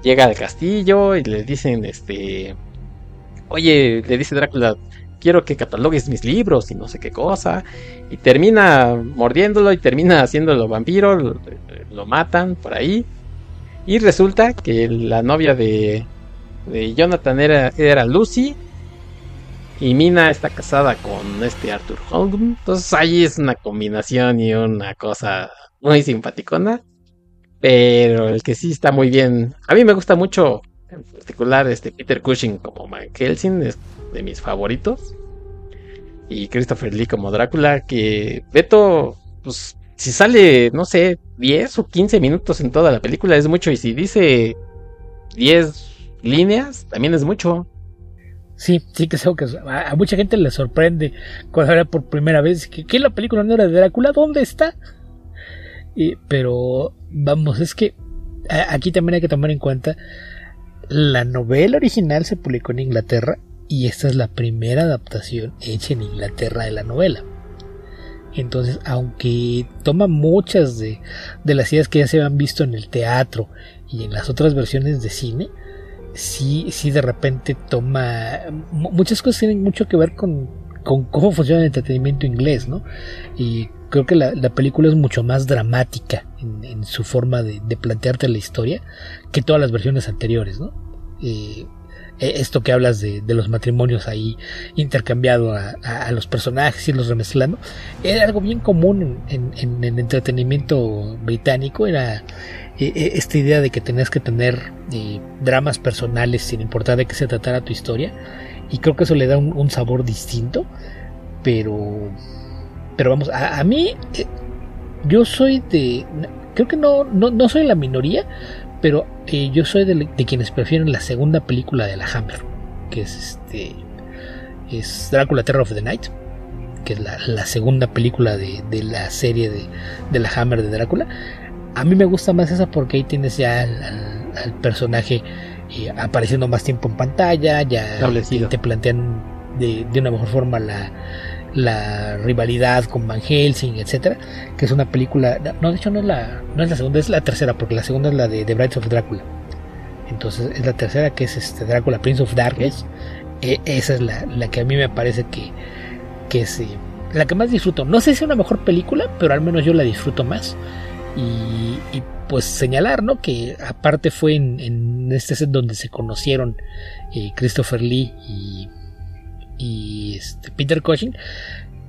llega al castillo y le dicen, este, oye, le dice Drácula, quiero que catalogues mis libros y no sé qué cosa. Y termina mordiéndolo y termina haciéndolo vampiro, lo, matan por ahí. Y resulta que la novia de, de Jonathan era, era Lucy. Y Mina está casada con este Arthur Holm. Entonces ahí es una combinación y una cosa muy simpaticona. Pero el que sí está muy bien. A mí me gusta mucho, en particular, este Peter Cushing como Mike Helsing. De mis favoritos. y Christopher Lee como Drácula, que Beto, pues si sale, no sé, 10 o 15 minutos en toda la película es mucho, y si dice 10 líneas, también es mucho. Sí, sí que algo que a, mucha gente le sorprende cuando era por primera vez que, que la película no era de Drácula, ¿dónde está? pero vamos, es que aquí también hay que tomar en cuenta la novela original se publicó en Inglaterra y esta es la primera adaptación hecha en Inglaterra de la novela. Entonces, aunque toma muchas de, de las ideas que ya se habían visto en el teatro y en las otras versiones de cine, sí, sí de repente toma muchas cosas tienen mucho que ver con, con cómo funciona el entretenimiento inglés, ¿no? Y creo que la, película es mucho más dramática en, su forma de, plantearte la historia que todas las versiones anteriores, ¿no? Eh, esto que hablas de, los matrimonios ahí intercambiado a, los personajes y los remezclando era algo bien común en, el entretenimiento británico era e, e, esta idea de que tenías que tener eh, dramas personales sin importar de qué se tratara tu historia y creo que eso le da un, sabor distinto pero pero vamos a, mí eh, yo soy de creo que no, no, soy la minoría pero eh, yo soy de, quienes prefieren la segunda película de la Hammer que es este es Drácula Terror of the Night que es la, segunda película de, la serie de, de la Hammer de Drácula. A mí me gusta más esa porque ahí tienes ya al, personaje eh, apareciendo más tiempo en pantalla, ya te, plantean de, una mejor forma la, rivalidad con Van Helsing, etcétera, que es una película, no, de hecho no es la, no es la segunda, es la tercera, porque la segunda es la de The Brides of Drácula. Entonces es la tercera que es este Drácula Prince of Darkness. E, esa es la, que a mí me parece que, que es eh, la que más disfruto. No sé si es una mejor película, pero al menos yo la disfruto más. Y, pues señalar, ¿no? Que aparte fue en, este set donde se conocieron eh, Christopher Lee y, este, Peter Cushing,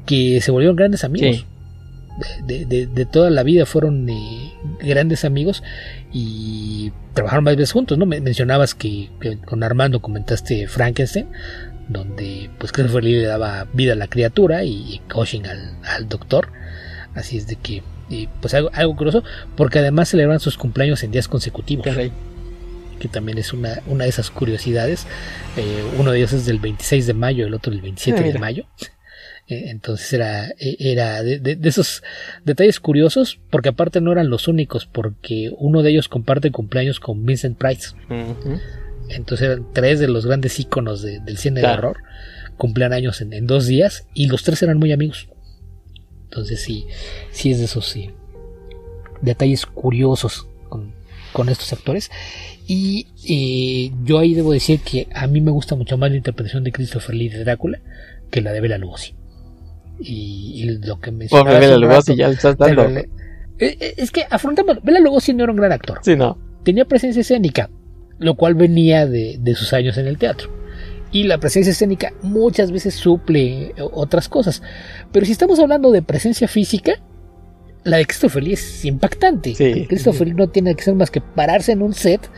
que se volvieron grandes amigos. De, toda la vida fueron eh, grandes amigos y trabajaron más veces juntos, ¿no? mencionabas que, con Armando comentaste Frankenstein, donde pues Christopher Lee le daba vida a la criatura y, Cushing al, al doctor. Así es de que y pues algo, algo curioso, porque además celebran sus cumpleaños en días consecutivos. Que también es una, una de esas curiosidades. Eh, uno de ellos es del 26 de mayo, el otro del 27 ah, de mayo. Eh, entonces era, e, era de, esos detalles curiosos, porque aparte no eran los únicos, porque uno de ellos comparte cumpleaños con Vincent Price. Entonces eran tres de los grandes íconos del cine de horror. Cumplean años en, en, dos días y los tres eran muy amigos. Entonces sí, sí es de esos sí, detalles curiosos con, estos actores. Y eh, yo ahí debo decir que a mí me gusta mucho más la interpretación de Christopher Lee de Drácula que la de Bela Lugosi. Y, lo que me Bela Lugosi ya estás dando. Eh, eh, es que afrontamos, Bela Lugosi no era un gran actor. Sí, no. Tenía presencia escénica, lo cual venía de, de sus años en el teatro y la presencia escénica muchas veces suple otras cosas. Pero si estamos hablando de presencia física, la de Christopher Lee es impactante. Christopher Lee no tiene que ser más que pararse en un set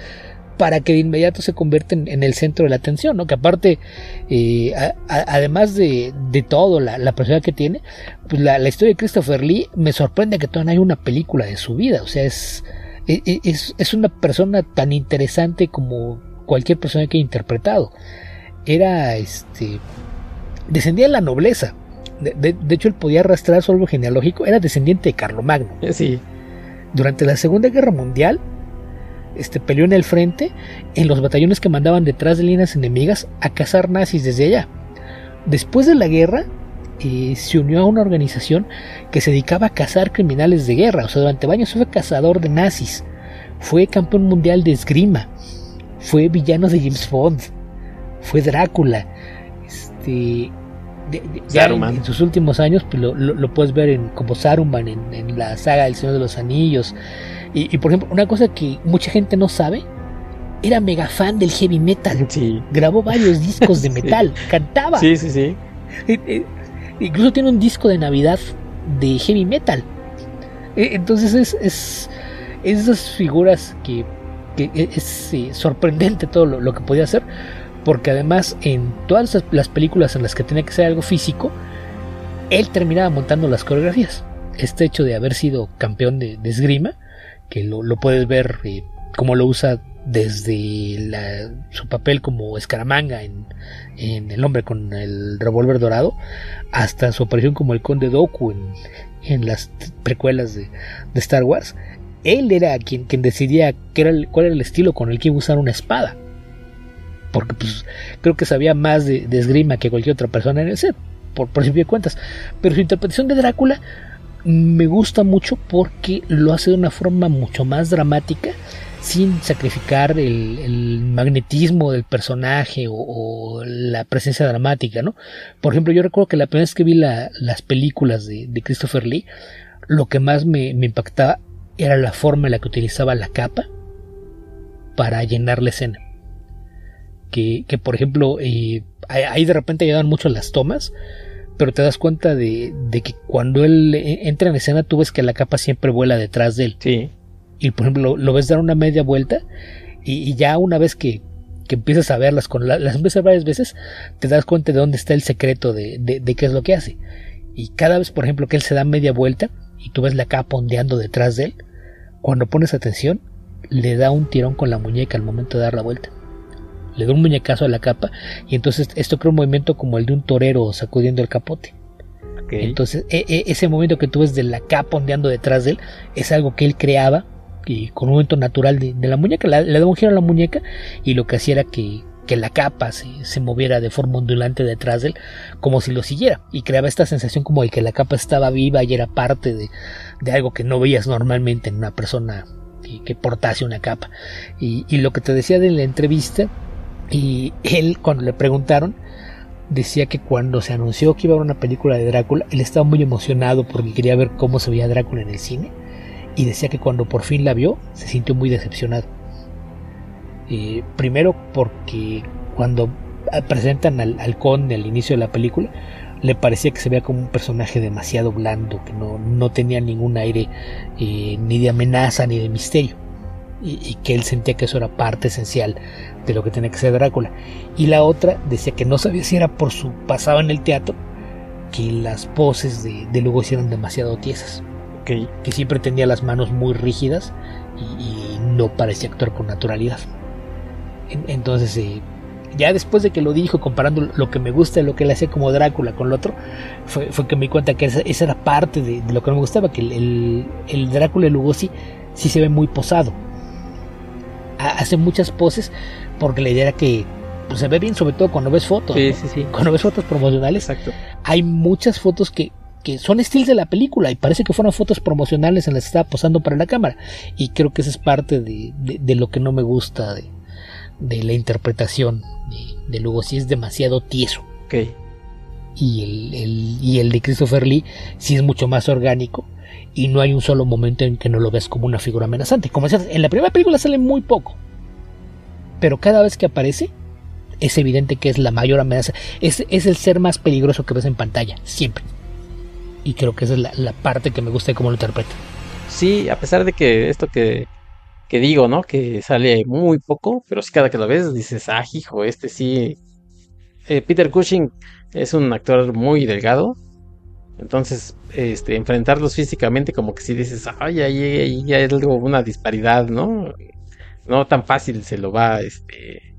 para que de inmediato se convierta en, el centro de la atención, ¿no? Que aparte, eh, además de, todo, la, persona que tiene, pues la, historia de Christopher Lee me sorprende que todavía no hay una película de su vida, o sea, es, e, e, es, es una persona tan interesante como cualquier persona que haya interpretado era este descendía de la nobleza. De, hecho, él podía arrastrar su árbol genealógico, era descendiente de Carlomagno. Eh, sí. Durante la Segunda Guerra Mundial, este, peleó en el frente en los batallones que mandaban detrás de líneas enemigas a cazar nazis desde allá. Después de la guerra, eh, se unió a una organización que se dedicaba a cazar criminales de guerra. O sea, durante años fue cazador de nazis. Fue campeón mundial de esgrima. Fue villano de James Bond fue Drácula. Este, en, sus últimos años pues, lo, puedes ver en, como Saruman en, la saga del Señor de los Anillos. Y, por ejemplo, una cosa que mucha gente no sabe, era mega fan del heavy metal. Grabó varios discos de metal, cantaba. Sí, sí, sí. Incluso tiene un disco de Navidad de heavy metal. E, entonces es, es esas figuras que, es eh, sorprendente todo lo, que podía hacer porque además en todas las películas en las que tenía que ser algo físico, él terminaba montando las coreografías. Este hecho de haber sido campeón de, esgrima, que lo, puedes ver eh, como lo usa desde su papel como escaramanga en, El hombre con el revólver dorado, hasta su aparición como el conde Doku en, las precuelas de, Star Wars, él era quien, quien decidía qué era cuál era el estilo con el que iba a usar una espada. Porque pues, creo que sabía más de, esgrima que cualquier otra persona en el set, por principio de cuentas. Pero su interpretación de Drácula me gusta mucho porque lo hace de una forma mucho más dramática sin sacrificar el, magnetismo del personaje o, la presencia dramática, ¿no? Por ejemplo, yo recuerdo que la primera vez que vi las películas de, Christopher Lee, lo que más me, impactaba era la forma en la que utilizaba la capa para llenar la escena. Que, por ejemplo, eh, ahí de repente ayudan mucho las tomas, pero te das cuenta de, de, que cuando él eh, entra en escena tú ves que la capa siempre vuela detrás de él. Sí y por ejemplo lo, ves dar una media vuelta y, ya una vez que, empiezas a verlas, con las empiezas varias veces, te das cuenta de dónde está el secreto de, de, qué es lo que hace. Y cada vez, por ejemplo, que él se da media vuelta y tú ves la capa ondeando detrás de él, cuando pones atención, le da un tirón con la muñeca al momento de dar la vuelta. Le da un muñecazo a la capa y entonces esto crea un movimiento como el de un torero sacudiendo el capote. Entonces e, e, ese movimiento que tú ves de la capa ondeando detrás de él es algo que él creaba y con un movimiento natural de, la muñeca, le da un giro a la muñeca y lo que hacía era que, la capa se, moviera de forma ondulante detrás de él, como si lo siguiera, y creaba esta sensación como de que la capa estaba viva y era parte de, algo que no veías normalmente en una persona que, portase una capa. Y, lo que te decía de la entrevista, y él cuando le preguntaron, decía que cuando se anunció que iba a haber una película de Drácula, él estaba muy emocionado porque quería ver cómo se veía Drácula en el cine y decía que cuando por fin la vio se sintió muy decepcionado. Eh, primero porque cuando presentan al, conde al inicio de la película, le parecía que se veía como un personaje demasiado blando, que no, tenía ningún aire eh, ni de amenaza ni de misterio. Y, que él sentía que eso era parte esencial de lo que tenía que ser Drácula. Y la otra decía que no sabía si era por su pasado en el teatro, que las poses de, de Lugo eran demasiado tiesas que siempre tenía las manos muy rígidas y, no parecía actuar con naturalidad. entonces, eh, ya después de que lo dijo, comparando lo que me gusta y lo que le hacía como Drácula con lo otro, fue, que me di cuenta que esa, era parte de, lo que me gustaba, que el, Drácula de Lugosi sí se ve muy posado. Hace muchas poses porque la idea era que pues, se ve bien, sobre todo cuando ves fotos. Cuando ves fotos promocionales, Exacto. hay muchas fotos que, que son estilos de la película y parece que fueron fotos promocionales en las que estaba posando para la cámara. Y creo que esa es parte de, de, lo que no me gusta de, de la interpretación de, Lugo. Si es demasiado tieso. Y, el, el, y el de Christopher Lee sí es mucho más orgánico y no hay un solo momento en que no lo ves como una figura amenazante. Como decías, en la primera película sale muy poco. Pero cada vez que aparece, es evidente que es la mayor amenaza. Es, es el ser más peligroso que ves en pantalla, siempre y creo que esa es la, parte que me gusta de cómo lo interpreta. Sí, a pesar de que esto que, que digo, ¿no? Que sale muy poco, pero sí cada que lo ves dices, ah, hijo, este sí. Eh, Peter Cushing es un actor muy delgado, entonces este, enfrentarlos físicamente como que si dices, ay, ay, ay, ya es algo, una disparidad, ¿no? No tan fácil se lo va este,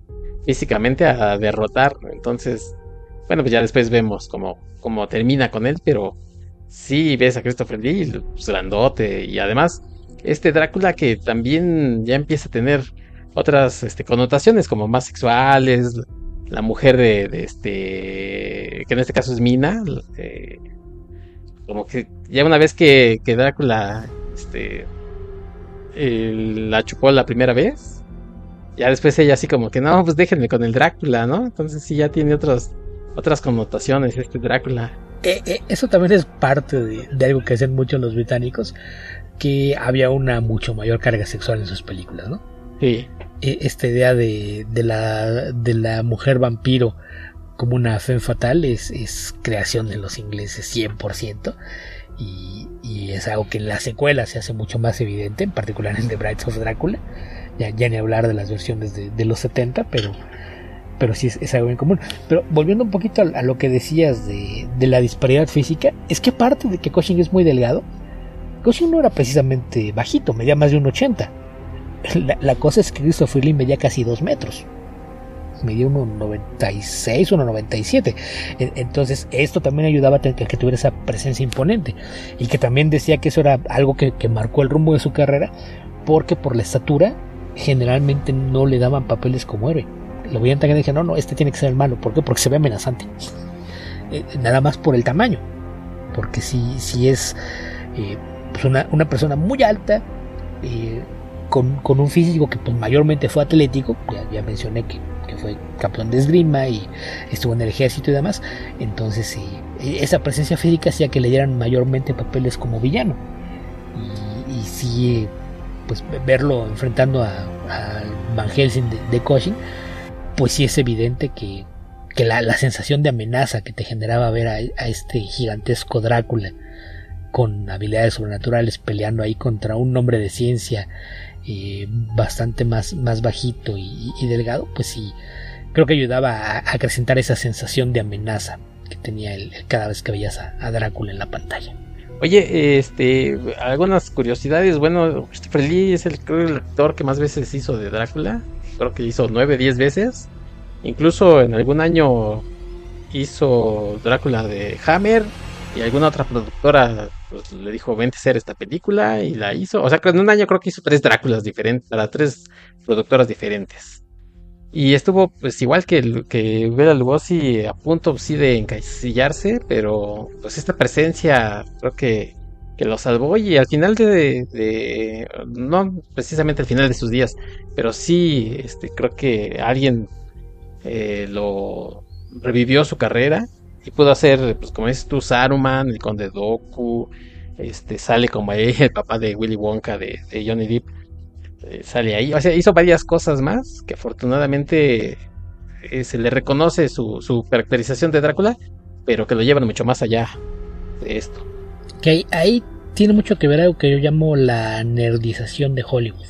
físicamente a derrotar, entonces, bueno, pues ya después vemos cómo, cómo termina con él, pero sí ves a Christopher Lee, pues, grandote, y además este Drácula que también ya empieza a tener otras este, connotaciones como más sexuales, la mujer de, este, que en este caso es Mina, eh, como que ya una vez que, que Drácula este, la chupó la primera vez, ya después ella así como que no, pues déjenme con el Drácula, ¿no? Entonces sí ya tiene otras otras connotaciones este Drácula. Eh, eh, eso también es parte de, algo que hacen mucho los británicos, que había una mucho mayor carga sexual en sus películas, ¿no? Sí. E, esta idea de, la, de la mujer vampiro como una fe fatal es, creación de los ingleses 100%. Y, y, es algo que en la secuela se hace mucho más evidente, en particular en The Brides of Drácula. Ya, ya ni hablar de las versiones de, de los 70, pero pero sí es, algo bien común. Pero volviendo un poquito a, lo que decías de, la disparidad física, es que aparte de que Cushing es muy delgado, Cushing no era precisamente bajito, medía más de un 80. La, cosa es que Christopher Lee medía casi 2 metros. Medía 1,96, 1,97. Entonces, esto también ayudaba a que, tuviera esa presencia imponente. Y que también decía que eso era algo que, marcó el rumbo de su carrera, porque por la estatura generalmente no le daban papeles como héroe. Lo veían tan y dije, no, no, este tiene que ser el malo. ¿Por qué? Porque se ve amenazante. Eh, nada más por el tamaño. Porque si, si es eh, pues una, una, persona muy alta, eh, con, un físico que pues, mayormente fue atlético, ya, mencioné que, que, fue campeón de esgrima y estuvo en el ejército y demás, entonces esa presencia física hacía que le dieran mayormente papeles como villano. Y, y sí pues verlo enfrentando a, Van Helsing de, de, pues sí es evidente que, la, sensación de amenaza que te generaba ver a, este gigantesco Drácula con habilidades sobrenaturales peleando ahí contra un hombre de ciencia bastante más, más bajito y, delgado, pues sí, creo que ayudaba a, acrecentar esa sensación de amenaza que tenía él cada vez que veías a Drácula en la pantalla. Oye, este, algunas curiosidades. Bueno, Christopher Lee es el, actor que más veces hizo de Drácula. Creo que hizo nueve, diez veces. Incluso en algún año hizo Drácula de Hammer y alguna otra productora pues, le dijo vente a hacer esta película y la hizo. O sea, en un año creo que hizo tres Dráculas diferentes para tres productoras diferentes. Y estuvo pues igual que, que Bela Lugosi a punto sí de encasillarse, pero pues esta presencia creo que, que lo salvó y al final de, de, no precisamente al final de sus días, pero sí este, creo que alguien eh, lo revivió su carrera y pudo hacer pues como es tú Saruman, el Conde Doku, este sale como ahí el papá de Willy Wonka de, Johnny Depp eh, sale ahí. O sea, hizo varias cosas más que afortunadamente eh, se le reconoce su, caracterización de Drácula, pero que lo llevan mucho más allá de esto. Que ahí, tiene mucho que ver algo que yo llamo la nerdización de Hollywood.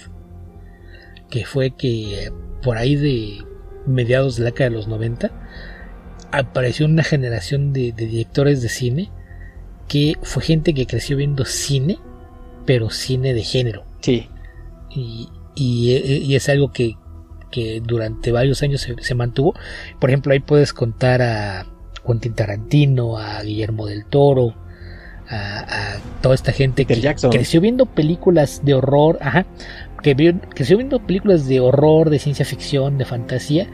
Que fue que por ahí de mediados de la década de los 90 apareció una generación de, de directores de cine que fue gente que creció viendo cine, pero cine de género. Sí y, es algo que, durante varios años se, mantuvo. Por ejemplo, ahí puedes contar a Quentin Tarantino, a Guillermo del Toro, a, toda esta gente que creció viendo películas de horror, ajá, que creció viendo películas de horror, de ciencia ficción, de fantasía,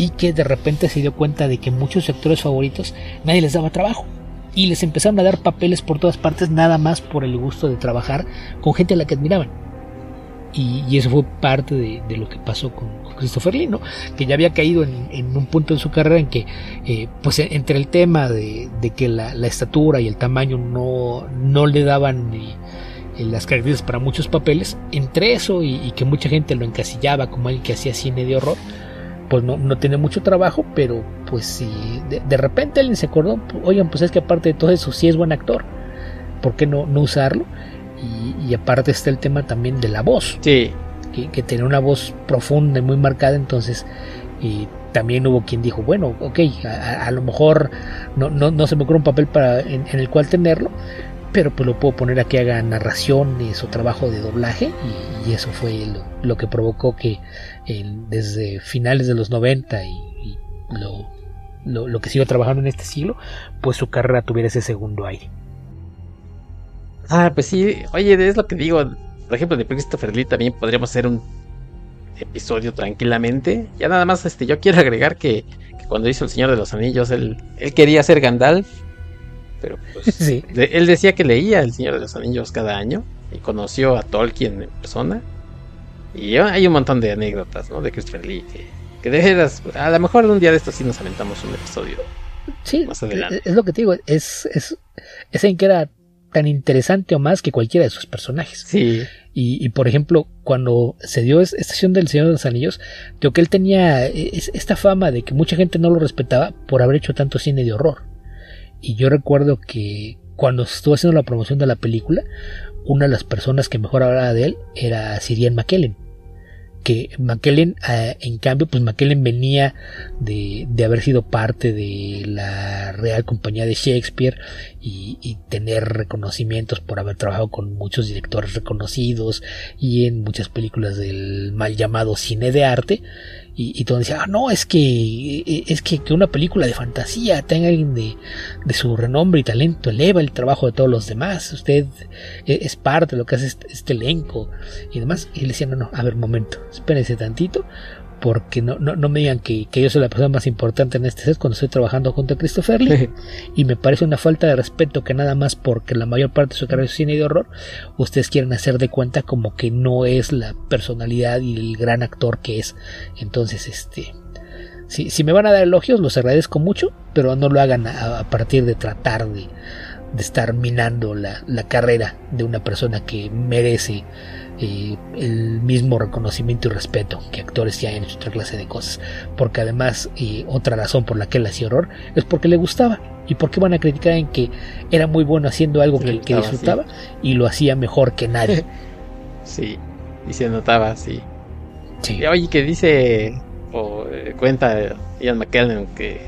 y que de repente se dio cuenta de que muchos actores favoritos nadie les daba trabajo. Y les empezaron a dar papeles por todas partes nada más por el gusto de trabajar con gente a la que admiraban. Y, eso fue parte de, lo que pasó con, Christopher Lee, ¿no? que ya había caído en, un punto en su carrera en que, eh, pues entre el tema de, que la, estatura y el tamaño no, no le daban eh, las características para muchos papeles, entre eso y, que mucha gente lo encasillaba como alguien que hacía cine de horror, pues no, no tiene mucho trabajo, pero pues si de, repente alguien se acordó, oigan, pues es que aparte de todo eso, sí es buen actor, ¿por qué no, no usarlo? Y, aparte está el tema también de la voz. Sí. Que, que tiene una voz profunda y muy marcada, entonces y también hubo quien dijo, bueno, ok, a, lo mejor no, no, no, se me ocurre un papel para, en, el cual tenerlo, pero pues lo puedo poner a que haga narraciones o trabajo de doblaje y, eso fue lo, que provocó que desde finales de los 90 y, lo, lo, lo, que sigo trabajando en este siglo, pues su carrera tuviera ese segundo aire. Ah, pues sí, oye, es lo que digo. Por ejemplo, de Christopher Lee también podríamos hacer un episodio tranquilamente. Ya nada más, este, yo quiero agregar que, cuando hizo El Señor de los Anillos, él, él quería ser Gandalf. Pero pues, él decía que leía El Señor de los Anillos cada año y conoció a Tolkien en persona. Y hay un montón de anécdotas, ¿no? De Christopher Lee que, que de veras, a lo mejor un día de estos sí nos aventamos un episodio. Sí, más adelante. es lo que te digo, es, es, es en que era tan interesante o más que cualquiera de sus personajes. Sí. Y, por ejemplo, cuando se dio esta sesión del Señor de los Anillos, creo que él tenía esta fama de que mucha gente no lo respetaba por haber hecho tanto cine de horror. Y yo recuerdo que cuando estuvo haciendo la promoción de la película, una de las personas que mejor hablaba de él era Sirian McKellen, que McKellen, eh, en cambio, pues McKellen venía de, de, haber sido parte de la Real Compañía de Shakespeare y, tener reconocimientos por haber trabajado con muchos directores reconocidos y en muchas películas del mal llamado cine de arte y, y todo decía, ah, no, es que, eh, es que, que, una película de fantasía tenga alguien de, de, su renombre y talento, eleva el trabajo de todos los demás, usted eh, es parte de lo que hace este, este elenco y demás. Y le decía, no, no, a ver, momento, espérense tantito, porque no, no, no me digan que, que, yo soy la persona más importante en este set cuando estoy trabajando junto a Christopher Lee. y me parece una falta de respeto que nada más porque la mayor parte de su carrera es cine de horror, ustedes quieren hacer de cuenta como que no es la personalidad y el gran actor que es. Entonces, este... Si, si me van a dar elogios, los agradezco mucho, pero no lo hagan a, a partir de tratar de, de estar minando la, la, carrera de una persona que merece eh, el mismo reconocimiento y respeto que actores ya en otra clase de cosas. Porque además, eh, otra razón por la que él hacía horror es porque le gustaba. ¿Y porque van a criticar en que era muy bueno haciendo algo que, que disfrutaba y lo hacía mejor que nadie? sí, y se notaba, sí. sí. Oye, que dice, o eh, cuenta Ian McKellen que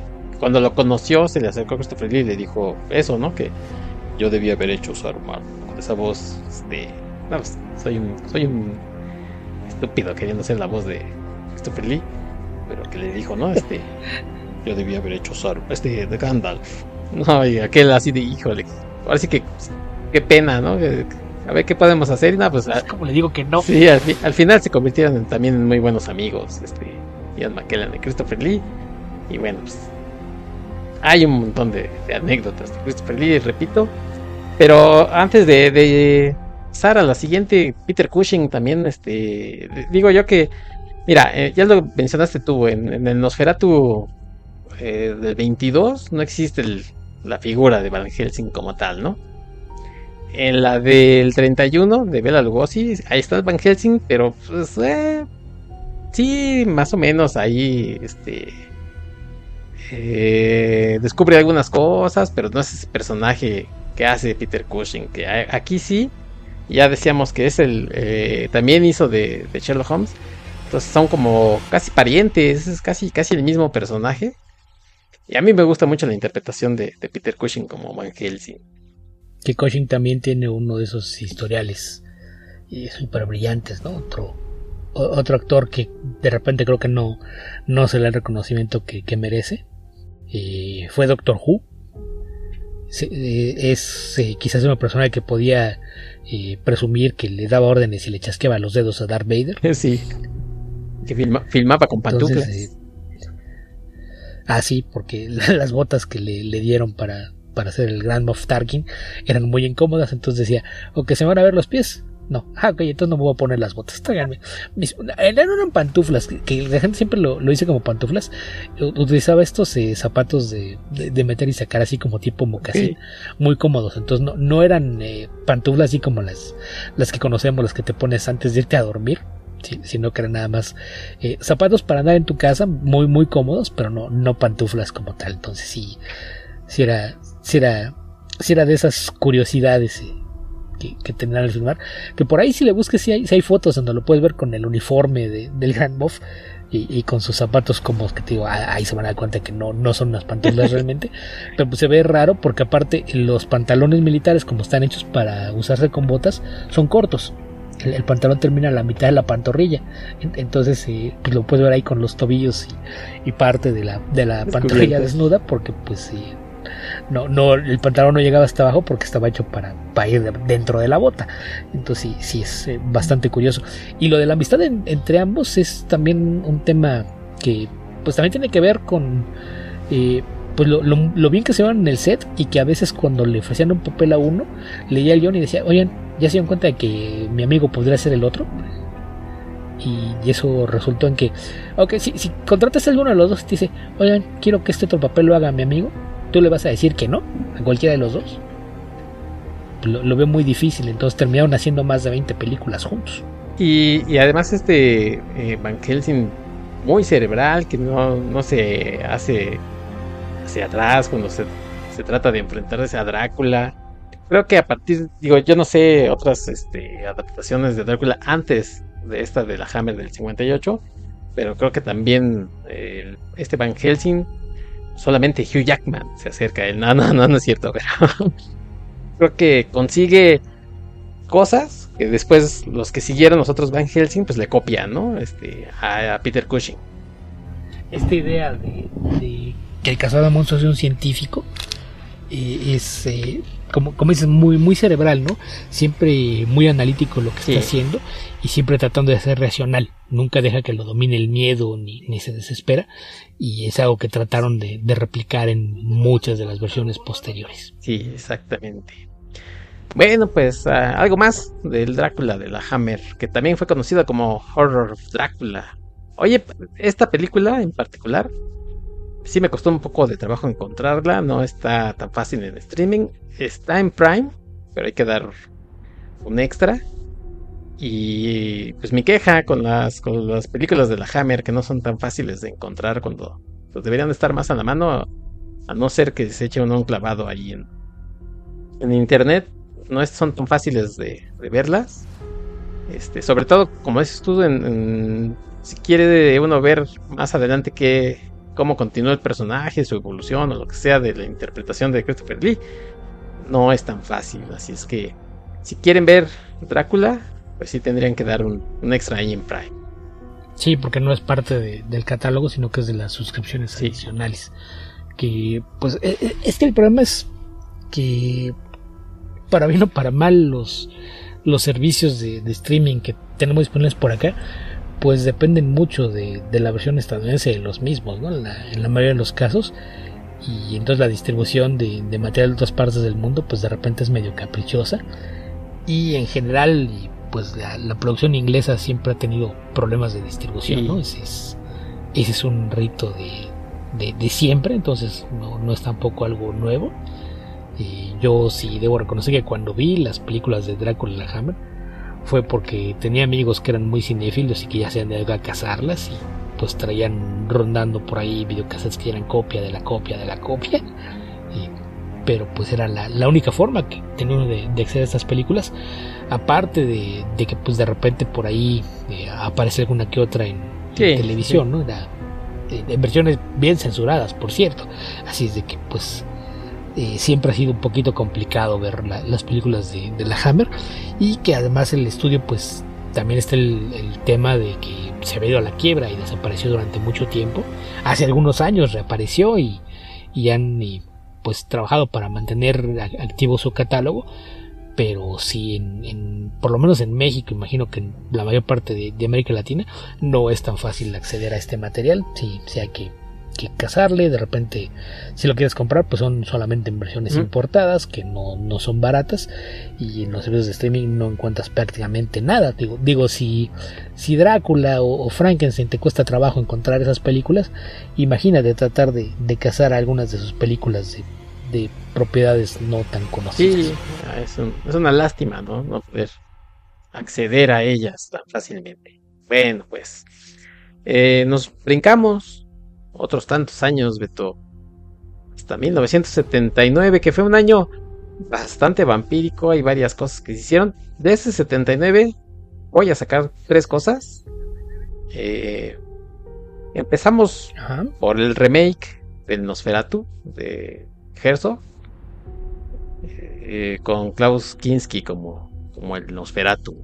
cuando lo conoció se le acercó a Christopher Lee y le dijo eso, ¿no? Que yo debía haber hecho usar con esa voz, este, no, pues, soy un, soy un estúpido queriendo ser la voz de Christopher Lee, pero que le dijo, ¿no? Este, yo debía haber hecho usar, este, de Gandalf, no, y aquel así de, híjole, ahora sí que, qué pena, ¿no? A ver qué podemos hacer, y nada, pues, como le digo que no. Sí, al, al final se convirtieron en, también en muy buenos amigos, este, Ian McKellen y Christopher Lee, y bueno, pues hay un montón de, anécdotas de Christopher Lee, repito. Pero antes de, de Sara, la siguiente, Peter Cushing también, este, digo yo que, mira, eh, ya lo mencionaste tú, en, en el Nosferatu eh, del 22 no existe la figura de Van Helsing como tal, ¿no? En la del 31 de Bela Lugosi, ahí está Van Helsing, pero pues, eh, sí, más o menos ahí, este, eh, descubre algunas cosas, pero no es ese personaje que hace Peter Cushing, que aquí sí, ya decíamos que es el, eh, también hizo de, Sherlock Holmes, entonces son como casi parientes, es casi, casi el mismo personaje. Y a mí me gusta mucho la interpretación de, Peter Cushing como Van Helsing. Que Cushing también tiene uno de esos historiales súper brillantes, ¿no? Otro, otro actor que de repente creo que no, no se le da el reconocimiento que merece eh, fue Doctor Who. Eh, es eh, quizás una persona que podía presumir que le daba órdenes y le chasqueaba los dedos a Darth Vader. Sí. Que filma, filmaba con pantuflas. Entonces, ah, sí, porque las botas que le, le dieron para, para hacer el Grand Moff Tarkin eran muy incómodas. Entonces decía, o que se van a ver los pies, no, ah, ok, entonces no me voy a poner las botas. Tráiganme. Mis, eran pantuflas, que, la gente siempre lo, lo dice como pantuflas. Utilizaba estos eh, zapatos de, de, de, meter y sacar así como tipo mocasín, sí. muy cómodos. Entonces no, no eran eh, pantuflas así como las, las que conocemos, las que te pones antes de irte a dormir. Sino que eran nada más eh, zapatos para andar en tu casa, muy, muy cómodos, pero no, no pantuflas como tal. Entonces sí, sí era, sí era, sí era de esas curiosidades. Eh, que, que tendrán al filmar. Que por ahí si le busques, si hay, hay fotos donde lo puedes ver con el uniforme de, del Grand Moff y, y, con sus zapatos como que te digo, ahí se van a dar cuenta que no, no son unas pantuflas realmente. Pero pues se ve raro porque aparte los pantalones militares como están hechos para usarse con botas son cortos. El, el, pantalón termina a la mitad de la pantorrilla. Entonces eh, pues lo puedes ver ahí con los tobillos y, y parte de la, de la pantorrilla desnuda porque pues eh, no, no, el pantalón no llegaba hasta abajo porque estaba hecho para, para ir dentro de la bota. Entonces sí, sí es eh, bastante curioso. Y lo de la amistad en, entre ambos es también un tema que pues también tiene que ver con eh, pues lo, lo, bien que se van en el set y que a veces cuando le ofrecían un papel a uno, leía el guion y decía, oigan, ya se dieron cuenta de que mi amigo podría ser el otro. Y, eso resultó en que, ok, si, si contratas a alguno de los dos y te dice, oigan, quiero que este otro papel lo haga mi amigo, ¿tú le vas a decir que no a cualquiera de los dos? Lo, veo muy difícil, entonces terminaron haciendo más de 20 películas juntos. Y, además este eh, Van Helsing muy cerebral, que no, no se hace hacia atrás cuando se, se, trata de enfrentarse a Drácula. Creo que a partir, digo, yo no sé otras este, adaptaciones de Drácula antes de esta de la Hammer del 58, pero creo que también eh, este Van Helsing, solamente Hugh Jackman se acerca a él. No, no, no, no es cierto, pero creo que consigue cosas que después los que siguieron los otros Van Helsing pues le copian, ¿no? Este, a, Peter Cushing. Esta idea de, que el cazador de monstruos es un científico eh, es eh, como, como dices, muy, muy cerebral, ¿no? Siempre muy analítico lo que está haciendo y siempre tratando de ser racional. Nunca deja que lo domine el miedo ni, ni se desespera. Y es algo que trataron de, replicar en muchas de las versiones posteriores. Sí, exactamente. Bueno, pues ah, algo más del Drácula de la Hammer, que también fue conocida como Horror Drácula. Oye, esta película en particular sí me costó un poco de trabajo encontrarla, no está tan fácil en streaming. Está en Prime, pero hay que dar un extra. Y pues mi queja con las, con las películas de la Hammer que no son tan fáciles de encontrar cuando pues, deberían estar más a la mano, a no ser que se eche uno un clavado ahí en, en internet, no son tan fáciles de, verlas. Este, sobre todo, como dices tú, si quiere uno ver más adelante qué, cómo continúa el personaje, su evolución o lo que sea de la interpretación de Christopher Lee, no es tan fácil. Así es que si quieren ver Drácula, pues sí tendrían que dar un, extra ahí en Prime. Sí, porque no es parte del catálogo, sino que es de las suscripciones adicionales. Que, pues, e, e, es que el problema es que, para bien o para mal, los, los servicios de, de streaming que tenemos disponibles por acá, pues dependen mucho de, la versión estadounidense de los mismos, ¿no? En la, mayoría de los casos. Y entonces la distribución de, material de otras partes del mundo, pues de repente es medio caprichosa. Y en general, pues la, producción inglesa siempre ha tenido problemas de distribución, ¿no? Ese es, ese es un rito de, de, siempre, entonces no, no, es tampoco algo nuevo. Y yo sí debo reconocer que cuando vi las películas de Drácula y la Hammer, fue porque tenía amigos que eran muy cinéfilos y que ya se han ido a cazarlas y pues traían rondando por ahí videocassettes que eran copia de la copia de la copia. Pero pues era la, única forma que tenía uno de, acceder a estas películas. Aparte de, que pues de repente por ahí eh, aparece alguna que otra en, televisión, ¿no? Era, eh, en versiones bien censuradas, por cierto. Así es de que pues eh, siempre ha sido un poquito complicado ver las películas de, la Hammer y que además el estudio pues también está el, tema de que se había ido a la quiebra y desapareció durante mucho tiempo. Hace algunos años reapareció y, han pues trabajado para mantener activo su catálogo. Pero sí, en, por lo menos en México, imagino que en la mayor parte de, América Latina no es tan fácil acceder a este material. Sí, sí hay que que cazarle. De repente, si lo quieres comprar, pues son solamente en versiones importadas, que no, no, son baratas. Y en los servicios de streaming no encuentras prácticamente nada. Digo, digo si, si Drácula o, Frankenstein te cuesta trabajo encontrar esas películas, imagínate tratar de, de cazar algunas de sus películas de, de propiedades no tan conocidas. Sí, es, es una lástima, ¿no? No poder acceder a ellas tan fácilmente. Bueno, pues eh, nos brincamos otros tantos años, Beto. Hasta 1979, que fue un año bastante vampírico. Hay varias cosas que se hicieron. De ese 79 voy a sacar tres cosas. Eh, empezamos por el remake del Nosferatu de Herzog. Eh, con Klaus Kinski como, como el Nosferatu.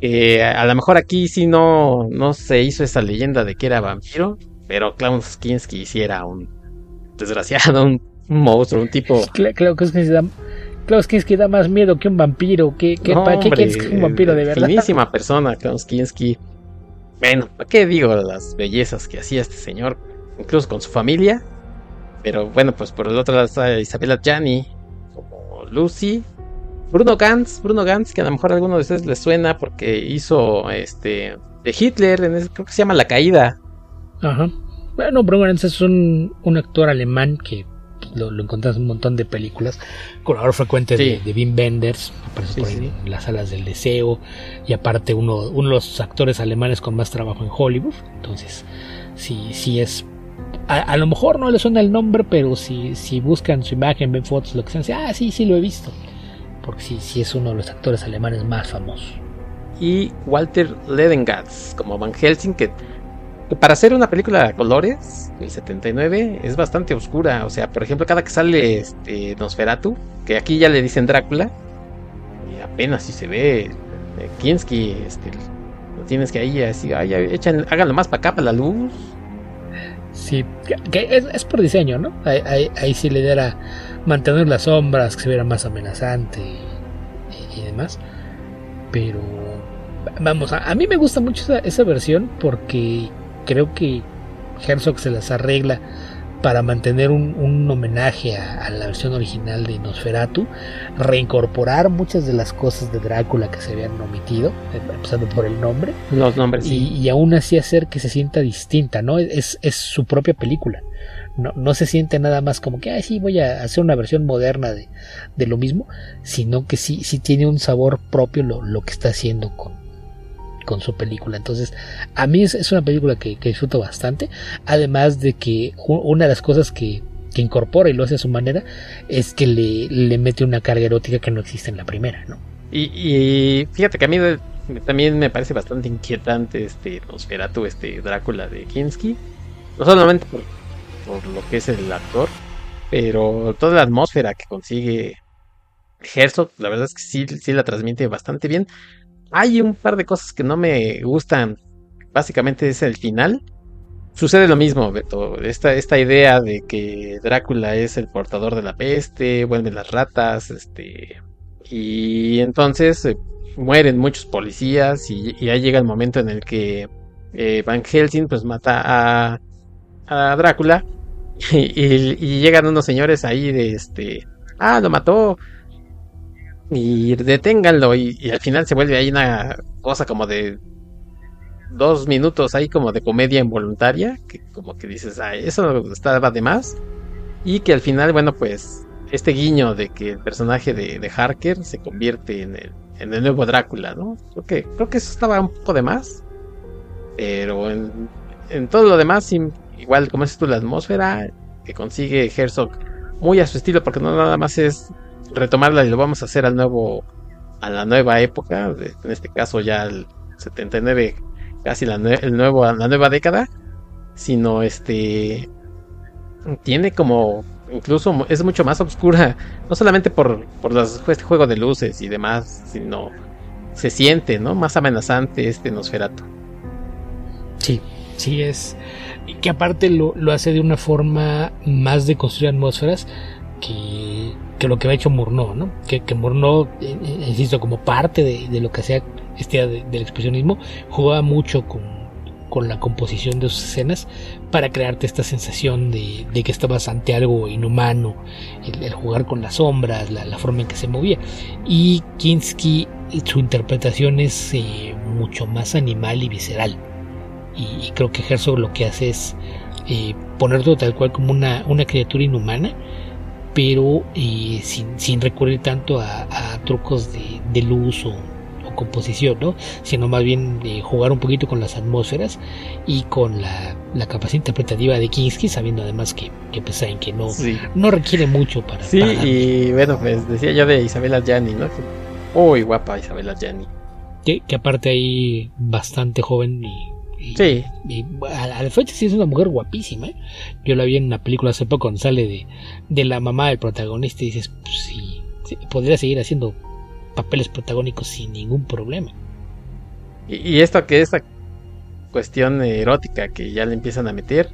Eh, a lo mejor aquí sí no, no se hizo esa leyenda de que era vampiro. Pero Klaus Kinski hiciera un desgraciado, un, monstruo, un tipo. Claro, que da, Klaus Kinski da más miedo que un vampiro. ¿Qué, qué, qué un vampiro de verdad? Finísima persona, Klaus Kinski. Bueno, ¿para qué digo las bellezas que hacía este señor? Incluso con su familia. Pero bueno, pues por el otro lado está Isabella Gianni, como Lucy. Bruno Gantz, Bruno Gantz, que a lo mejor a alguno de ustedes les suena porque hizo este de Hitler, en creo que se llama La Caída. Ajá. Bueno, Bruno es un, un actor alemán que lo, lo encontrás en un montón de películas. Colaborador frecuente de, de Wim Wenders, aparece por ahí en las salas del deseo. Y aparte, uno, uno de los actores alemanes con más trabajo en Hollywood. Entonces, sí, sí es. A, lo mejor no le suena el nombre, pero si, si buscan su imagen, ven fotos, lo que sea, ah, sí, sí lo he visto. Porque sí, sí es uno de los actores alemanes más famosos. y Walter Ledengatz como Van Helsing, que, para hacer una película de colores, del 79, es bastante oscura. O sea, por ejemplo, cada que sale este, Nosferatu, que aquí ya le dicen Drácula, y apenas si se ve eh, Kinski, este, lo tienes que ahí así, ay, echan, háganlo más para acá, para la luz. Sí, que es, por diseño, ¿no? Ahí, ahí, sí le diera mantener las sombras, que se viera más amenazante y, demás. Pero, vamos, a, a, mí me gusta mucho esa, esa versión porque creo que Herzog se las arregla para mantener un, homenaje a, la versión original de Nosferatu, reincorporar muchas de las cosas de Drácula que se habían omitido, empezando por el nombre. Los nombres, y, aún así hacer que se sienta distinta, ¿no? Es, es su propia película. No, no, se siente nada más como que, ay, sí, voy a hacer una versión moderna de, de lo mismo, sino que sí, sí tiene un sabor propio lo, lo que está haciendo con, con su película. Entonces, a mí es, una película que, disfruto bastante. Además de que una de las cosas que, incorpora y lo hace a su manera es que le, mete una carga erótica que no existe en la primera, ¿no? Y, fíjate que a mí también me parece bastante inquietante este Nosferatu, este Drácula de Kinski. No solamente por, por lo que es el actor, pero toda la atmósfera que consigue Herzog, la verdad es que sí, sí la transmite bastante bien. Hay un par de cosas que no me gustan. Básicamente es el final. Sucede lo mismo, Beto. Esta, esta idea de que Drácula es el portador de la peste, vuelven las ratas, este. Y entonces eh, mueren muchos policías y, y, ahí llega el momento en el que eh, Van Helsing pues mata a, a Drácula y, y, llegan unos señores ahí de este. Ah, lo mató y deténganlo y, al final se vuelve ahí una cosa como de dos minutos ahí como de comedia involuntaria que como que dices ah, eso estaba de más y que al final bueno pues este guiño de que el personaje de, de Harker se convierte en el, en el nuevo Drácula no creo que creo que eso estaba un poco de más pero en, en todo lo demás igual como es tú la atmósfera que consigue Herzog muy a su estilo porque no nada más es retomarla y lo vamos a hacer al nuevo a la nueva época, en este caso ya el 79 casi la, el nuevo, la nueva década, sino este tiene como incluso es mucho más oscura, no solamente por, por los, este juego de luces y demás, sino se siente, ¿no? Más amenazante este Nosferatu. Sí, sí es que aparte lo, lo hace de una forma más de construir atmósferas que lo que ha hecho Murnau. Que, que Murnau, eh, eh, insisto, como parte de, lo que hacía este del expresionismo, jugaba mucho con, la composición de sus escenas para crearte esta sensación de, que estabas ante algo inhumano, el, jugar con las sombras, la, forma en que se movía. Y Kinski, su interpretación es eh, mucho más animal y visceral. Y, creo que Herzog lo que hace es eh, ponerlo tal cual como una criatura inhumana pero eh, sin, recurrir tanto a, trucos de, luz o, composición, ¿no? sino más bien eh, jugar un poquito con las atmósferas y con la, capacidad interpretativa de Kinski, sabiendo además que, que pues, saben que no, no requiere mucho para... Sí, y bueno, pues decía yo de Isabela Gianni, ¿no? Muy guapa Isabela Gianni. Que, que aparte ahí bastante joven y sí. Y a, la fecha sí es una mujer guapísima. ¿eh? Yo la vi en una película hace poco cuando sale de, de la mamá del protagonista y dices, pues sí, podría seguir haciendo papeles protagónicos sin ningún problema. Y, esto que esta cuestión erótica que ya le empiezan a meter.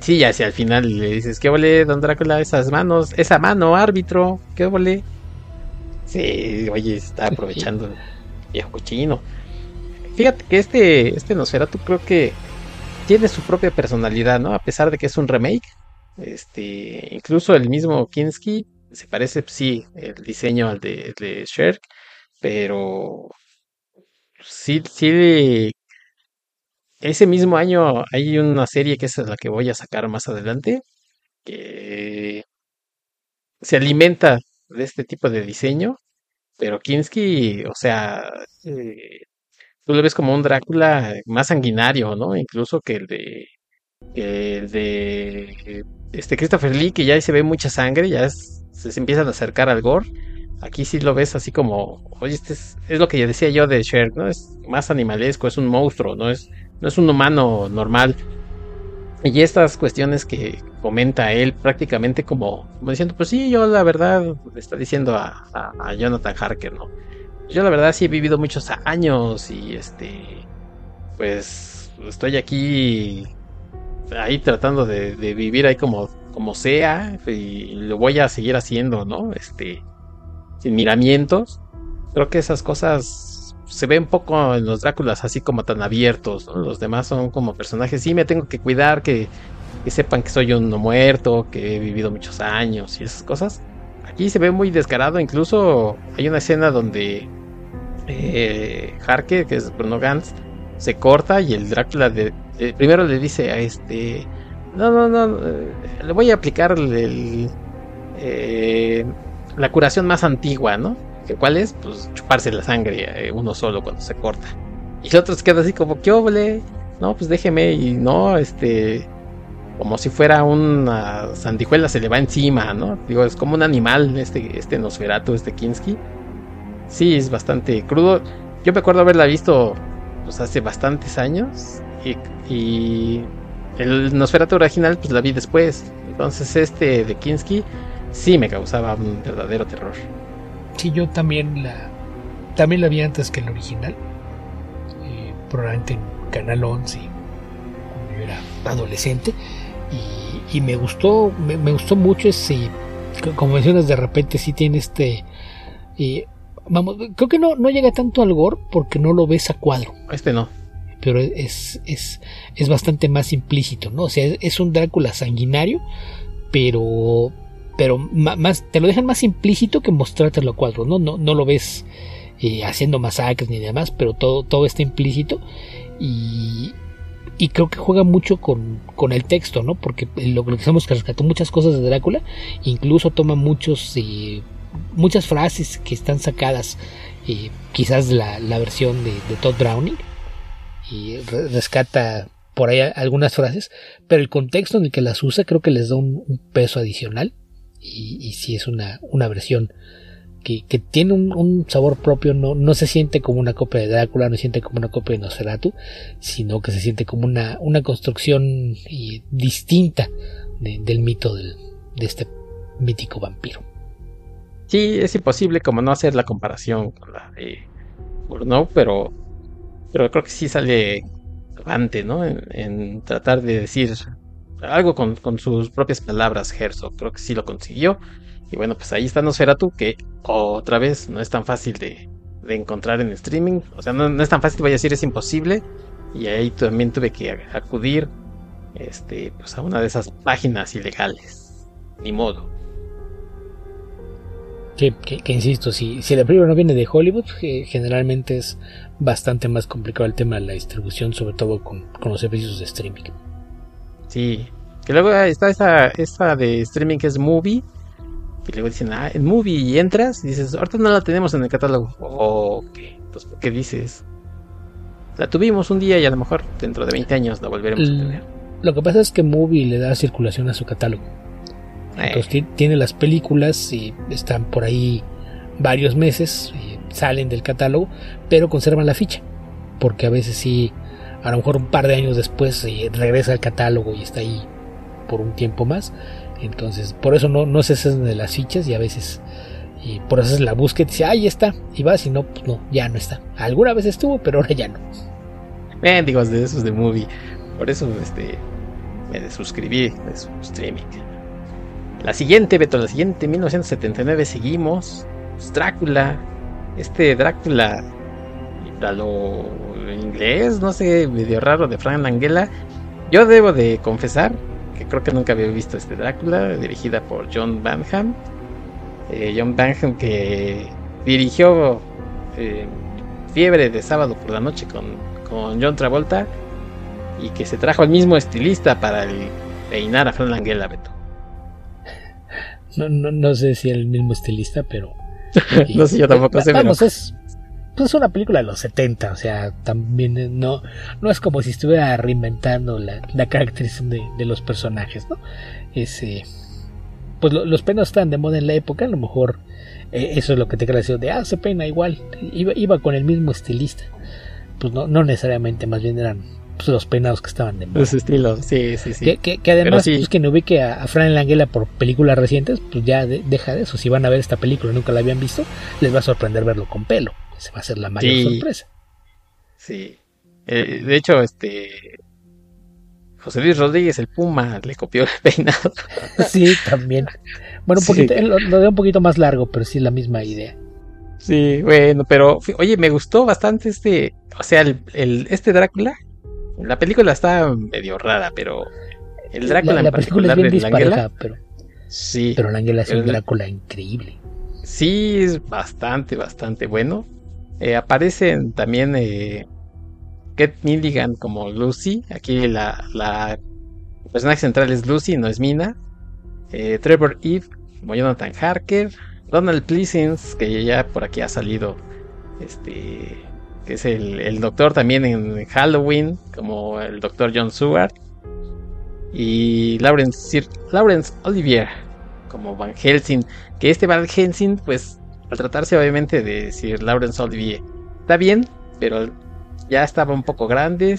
Sí, ya si al final le dices, ¿qué vole, don Drácula? Esas manos, esa mano, árbitro, ¿qué vole? Sí, oye, está aprovechando viejo cochino. Fíjate que este, este Nosferatu creo que tiene su propia personalidad, ¿no? A pesar de que es un remake. Este, incluso el mismo Kinski se parece, sí, el diseño al de, de Sherk, pero sí, sí, ese mismo año hay una serie que es la que voy a sacar más adelante, que se alimenta de este tipo de diseño, pero Kinski, o sea, eh, tú lo ves como un Drácula más sanguinario, ¿no? Incluso que el de el de este Christopher Lee, que ya se ve mucha sangre, ya se, empiezan a acercar al gore. Aquí sí lo ves así como, oye, este es, lo que decía yo de Sher, ¿no? Es más animalesco, es un monstruo, no es, no es un humano normal. Y estas cuestiones que comenta él prácticamente como, como diciendo, pues sí, yo la verdad, le está diciendo a, a, Jonathan Harker, ¿no? Yo la verdad sí he vivido muchos años y este, pues estoy aquí, ahí tratando de, vivir ahí como, como sea y lo voy a seguir haciendo, ¿no? Este, sin miramientos. Creo que esas cosas se ven poco en los Dráculas así como tan abiertos. Los demás son como personajes. Sí, me tengo que cuidar, que, sepan que soy un no muerto, que he vivido muchos años y esas cosas. Aquí se ve muy descarado. Incluso hay una escena donde eh, Harker, que es Bruno Gantz, se corta y el Drácula primero le dice a este. No, no, no, eh, le voy a aplicar eh, la curación más antigua, ¿no? ¿Cuál es? Pues chuparse la sangre eh, uno solo cuando se corta. Y el otro se queda así como, ¿qué oble? No, pues déjeme y no, este, como si fuera una sandijuela se le va encima, ¿no? Digo, es como un animal este, este Nosferatu, este Kinski. Sí, es bastante crudo. Yo me acuerdo haberla visto pues hace bastantes años y, y el Nosferatu original pues la vi después. Entonces este de Kinski sí me causaba un verdadero terror. Sí, yo también la, también la vi antes que el original. Eh, probablemente en Canal 11, cuando yo era adolescente. Y, me gustó, me, gustó mucho ese, como mencionas, de repente sí tiene este... Eh, vamos, creo que no, no llega tanto al gore porque no lo ves a cuadro. Este no. Pero es, es, es bastante más implícito, ¿no? O sea, es un Drácula sanguinario, pero pero más te lo dejan más implícito que mostrártelo a cuadros, ¿no? No, no lo ves eh, haciendo masacres ni demás, pero todo, todo está implícito y, y creo que juega mucho con, con el texto, ¿no? Porque lo, que decimos que rescató muchas cosas de Drácula, incluso toma muchos eh, muchas frases que están sacadas eh, quizás la, la, versión de, Todd Browning y rescata por ahí algunas frases, pero el contexto en el que las usa creo que les da un peso adicional y, si es una, una versión que, tiene un, sabor propio, no, no se siente como una copia de Drácula, no se siente como una copia de Nosferatu, sino que se siente como una, una construcción eh, distinta del mito de este mítico vampiro. Sí, es imposible como no hacer la comparación con la de Burnow, pero, pero creo que sí sale avante, ¿no? en tratar de decir algo con, sus propias palabras, Herzog. Creo que sí lo consiguió. Y bueno, pues ahí está Nosferatu, que otra vez no es tan fácil de, encontrar en streaming. O sea, no, es tan fácil, voy a decir, es imposible. Y ahí también tuve que acudir este, pues a una de esas páginas ilegales. Ni modo. Que, que, insisto, si, si la película no viene de Hollywood, generalmente es bastante más complicado el tema de la distribución, sobre todo con, con los servicios de streaming. Sí. Que luego está esa, esa de streaming que es Movie. Que luego dicen, ah, en Movie y entras y dices, ahorita no la tenemos en el catálogo. Ok, entonces, ¿qué dices? La tuvimos un día y a lo mejor dentro de 20 años la volveremos a tener. Lo que pasa es que Movie le da circulación a su catálogo. Eh. Entonces tiene las películas y están por ahí varios meses, y salen del catálogo, pero conservan la ficha. Porque a veces sí a lo mejor un par de años después eh, regresa al catálogo y está ahí por un tiempo más. Entonces, por eso no, no se hacen de las fichas y a veces y por eso es la búsqueda y dice, ahí está, y vas y no, pues no, ya no está. Alguna vez estuvo, pero ahora ya no. digo de esos de movie. Por eso este me suscribí de su streaming. La siguiente, Beto, la siguiente, 1979, seguimos. Drácula. Este Drácula lo inglés, no sé, medio raro de Frank Langella. Yo debo de confesar que creo que nunca había visto este Drácula, dirigida por John Banham. Eh, John Banham que dirigió eh, Fiebre de sábado por la noche con, con John Travolta y que se trajo al mismo estilista para peinar a Frank Langella, Beto. No, no, no sé si el mismo estilista, pero... no sé, yo tampoco sé. Vamos, es, pues es una película de los 70, o sea, también no, no es como si estuviera reinventando la, la caracterización de, los personajes, ¿no? Es, pues los peinados estaban de moda en la época, a lo mejor eh, eso es lo que te decir de, ah, se peina igual, iba, iba con el mismo estilista. Pues no, no necesariamente, más bien eran pues, los peinados que estaban de moda. Los estilos, sí, sí, sí. Que, además, pues quien ubique a, a Fran Langella por películas recientes, pues ya deja de eso. Si van a ver esta película y nunca la habían visto, les va a sorprender verlo con pelo. Se va a hacer la mayor sorpresa. Sí. Eh, de hecho, este José Luis Rodríguez, el Puma, le copió el peinado. sí, también. Bueno, un poquito, lo, lo un poquito más largo, pero sí es la misma idea. Sí, bueno, pero oye, me gustó bastante este, o sea, el, este Drácula. La película está medio rara, pero el Drácula la, en la película es bien dispareja, pero sí, pero es un Drácula increíble. Sí, es bastante, bastante bueno. Eh, aparecen también eh, Kate Milligan como Lucy. Aquí la, la el personaje central es Lucy, no es Mina. Eh, Trevor Eve como Jonathan Harker. Donald Pleasence, que ya por aquí ha salido. Este. Que es el, doctor también en Halloween. Como el doctor John Seward. Y Lawrence, Lawrence Olivier como Van Helsing. Que este Van Helsing, pues, al tratarse obviamente de Sir Lawrence Olivier, está bien, pero ya estaba un poco grande,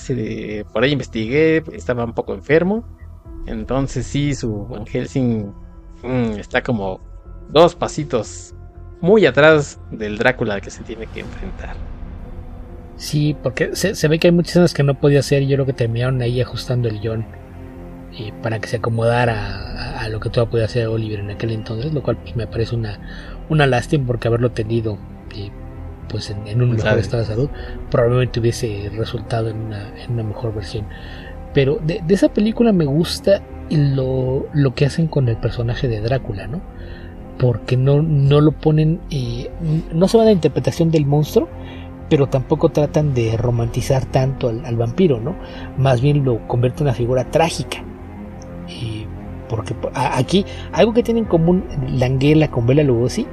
por ahí investigué, estaba un poco enfermo. Entonces sí, su Van Helsing mm, está como dos pasitos muy atrás del Drácula que se tiene que enfrentar. Sí, porque se, ve que hay muchas escenas que no podía hacer y yo creo que terminaron ahí ajustando el guion eh, para que se acomodara a, lo que todo podía hacer Oliver en aquel entonces, lo cual pues, me parece una, una lástima porque haberlo tenido eh, pues en, un mejor estado de salud, probablemente hubiese resultado en una, en una mejor versión. Pero de, esa película me gusta lo, lo, que hacen con el personaje de Drácula, ¿no? Porque no, no lo ponen, eh, no se va a la interpretación del monstruo, pero tampoco tratan de romantizar tanto al, vampiro, ¿no? Más bien lo convierte en una figura trágica. porque aquí, algo que tienen en común Languela con Bela Lugosi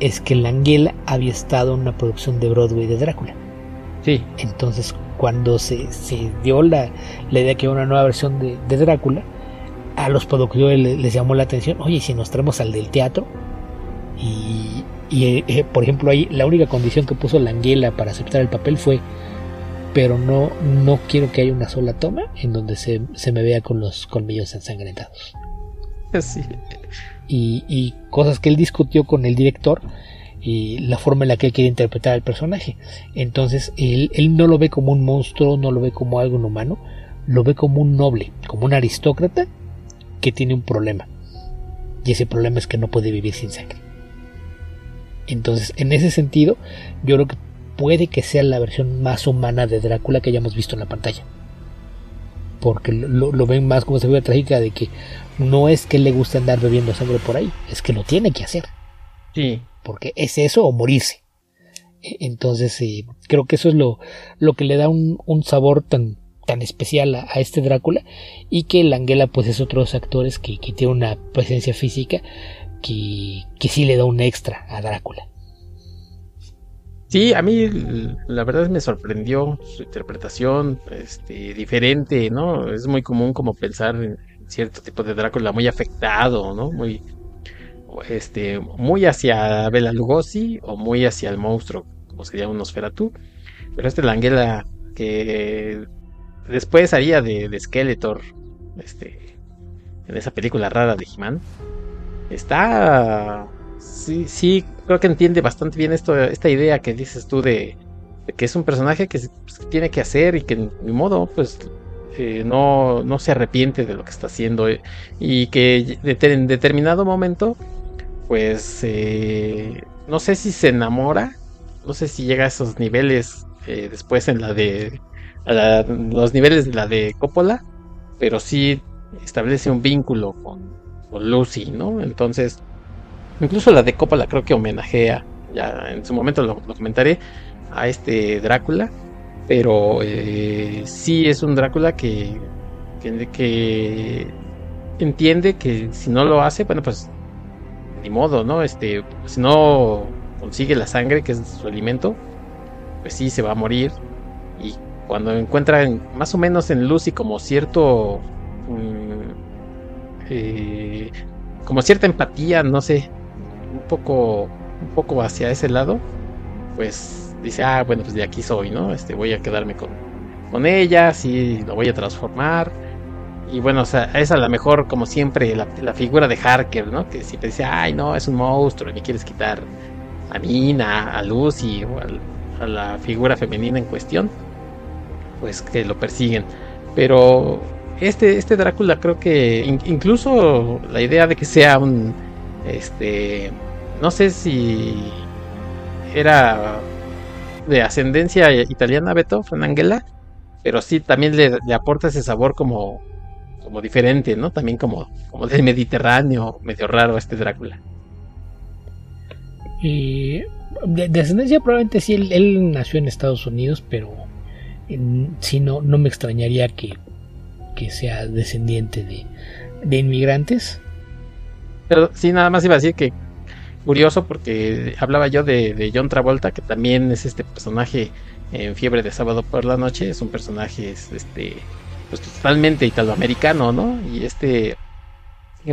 es que Langella había estado en una producción de Broadway de Drácula. Sí. Entonces, cuando se, dio la, la, idea que era una nueva versión de, Drácula, a los productores les, llamó la atención, oye, si nos traemos al del teatro, y, y eh, por ejemplo, ahí la única condición que puso Langella para aceptar el papel fue, pero no, no quiero que haya una sola toma en donde se, se me vea con los colmillos ensangrentados. Sí y, cosas que él discutió con el director y la forma en la que él quiere interpretar al personaje. Entonces él, él no lo ve como un monstruo, no lo ve como algo inhumano, lo ve como un noble, como un aristócrata que tiene un problema. Y ese problema es que no puede vivir sin sangre. Entonces, en ese sentido, yo creo que puede que sea la versión más humana de Drácula que hayamos visto en la pantalla. Porque lo, lo ven más como se ve trágica de que no es que le guste andar bebiendo sangre por ahí, es que lo tiene que hacer. Sí. Porque es eso o morirse. E, entonces, creo que eso es lo, lo que le da un, sabor tan, tan especial a, este Drácula y que Langela pues es otro de los actores que, que tiene una presencia física que, que sí le da un extra a Drácula. Sí, a mí la verdad me sorprendió su interpretación, este, diferente, ¿no? Es muy común como pensar en, cierto tipo de Drácula muy afectado, ¿no? Muy, este, muy hacia Bela Lugosi o muy hacia el monstruo, como sería un Nosferatu. Pero este Langela que después haría de, Skeletor, este, en esa película rara de He-Man, está, sí, sí, creo que entiende bastante bien esto, esta idea que dices tú de, que es un personaje que, pues, que tiene que hacer y que ni modo, pues no, no se arrepiente de lo que está haciendo eh, y que en determinado momento, pues eh, no sé si se enamora, no sé si llega a esos niveles eh, después en la de los niveles de la de Coppola, pero sí establece un vínculo con, Lucy, ¿no? Entonces, incluso la de Coppola creo que homenajea, ya en su momento lo comentaré, a este Drácula pero eh, sí es un Drácula que, entiende que si no lo hace, bueno, pues ni modo, ¿no? Este, si no consigue la sangre, que es su alimento, pues sí se va a morir. Y cuando encuentra más o menos en Lucy como cierto eh, como cierta empatía, no sé, un poco, un poco hacia ese lado, pues dice, ah, bueno, pues de aquí soy, ¿no? Este, voy a quedarme con, con ella, sí, lo voy a transformar. Y bueno, o sea, es a lo mejor, como siempre, la, figura de Harker, ¿no? Que siempre dice, ay, no, es un monstruo, me quieres quitar a Nina, a Lucy o a la figura femenina en cuestión, pues que lo persiguen. Pero este, este Drácula creo que incluso la idea de que sea un, este, no sé si era de ascendencia italiana, Beto, Angela, pero sí también le, aporta ese sabor como, como diferente, ¿no? También como, como del Mediterráneo, medio raro este Drácula. Y de, ascendencia probablemente sí, él, nació en Estados Unidos, pero si no, no me extrañaría que, que sea descendiente de, inmigrantes. Pero sí, nada más iba a decir que curioso porque hablaba yo de, John Travolta, que también es este personaje en Fiebre de Sábado por la Noche, es un personaje este pues totalmente italoamericano, ¿no? Y este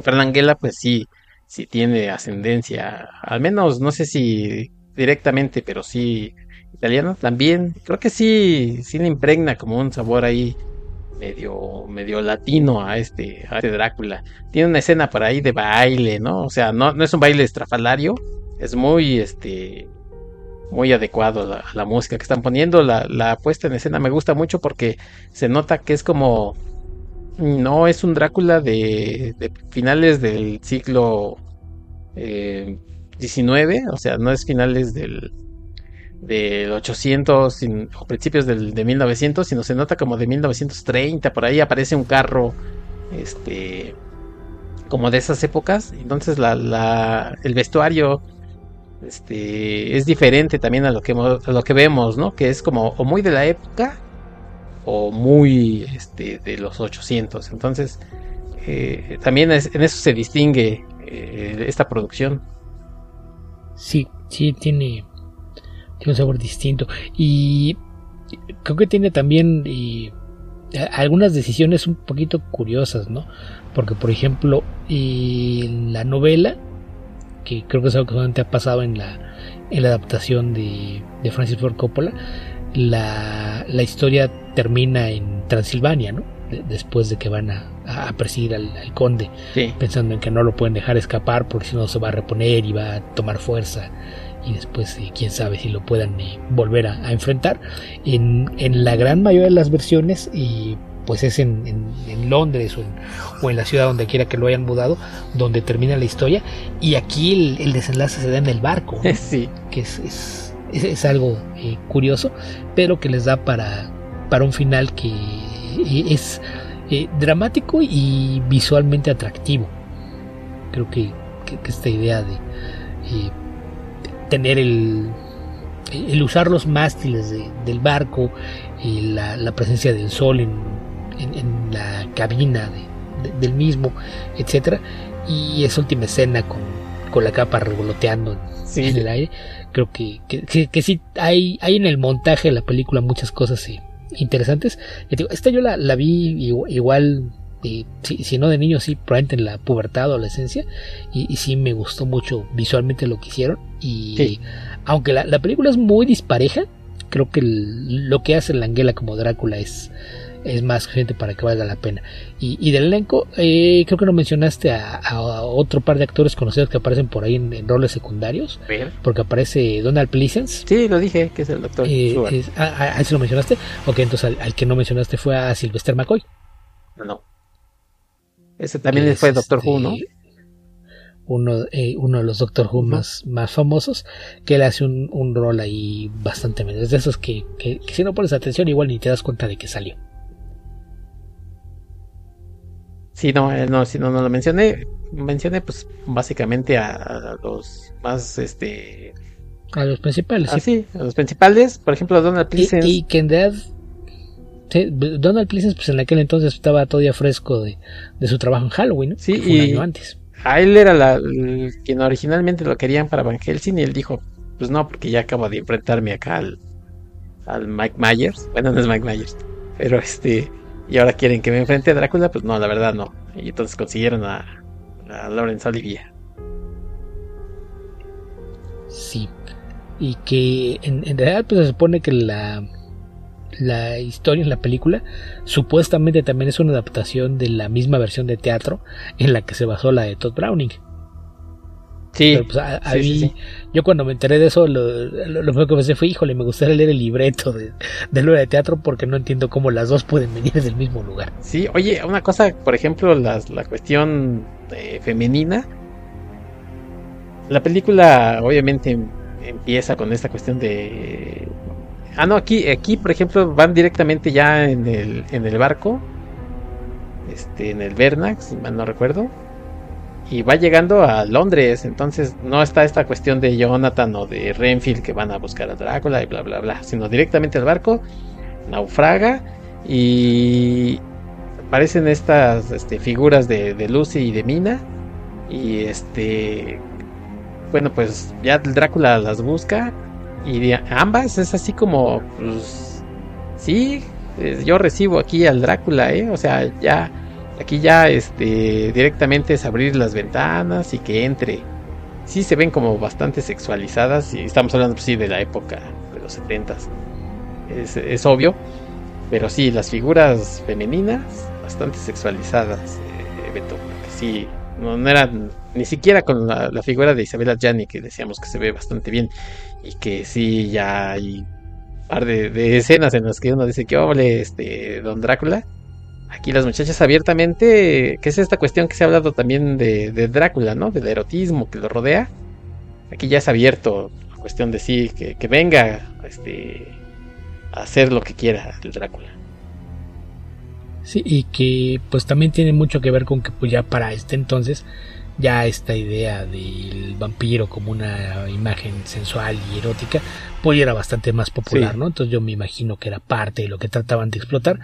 Fernanguela pues sí, sí tiene ascendencia, al menos no sé si directamente, pero sí italiano también. Creo que sí, sí le impregna como un sabor ahí medio, medio latino a este, a este Drácula. Tiene una escena por ahí de baile, ¿no? O sea, no, es un baile estrafalario, es muy, este, muy adecuado a la, música que están poniendo. La, la, puesta en escena me gusta mucho porque se nota que es como, no es un Drácula de, finales del siglo eh, 19, o sea, no es finales del del 800 o principios del, de 1900, sino se nota como de 1930, por ahí aparece un carro, este, como de esas épocas, entonces la, el vestuario, este, es diferente también a lo que, lo que vemos, ¿no? Que es como o muy de la época o muy, este, de los 800, entonces, eh, también en eso se distingue eh, esta producción. Sí, sí, tiene tiene un sabor distinto. Y creo que tiene también algunas decisiones un poquito curiosas, ¿no? Porque, por ejemplo, en la novela, que creo que es algo que solamente ha pasado en la, en la adaptación de, de Francis Ford Coppola, la, la, historia termina en Transilvania, ¿no? después de que van a, a perseguir al, conde, pensando en que no lo pueden dejar escapar porque si no se va a reponer y va a tomar fuerza y después eh, quién sabe si lo puedan eh, volver a, enfrentar. En, en, la gran mayoría de las versiones, y pues es en, en, Londres o en, o en, la ciudad donde quiera que lo hayan mudado, donde termina la historia. Y aquí el, desenlace se da en el barco, sí. que es, es, es, algo eh, curioso, pero que les da para, para un final que es dramático y visualmente atractivo. Creo que, que, que esta idea de tener el, el usar los mástiles del barco, y la, presencia del sol en, en, la cabina del mismo, etcétera, y esa última escena con, con la capa revoloteando en el aire, creo que, que, que, sí hay, hay en el montaje de la película muchas cosas eh, interesantes. Esta yo la, la vi igual si, no de niño, sí, probablemente en la pubertad, adolescencia, y, y sí me gustó mucho visualmente lo que hicieron. Y aunque la, película es muy dispareja, creo que lo que hace Langela como Drácula es, es más gente para que valga la pena. Y, del elenco, eh, creo que no mencionaste a, otro par de actores conocidos que aparecen por ahí en, roles secundarios. Porque aparece Donald Pleasence. Sí, lo dije, que es el doctor. Eh, ¿A ese lo mencionaste? Ok, entonces al, que no mencionaste fue a Sylvester McCoy. No. Ese también fue Doctor Who, ¿no? Este, uno, eh, uno de los Doctor Who más, más famosos, que le hace un, un rol ahí bastante menos. Es de esos que, que, si no pones atención igual ni te das cuenta de que salió. Sí, no, eh, no, si no, no lo mencioné. Mencioné pues básicamente a, los más, este... A los principales. Ah, sí. a los principales. Por ejemplo, Donald Pleasence. Y, y que en Donald Pleasence, pues en aquel entonces estaba todavía fresco de, su trabajo en Halloween, Sí, y un año antes. A él era la, quien originalmente lo querían para Van Helsing y él dijo, pues no, porque ya acabo de enfrentarme acá al, al Mike Myers. Bueno, no es Mike Myers, pero este, y ahora quieren que me enfrente a Drácula, pues no, la verdad no. Y entonces consiguieron a, a Laurence Olivier. Sí. Y que en, realidad pues se supone que la, la historia en la película supuestamente también es una adaptación de la misma versión de teatro en la que se basó la de Todd Browning. Sí, pues, a, mí, yo cuando me enteré de eso, lo, lo, que pensé fue, híjole, me gustaría leer el libreto de, de la de teatro porque no entiendo cómo las dos pueden venir del mismo lugar. Sí, oye, una cosa, por ejemplo, las, la cuestión eh, femenina. La película obviamente empieza con esta cuestión de... Ah, no, aquí, aquí por ejemplo van directamente ya en el, en el barco, este, en el Vernax, si mal no recuerdo. Y va llegando a Londres, entonces no está esta cuestión de Jonathan o de Renfield que van a buscar a Drácula y bla bla bla, sino directamente al barco, naufraga y aparecen estas este, figuras de, Lucy y de Mina. Y este bueno pues ya Drácula las busca y ambas es así como pues sí yo recibo aquí al Drácula eh o sea ya Aquí ya este, directamente es abrir las ventanas y que entre. Sí se ven como bastante sexualizadas y estamos hablando pues, sí de la época de los 70 es, es, obvio. Pero sí, las figuras femeninas bastante sexualizadas, eh, Beto. Sí, no, eran ni siquiera con la, figura de Isabella Gianni que decíamos que se ve bastante bien y que sí ya hay un par de, escenas en las que uno dice que hable este Don Drácula aquí las muchachas abiertamente, que es esta cuestión que se ha hablado también de, Drácula, ¿no? Del erotismo que lo rodea. Aquí ya es abierto la cuestión de sí, que, venga este, a hacer lo que quiera el Drácula. Sí, y que pues también tiene mucho que ver con que pues ya para este entonces ya esta idea del vampiro como una imagen sensual y erótica pues era bastante más popular, ¿no? Entonces yo me imagino que era parte de lo que trataban de explotar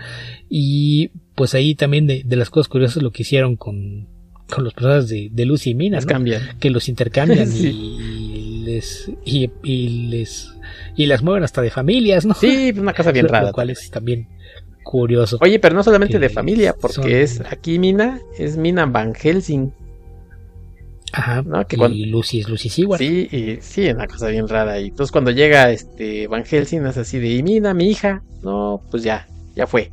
y pues ahí también de, las cosas curiosas lo que hicieron con, con los personajes de, Lucy y Mina, que los intercambian y les y, les y las mueven hasta de familias, ¿no? Sí, una cosa bien rara. Lo cual es también curioso. Oye, pero no solamente de familia, porque es aquí Mina es Mina Van Helsing. Ajá. y Lucy es Lucy Seward. Sí, y, sí, una cosa bien rara. Y entonces cuando llega este Van Helsing es así de, y Mina, mi hija, no, pues ya, ya fue.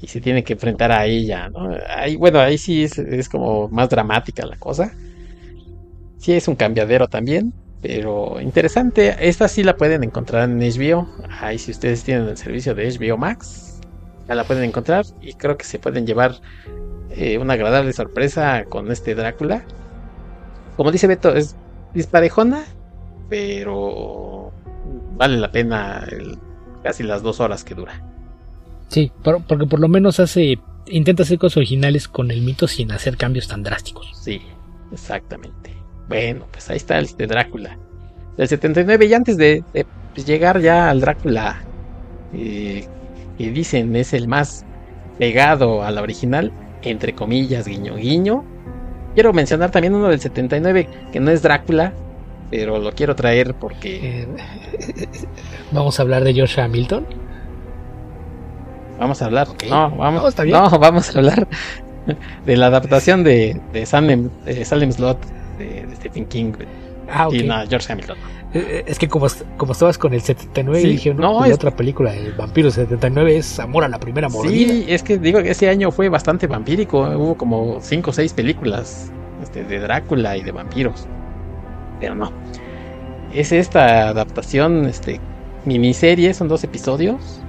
Y se tiene que enfrentar a ella, ¿no? Ahí, bueno, ahí sí es, es como más dramática la cosa. Sí es un cambiadero también, pero interesante. Esta sí la pueden encontrar en HBO. Ahí si ustedes tienen el servicio de HBO Max, ya la pueden encontrar y creo que se pueden llevar eh, una agradable sorpresa con este Drácula como dice Beto, es disparejona, pero vale la pena casi las dos horas que dura. Sí, porque por lo menos hace intenta hacer cosas originales con el mito sin hacer cambios tan drásticos. Sí, exactamente. Bueno, pues ahí está el de Drácula. Del 79 y antes de, pues, llegar ya al Drácula eh, que dicen es el más pegado a la original, entre comillas, guiño guiño, quiero mencionar también uno del 79 que no es Drácula, pero lo quiero traer porque. Eh, ¿Vamos a hablar de George Hamilton? Vamos a hablar. No, vamos, no, vamos a hablar de la adaptación de, de Salem, Slot de, Stephen King. Ah, Y no, George Hamilton. Eh, eh, es que como, como estabas con el 79 dije, no, es... otra película de vampiros 79 es Amor a la primera mordida. Sí, es que digo que ese año fue bastante vampírico, hubo como 5 o 6 películas este, de Drácula y de vampiros. Pero no. Es esta adaptación, este miniserie, son dos episodios,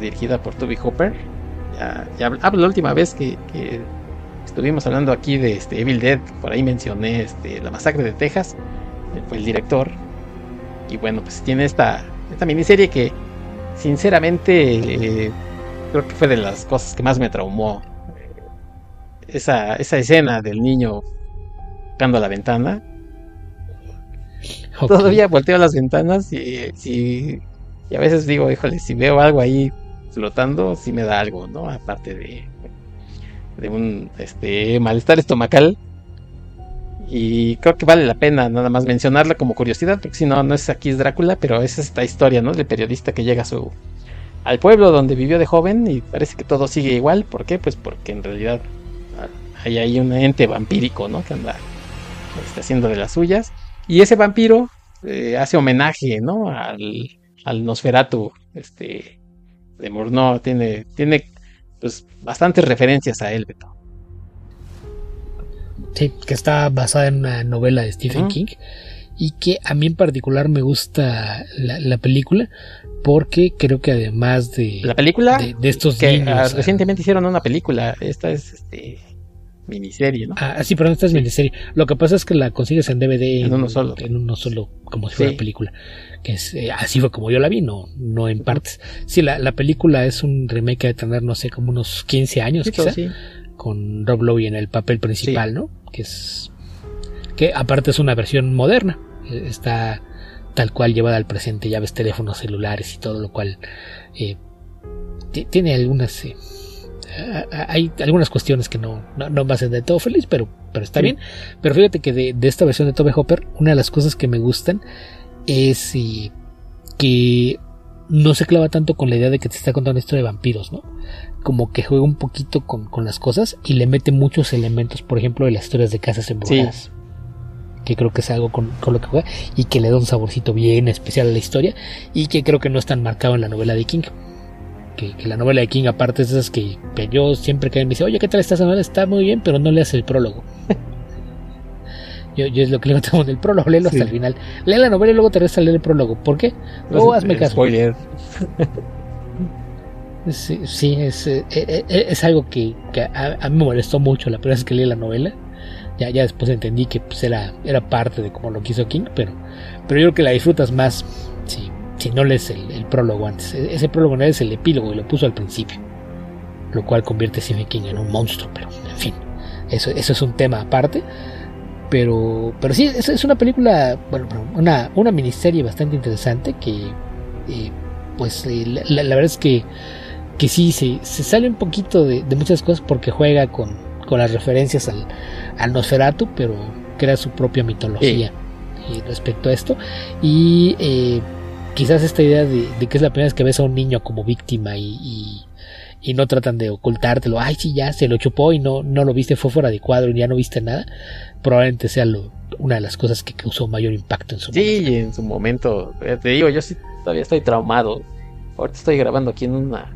dirigida por Toby Hopper. Ya, ya hablo la última vez que, estuvimos hablando aquí de este Evil Dead, por ahí mencioné este, la masacre de Texas, fue el director y bueno, pues tiene esta, esta miniserie que sinceramente eh, creo que fue de las cosas que más me traumó. Esa, esa escena del niño tocando la ventana. Todavía volteo las ventanas y, y, a veces digo, híjole, si veo algo ahí flotando, sí me da algo, ¿no? Aparte de, de un este, malestar estomacal y creo que vale la pena nada más mencionarla como curiosidad, porque si no, no es aquí es Drácula, pero es esta historia, ¿no? Del periodista que llega a su, al pueblo donde vivió de joven y parece que todo sigue igual. ¿Por qué? Pues porque en realidad hay ahí un ente vampírico, ¿no? Que anda está haciendo de las suyas. Y ese vampiro eh, hace homenaje, ¿no? Al, al Nosferatu, este, de Murnau. Tiene, tiene, pues, bastantes referencias a él, Beto. Sí, que está basada en una novela de Stephen King y que a mí en particular me gusta la, película porque creo que además de la película de, estos que ah, recientemente hicieron una película. Esta es este miniserie no ah sí pero esta es miniserie. Lo que pasa es que la consigues en DVD en, uno solo. en uno solo como si fuera película que es eh, así fue como yo la vi no no en partes. Sí la, la película es un remake de tener no sé como unos 15 años quizá, con Rob Lowe en el papel principal no que es que aparte es una versión moderna está tal cual llevada al presente, ya ves teléfonos celulares y todo lo cual eh, tiene algunas eh, hay algunas cuestiones que no, no, no me hacen de todo feliz, pero, pero está bien. Pero fíjate que de, esta versión de Tobe Hopper, una de las cosas que me gustan es eh, que no se clava tanto con la idea de que te está contando una historia de vampiros, ¿no? Como que juega un poquito con, con las cosas y le mete muchos elementos, por ejemplo, de las historias de casas embrujadas que creo que es algo con, lo que juega y que le da un saborcito bien especial a la historia y que creo que no es tan marcado en la novela de King. Que, la novela de King, aparte es esas que, yo siempre que me dice, oye, ¿qué tal esta novela? Está muy bien, pero no leas el prólogo. yo, yo, es lo que le digo el prólogo, léelo hasta el final. Lee la novela y luego te resta a leer el prólogo. ¿Por qué? Luego hazme caso. Spoiler. Sí, sí es, eh, eh, es, algo que, a, a, mí me molestó mucho la primera vez que leí la novela ya, ya después entendí que pues, era, era parte de como lo quiso King, pero, pero yo creo que la disfrutas más si, no lees el, prólogo antes. E, ese prólogo no es el epílogo y lo puso al principio, lo cual convierte a Stephen King en un monstruo, pero en fin, eso, eso es un tema aparte. Pero, pero sí, es, es una película, bueno, una, una miniserie bastante interesante que, eh, pues, eh, la, verdad es que, que sí, se, se sale un poquito de muchas cosas porque juega con, con las referencias al, al Nosferatu, pero crea su propia mitología respecto a esto. Y eh, quizás esta idea de, que es la primera vez que ves a un niño como víctima y, y, no tratan de ocultártelo, ay, sí, ya se lo chupó y no, no lo viste, fue fuera de cuadro y ya no viste nada, probablemente sea lo, una de las cosas que causó mayor impacto en su sí, momento. Sí, en su momento, te digo, yo sí todavía estoy traumado. Ahorita estoy grabando aquí en una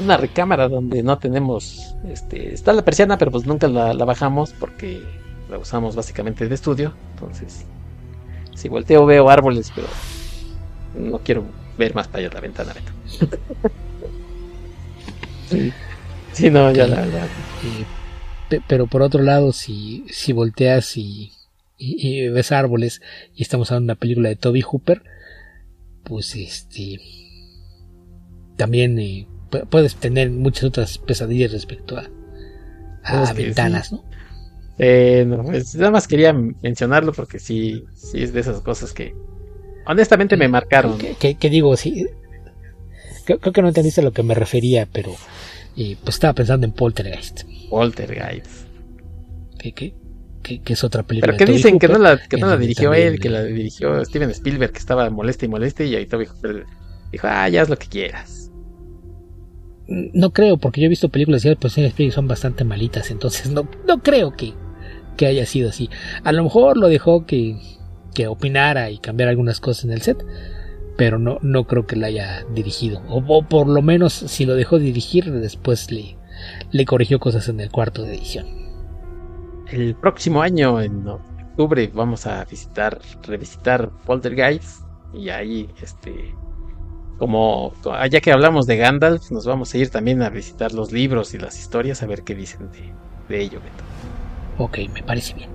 una recámara donde no tenemos, este, está la persiana, pero pues nunca la, bajamos porque la usamos básicamente de estudio. Entonces, si volteo veo árboles, pero no quiero ver más para allá la ventana. sí. no, ya la verdad. pero por otro lado, si, si volteas y, y, ves árboles y estamos hablando de una película de Toby Hooper, pues este también eh, puedes tener muchas otras pesadillas respecto a, a ventanas, ¿no? Eh, no, pues, nada más quería mencionarlo porque sí, sí es de esas cosas que honestamente me marcaron. Que, digo, sí, creo, que no entendiste a lo que me refería, pero eh, pues estaba pensando en Poltergeist. Poltergeist. Que, que, que, es otra película. Pero que dicen que no la, que no la dirigió él, que la dirigió Steven Spielberg, que estaba molesta y molesta y ahí dijo, dijo, ah, ya haz lo que quieras no creo, porque yo he visto películas de pues y son bastante malitas, entonces no, no creo que, que haya sido así. A lo mejor lo dejó que, que opinara y cambiara algunas cosas en el set, pero no, no creo que la haya dirigido. O, por lo menos si lo dejó dirigir, después le, le corrigió cosas en el cuarto de edición. El próximo año, en octubre, vamos a visitar, revisitar Poltergeist y ahí este como ya que hablamos de Gandalf, nos vamos a ir también a visitar los libros y las historias a ver qué dicen de, ello, Beto. Ok, me parece bien.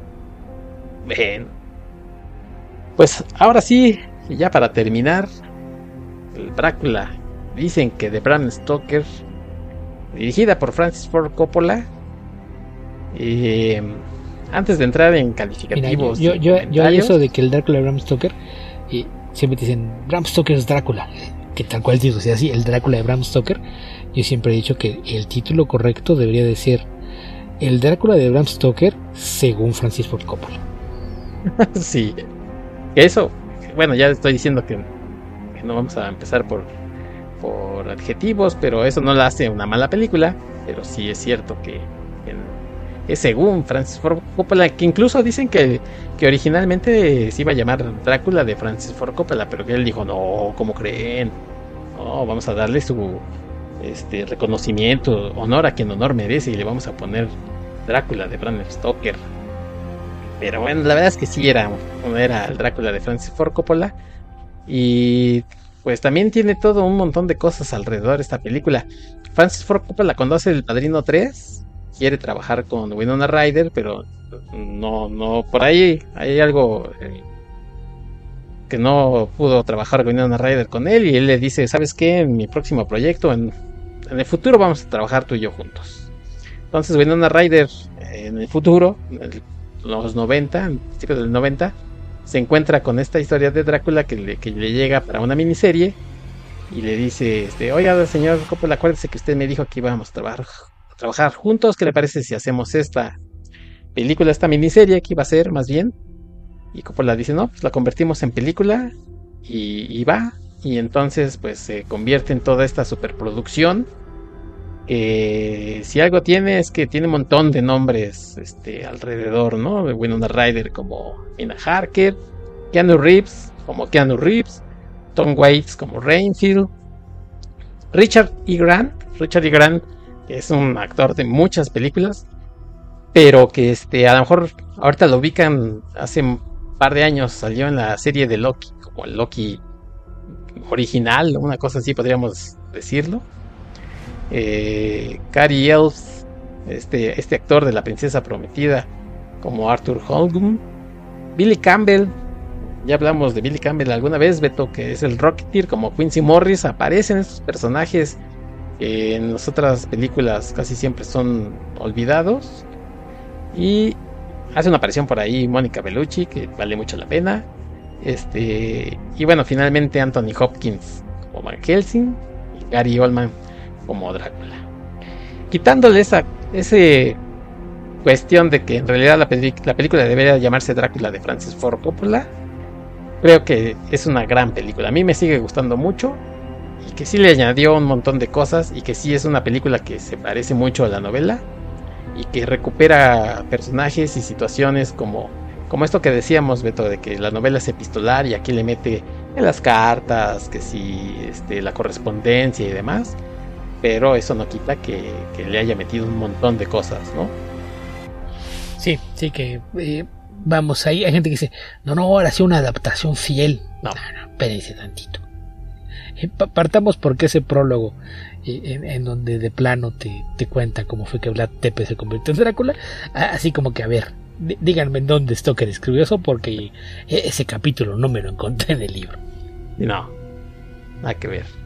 Bien. Pues ahora sí, ya para terminar, el Drácula. Dicen que de Bram Stoker, dirigida por Francis Ford Coppola. Em, antes de entrar en calificativos. yo, yo, yo, eso de que el Drácula de Bram Stoker, y siempre dicen Bram Stoker es Drácula que tal cual digo, sea así, el Drácula de Bram Stoker, yo siempre he dicho que el título correcto debería de ser El Drácula de Bram Stoker según Francis Ford Coppola. sí, eso, bueno, ya estoy diciendo que, no vamos a empezar por, por adjetivos, pero eso no la hace una mala película, pero sí es cierto que es según Francis Ford Coppola, que incluso dicen que, que originalmente se iba a llamar Drácula de Francis Ford Coppola, pero que él dijo, no, ¿cómo creen? No, vamos a darle su este reconocimiento, honor a quien honor merece y le vamos a poner Drácula de Bram Stoker. Pero bueno, la verdad es que sí era, era el Drácula de Francis Ford Coppola. Y pues también tiene todo un montón de cosas alrededor de esta película. Francis Ford Coppola conoce El Padrino 3, quiere trabajar con Winona Ryder, pero no, no, por ahí hay algo eh, que no pudo trabajar Winona Ryder con él y él le dice, ¿sabes qué? En mi próximo proyecto, en, en el futuro vamos a trabajar tú y yo juntos. Entonces Winona Ryder en el futuro, los 90, en principios del 90, se encuentra con esta historia de Drácula que le, llega para una miniserie y le dice, este, oiga señor Coppola, acuérdese que usted me dijo que íbamos a trabajar, a trabajar juntos, ¿qué le parece si hacemos esta película, esta miniserie que iba a ser más bien? Y Coppola dice, no, pues la convertimos en película y, y va, y entonces pues se convierte en toda esta superproducción si algo tiene es que tiene un montón de nombres este, alrededor, ¿no? Winona Ryder como Mina Harker, Keanu Reeves como Keanu Reeves, Tom Waits como Rainfield, Richard E. Grant, Richard E. Grant, que es un actor de muchas películas, pero que este, a lo mejor ahorita lo ubican hace un par de años, salió en la serie de Loki, como el Loki original, una cosa así podríamos decirlo eh, Cary Elves, este, este actor de La Princesa Prometida, como Arthur Holm, Billy Campbell, ya hablamos de Billy Campbell alguna vez, Beto, que es el Rocketeer, como Quincy Morris, aparecen estos personajes que en las otras películas casi siempre son olvidados. Y hace una aparición por ahí Mónica Bellucci, que vale mucho la pena. Este, y bueno, finalmente Anthony Hopkins como Van Helsing y Gary Oldman como Drácula. Quitándole esa cuestión de que en realidad la, la, película debería llamarse Drácula de Francis Ford Coppola, creo que es una gran película. A mí me sigue gustando mucho y que sí le añadió un montón de cosas y que sí es una película que se parece mucho a la novela y que recupera personajes y situaciones como como esto que decíamos Beto de que la novela es epistolar y aquí le mete en las cartas, que si este, la correspondencia y demás pero eso no quita que, le haya metido un montón de cosas, ¿no? Sí, sí que eh, vamos, ahí hay gente que dice, no, no, ahora sí una adaptación fiel. No, no, no espérense tantito. Eh, partamos porque ese prólogo eh, en, donde de plano te, te cuenta cómo fue que Vlad Tepe se convirtió en Drácula, así como que a ver, díganme en dónde Stoker escribió eso porque ese capítulo no me lo encontré en el libro. No, nada que ver.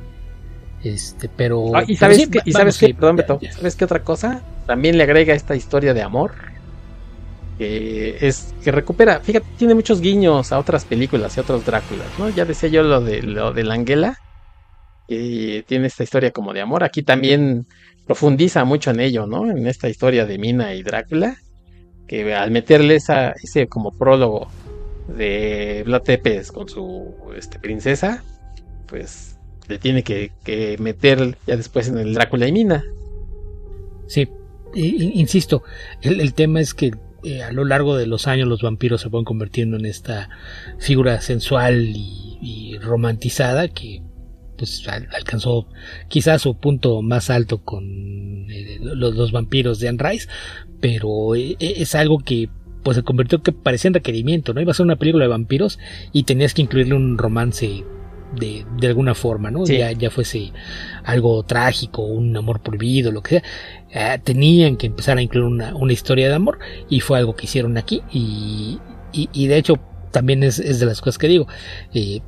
Este, pero. Ah, y sabes qué, sabes perdón, Beto, ¿sabes qué otra cosa? También le agrega esta historia de amor. Que es. que recupera. Fíjate, tiene muchos guiños a otras películas y a otros Dráculas, ¿no? Ya decía yo lo de lo de la Anguela. Que tiene esta historia como de amor. Aquí también profundiza mucho en ello, ¿no? En esta historia de Mina y Drácula. Que al meterle esa, ese como prólogo de Vlad Tepes con su este, princesa, pues le tiene que, meter ya después en el Drácula y Mina. Sí, insisto, el, tema es que eh, a lo largo de los años los vampiros se van convirtiendo en esta figura sensual y, romantizada que pues alcanzó quizás su punto más alto con eh, los, vampiros de Anne Rice, pero eh, es algo que pues se convirtió que parecía en requerimiento, ¿no? Iba a ser una película de vampiros y tenías que incluirle un romance de, de alguna forma, ¿no? Ya, ya fuese algo trágico, un amor prohibido, lo que sea. Eh, tenían que empezar a incluir una, una, historia de amor y fue algo que hicieron aquí y, y, de hecho también es, es, de las cosas que digo. Eh,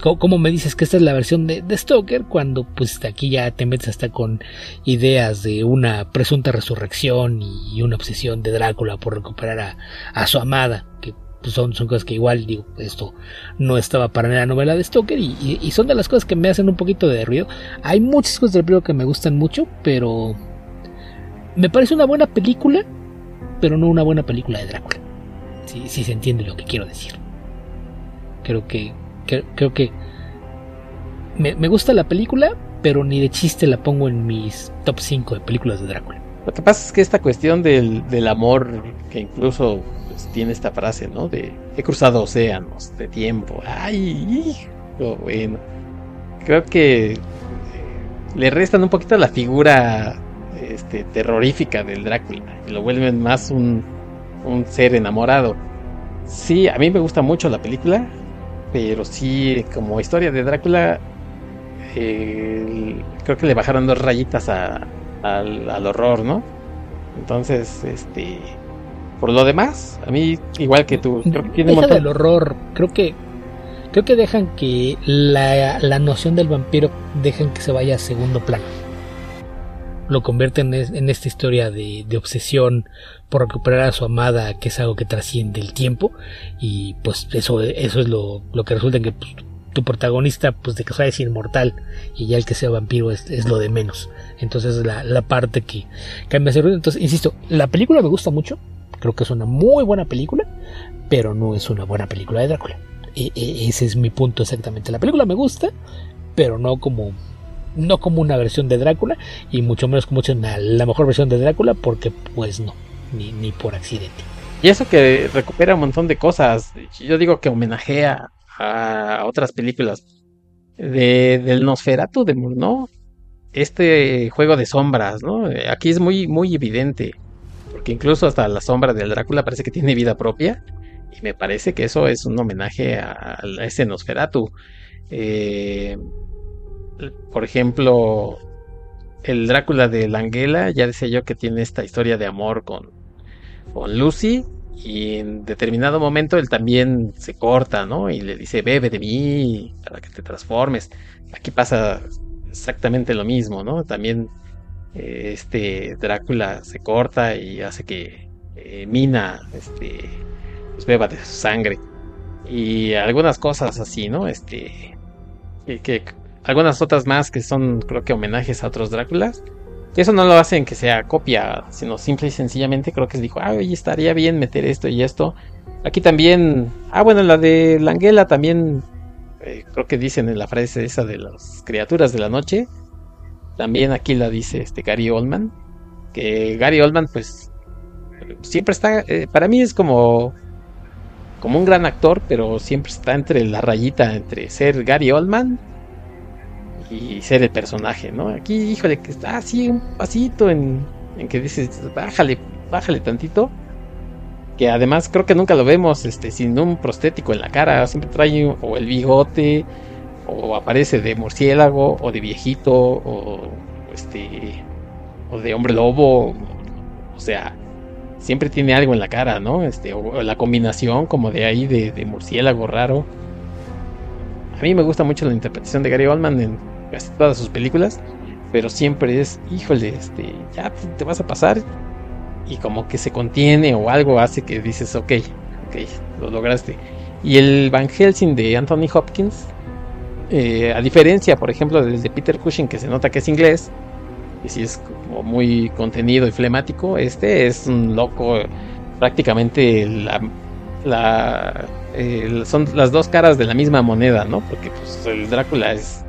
¿Cómo me dices que esta es la versión de, de, Stoker cuando pues aquí ya te metes hasta con ideas de una presunta resurrección y una obsesión de Drácula por recuperar a, a su amada que pues son, son cosas que igual digo, esto no estaba para la novela de Stoker y, son de las cosas que me hacen un poquito de ruido. Hay muchas cosas del libro que me gustan mucho, pero me parece una buena película, pero no una buena película de Drácula. Si, si se entiende lo que quiero decir. Creo que, creo que me, me gusta la película, pero ni de chiste la pongo en mis top 5 de películas de Drácula. Lo que pasa es que esta cuestión del, del amor, que incluso tiene esta frase, ¿no? De he cruzado océanos de tiempo. Ay, hijo, bueno. Creo que eh, le restan un poquito la figura este, terrorífica del Drácula y lo vuelven más un, un ser enamorado. Sí, a mí me gusta mucho la película, pero sí, como historia de Drácula, creo que le bajaron dos rayitas al, horror, ¿no? Entonces, este, por lo demás, a mí igual que tú, creo que tiene Deja del horror, creo que creo que dejan que la, la noción del vampiro dejan que se vaya a segundo plano lo convierte en, esta historia de, obsesión por recuperar a su amada, que es algo que trasciende el tiempo, y pues eso, eso es lo, que resulta en que pues, tu protagonista, pues de que sea es inmortal, y ya el que sea vampiro es, lo de menos. Entonces es la, parte que cambia ese ruido. Entonces, insisto, la película me gusta mucho, creo que es una muy buena película, pero no es una buena película de Drácula. E, e, ese es mi punto exactamente. La película me gusta, pero no como no como una versión de Drácula y mucho menos como una, la mejor versión de Drácula porque pues no, ni, ni por accidente. Y eso que recupera un montón de cosas. Yo digo que homenajea a otras películas de, del Nosferatu de Murnau. Este juego de sombras, ¿no? Aquí es muy, muy evidente. Incluso hasta la sombra del Drácula parece que tiene vida propia. Y me parece que eso es un homenaje a, a ese Nosferatu. Eh, por ejemplo, el Drácula de Langela, ya decía yo que tiene esta historia de amor con, con Lucy. Y en determinado momento él también se corta, ¿no? Y le dice, bebe de mí para que te transformes. Aquí pasa exactamente lo mismo, ¿no? También eh, este Drácula se corta y hace que eh, Mina este, pues beba de su sangre. Y algunas cosas así, ¿no? Este, que algunas otras más que son creo que homenajes a otros Dráculas. Eso no lo hacen que sea copia, sino simple y sencillamente creo que dijo, ah, estaría bien meter esto y esto. Aquí también, ah, bueno, la de Langela también, eh, creo que dicen en la frase esa de las criaturas de la noche. También aquí la dice este Gary Oldman. Que Gary Oldman, pues, siempre está, eh, para mí es como, como un gran actor, pero siempre está entre la rayita entre ser Gary Oldman y ser el personaje, ¿no? Aquí, híjole, que está así un pasito en, en que dices, bájale, bájale tantito. Que además creo que nunca lo vemos este, sin un prostético en la cara. Siempre trae o el bigote, o aparece de murciélago, o de viejito, o este, o de hombre lobo. O sea, siempre tiene algo en la cara, ¿no? Este, o, la combinación como de ahí de, murciélago raro. A mí me gusta mucho la interpretación de Gary Oldman en casi todas sus películas, pero siempre es, híjole, este, ya te vas a pasar y como que se contiene o algo hace que dices, ok, ok, lo lograste. Y el Van Helsing de Anthony Hopkins, eh, a diferencia, por ejemplo, del de Peter Cushing, que se nota que es inglés, y si es como muy contenido y flemático, este es un loco, prácticamente la, la son las dos caras de la misma moneda, ¿no? Porque pues, el Drácula es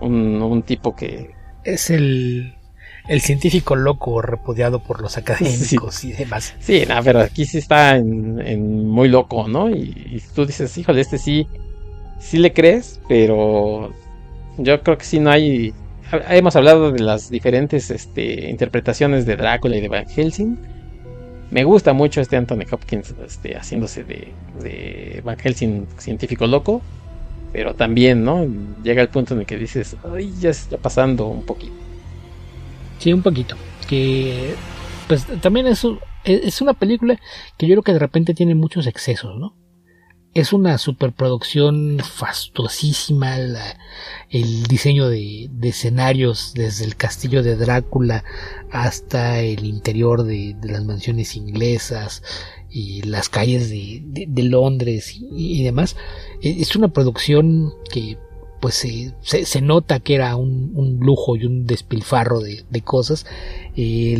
un, tipo que... Es el, el científico loco repudiado por los académicos y demás. Sí, pero aquí sí está en, muy loco, ¿no? Y, tú dices, híjole, este sí, sí le crees, pero yo creo que sí no hay... Hemos hablado de las diferentes este, interpretaciones de Drácula y de Van Helsing. Me gusta mucho este Anthony Hopkins este, haciéndose de, de Van Helsing científico loco. Pero también, ¿no? Llega el punto en el que dices, ay, ya está pasando un poquito. Sí, un poquito. Que, pues también es, es una película que yo creo que de repente tiene muchos excesos, ¿no? Es una superproducción fastuosísima, el diseño de, escenarios desde el castillo de Drácula hasta el interior de, las mansiones inglesas y las calles de, Londres y, demás. E, es una producción que pues se, se, nota que era un, lujo y un despilfarro de, cosas. Eh,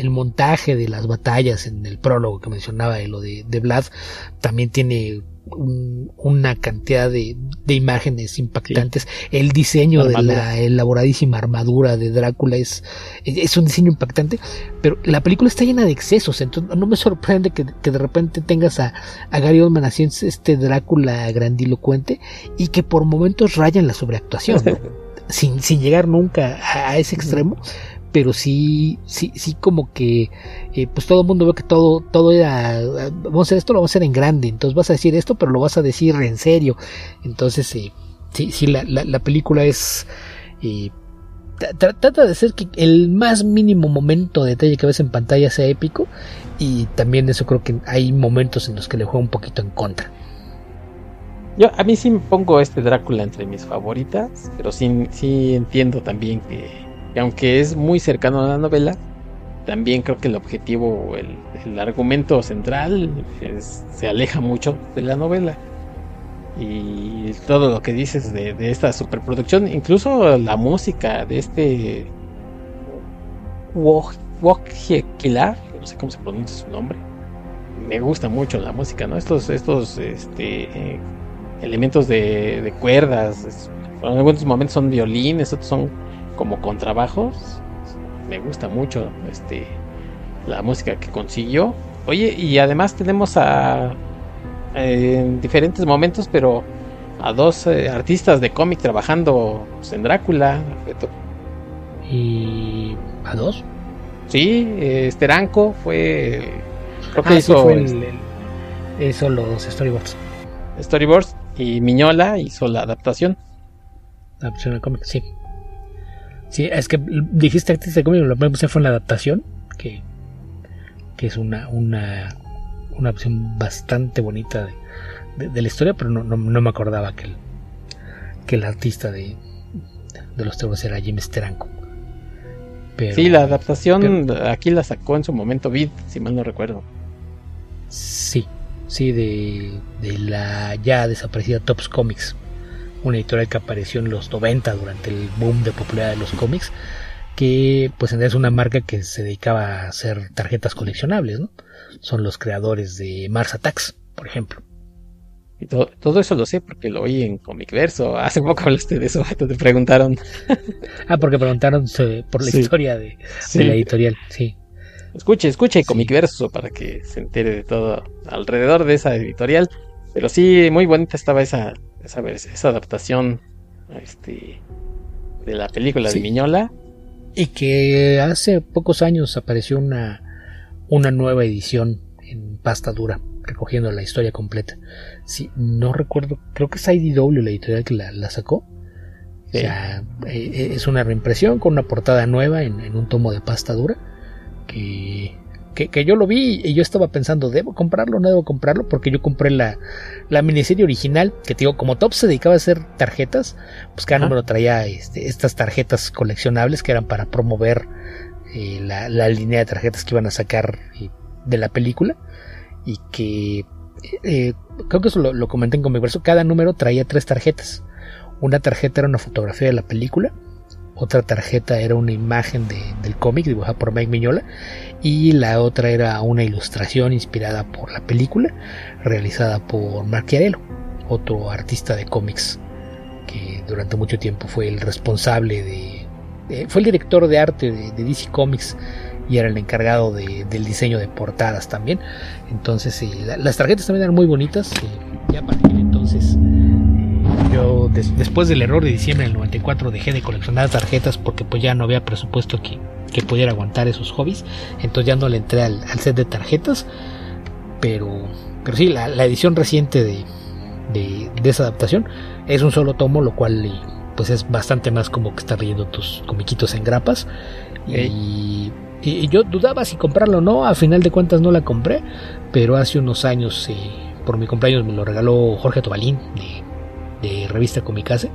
el montaje de las batallas en el prólogo que mencionaba, lo de, de Vlad, también tiene una cantidad de, imágenes impactantes. El diseño de la elaboradísima armadura de Drácula es, es un diseño impactante, pero la película está llena de excesos, entonces no me sorprende que, de repente tengas a, a Gary Oldman haciendo este Drácula grandilocuente y que por momentos rayan la sobreactuación, sin, sin llegar nunca a ese extremo, pero sí, sí, sí como que eh, pues todo el mundo ve que todo, todo era, vamos a hacer esto, lo vamos a hacer en grande, entonces vas a decir esto, pero lo vas a decir en serio. Entonces, eh, sí, sí, la, la, película es... Eh, trata de ser que el más mínimo momento de detalle que ves en pantalla sea épico y también eso creo que hay momentos en los que le juega un poquito en contra. Yo a mí sí me pongo este Drácula entre mis favoritas, pero sí, sí entiendo también que y aunque es muy cercano a la novela, también creo que el objetivo, el, el argumento central se aleja mucho de la novela. Y todo lo que dices de, de esta superproducción, incluso la música de este Wojciech no sé cómo se pronuncia su nombre, me gusta mucho la música, ¿no? Estos, estos este, elementos de, de cuerdas, en algunos momentos son violines, otros son como contrabajos. Me gusta mucho este la música que consiguió. Oye, y además tenemos a en diferentes momentos, pero a dos eh, artistas de cómic trabajando pues, en Drácula. ¿Y a dos? Sí, Esteranco fue. Creo que ah, hizo, hizo los storyboards. Storyboards y Miñola hizo la adaptación. adaptación al cómic, sí. Sí, es que dijiste antes de cómic, lo que puse fue en la adaptación, que, que es una, una, una opción bastante bonita de, de, la historia, pero no, no, me acordaba que el, que el artista de, de los temas era Jim Steranko. sí, la adaptación aquí la sacó en su momento Vid, si mal no recuerdo. Sí, sí, de, de la ya desaparecida Tops Comics una editorial que apareció en los 90 durante el boom de popularidad de los cómics, que pues es una marca que se dedicaba a hacer tarjetas coleccionables, ¿no? Son los creadores de Mars Attacks, por ejemplo. Y todo, todo, eso lo sé porque lo oí en Comic Verso. Hace poco hablaste de eso, te preguntaron. ah, porque preguntaron por la historia de, la editorial, sí. Escuche, escuche Comic Verso para que se entere de todo alrededor de esa editorial. Pero sí, muy bonita estaba esa, esa, esa adaptación este, de la película de Miñola. Y que hace pocos años apareció una, una nueva edición en pasta dura, recogiendo la historia completa. Sí, no recuerdo, creo que es IDW la editorial que la, sacó. O sea, eh, es una reimpresión con una portada nueva en, en un tomo de pasta dura que que, yo lo vi y yo estaba pensando, ¿debo comprarlo o no debo comprarlo? Porque yo compré la, la miniserie original, que te digo, como Top se dedicaba a hacer tarjetas, pues cada número traía este, estas tarjetas coleccionables que eran para promover eh, la, línea de tarjetas que iban a sacar eh, de la película y que eh, creo que eso lo, lo comenté en verso cada número traía tres tarjetas. Una tarjeta era una fotografía de la película, otra tarjeta era una imagen del cómic dibujada por Mike Miñola y la otra era una ilustración inspirada por la película realizada por Mark otro artista de cómics que durante mucho tiempo fue el responsable de, fue el director de arte de, DC Comics y era el encargado del diseño de portadas también. Entonces las tarjetas también eran muy bonitas y ya para entonces yo después del error de diciembre del 94 dejé de coleccionar tarjetas porque pues ya no había presupuesto que, pudiera aguantar esos hobbies. Entonces ya no le entré al, set de tarjetas. Pero, pero sí, la, edición reciente de, de, esa adaptación es un solo tomo, lo cual pues es bastante más como que estar leyendo tus comiquitos en grapas. Y, yo dudaba si comprarlo o no, a final de cuentas no la compré, pero hace unos años, eh, por mi cumpleaños, me lo regaló Jorge Tobalín de de revista Comicase.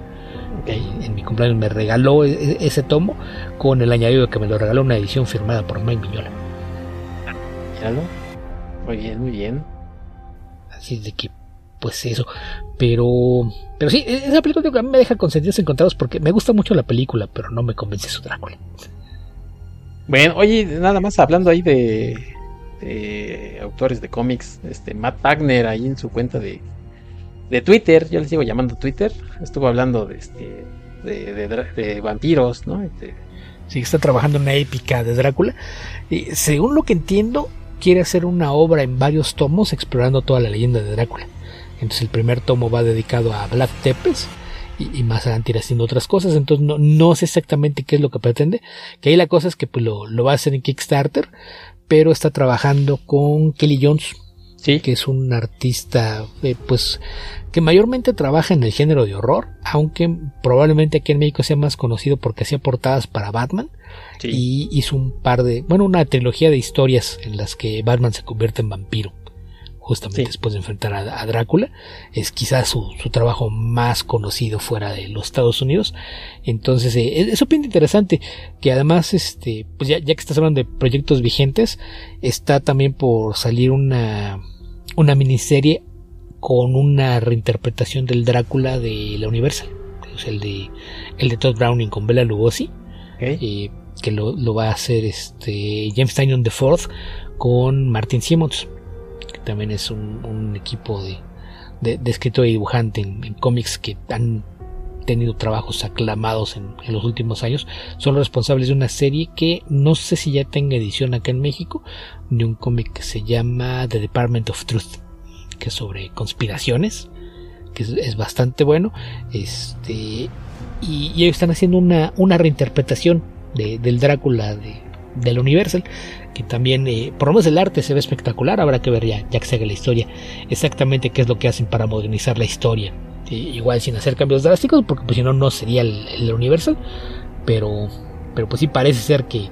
En mi cumpleaños me regaló e, e, ese tomo con el añadido que me lo regaló una edición firmada por Mike Miñola. Muy bien, muy bien. Así de que, pues eso. Pero, pero sí, e, esa película a mí me deja con sentidos encontrados porque me gusta mucho la película, pero no me convence su Drácula. Bueno, oye, nada más hablando ahí de, de autores de cómics, este Matt Wagner ahí en su cuenta de de Twitter, yo le sigo llamando Twitter, estuvo hablando de este de, vampiros, ¿no? Este, sí, está trabajando en una épica de Drácula. Y según lo que entiendo, quiere hacer una obra en varios tomos explorando toda la leyenda de Drácula. Entonces el primer tomo va dedicado a Vlad Tepes y, más adelante irá haciendo otras cosas. Entonces no, no, sé exactamente qué es lo que pretende. Que ahí la cosa es que pues, lo, lo va a hacer en Kickstarter, pero está trabajando con Kelly Jones, ¿Sí? que es un artista eh, pues que mayormente trabaja en el género de horror, aunque probablemente aquí en México sea más conocido porque hacía portadas para Batman y hizo un par de, bueno, una trilogía de historias en las que Batman se convierte en vampiro justamente después de enfrentar a, Drácula. Es quizás su, trabajo más conocido fuera de los Estados Unidos. Entonces, eh, eso pinta interesante. Que además, este, pues ya, ya que estás hablando de proyectos vigentes, está también por salir una, una miniserie con una reinterpretación del Drácula de la Universal. el de, el de Todd Browning con Bela Lugosi. Eh, que lo, va a hacer este James Tynion the Fourth con Martin Simmons también es un, equipo de, de, escritor y dibujante en, cómics que han tenido trabajos aclamados en, los últimos años, son los responsables de una serie que no sé si ya tenga edición acá en México, de un cómic que se llama The Department of Truth, que es sobre conspiraciones, que es, bastante bueno, este, y, ellos están haciendo una, una reinterpretación del Drácula de, del Universal, que también, eh, por lo menos el arte se ve espectacular, habrá que ver ya, ya que se haga la historia, exactamente qué es lo que hacen para modernizar la historia. igual sin hacer cambios drásticos, porque pues si no, no sería el, Universal, pero, pero pues sí parece ser que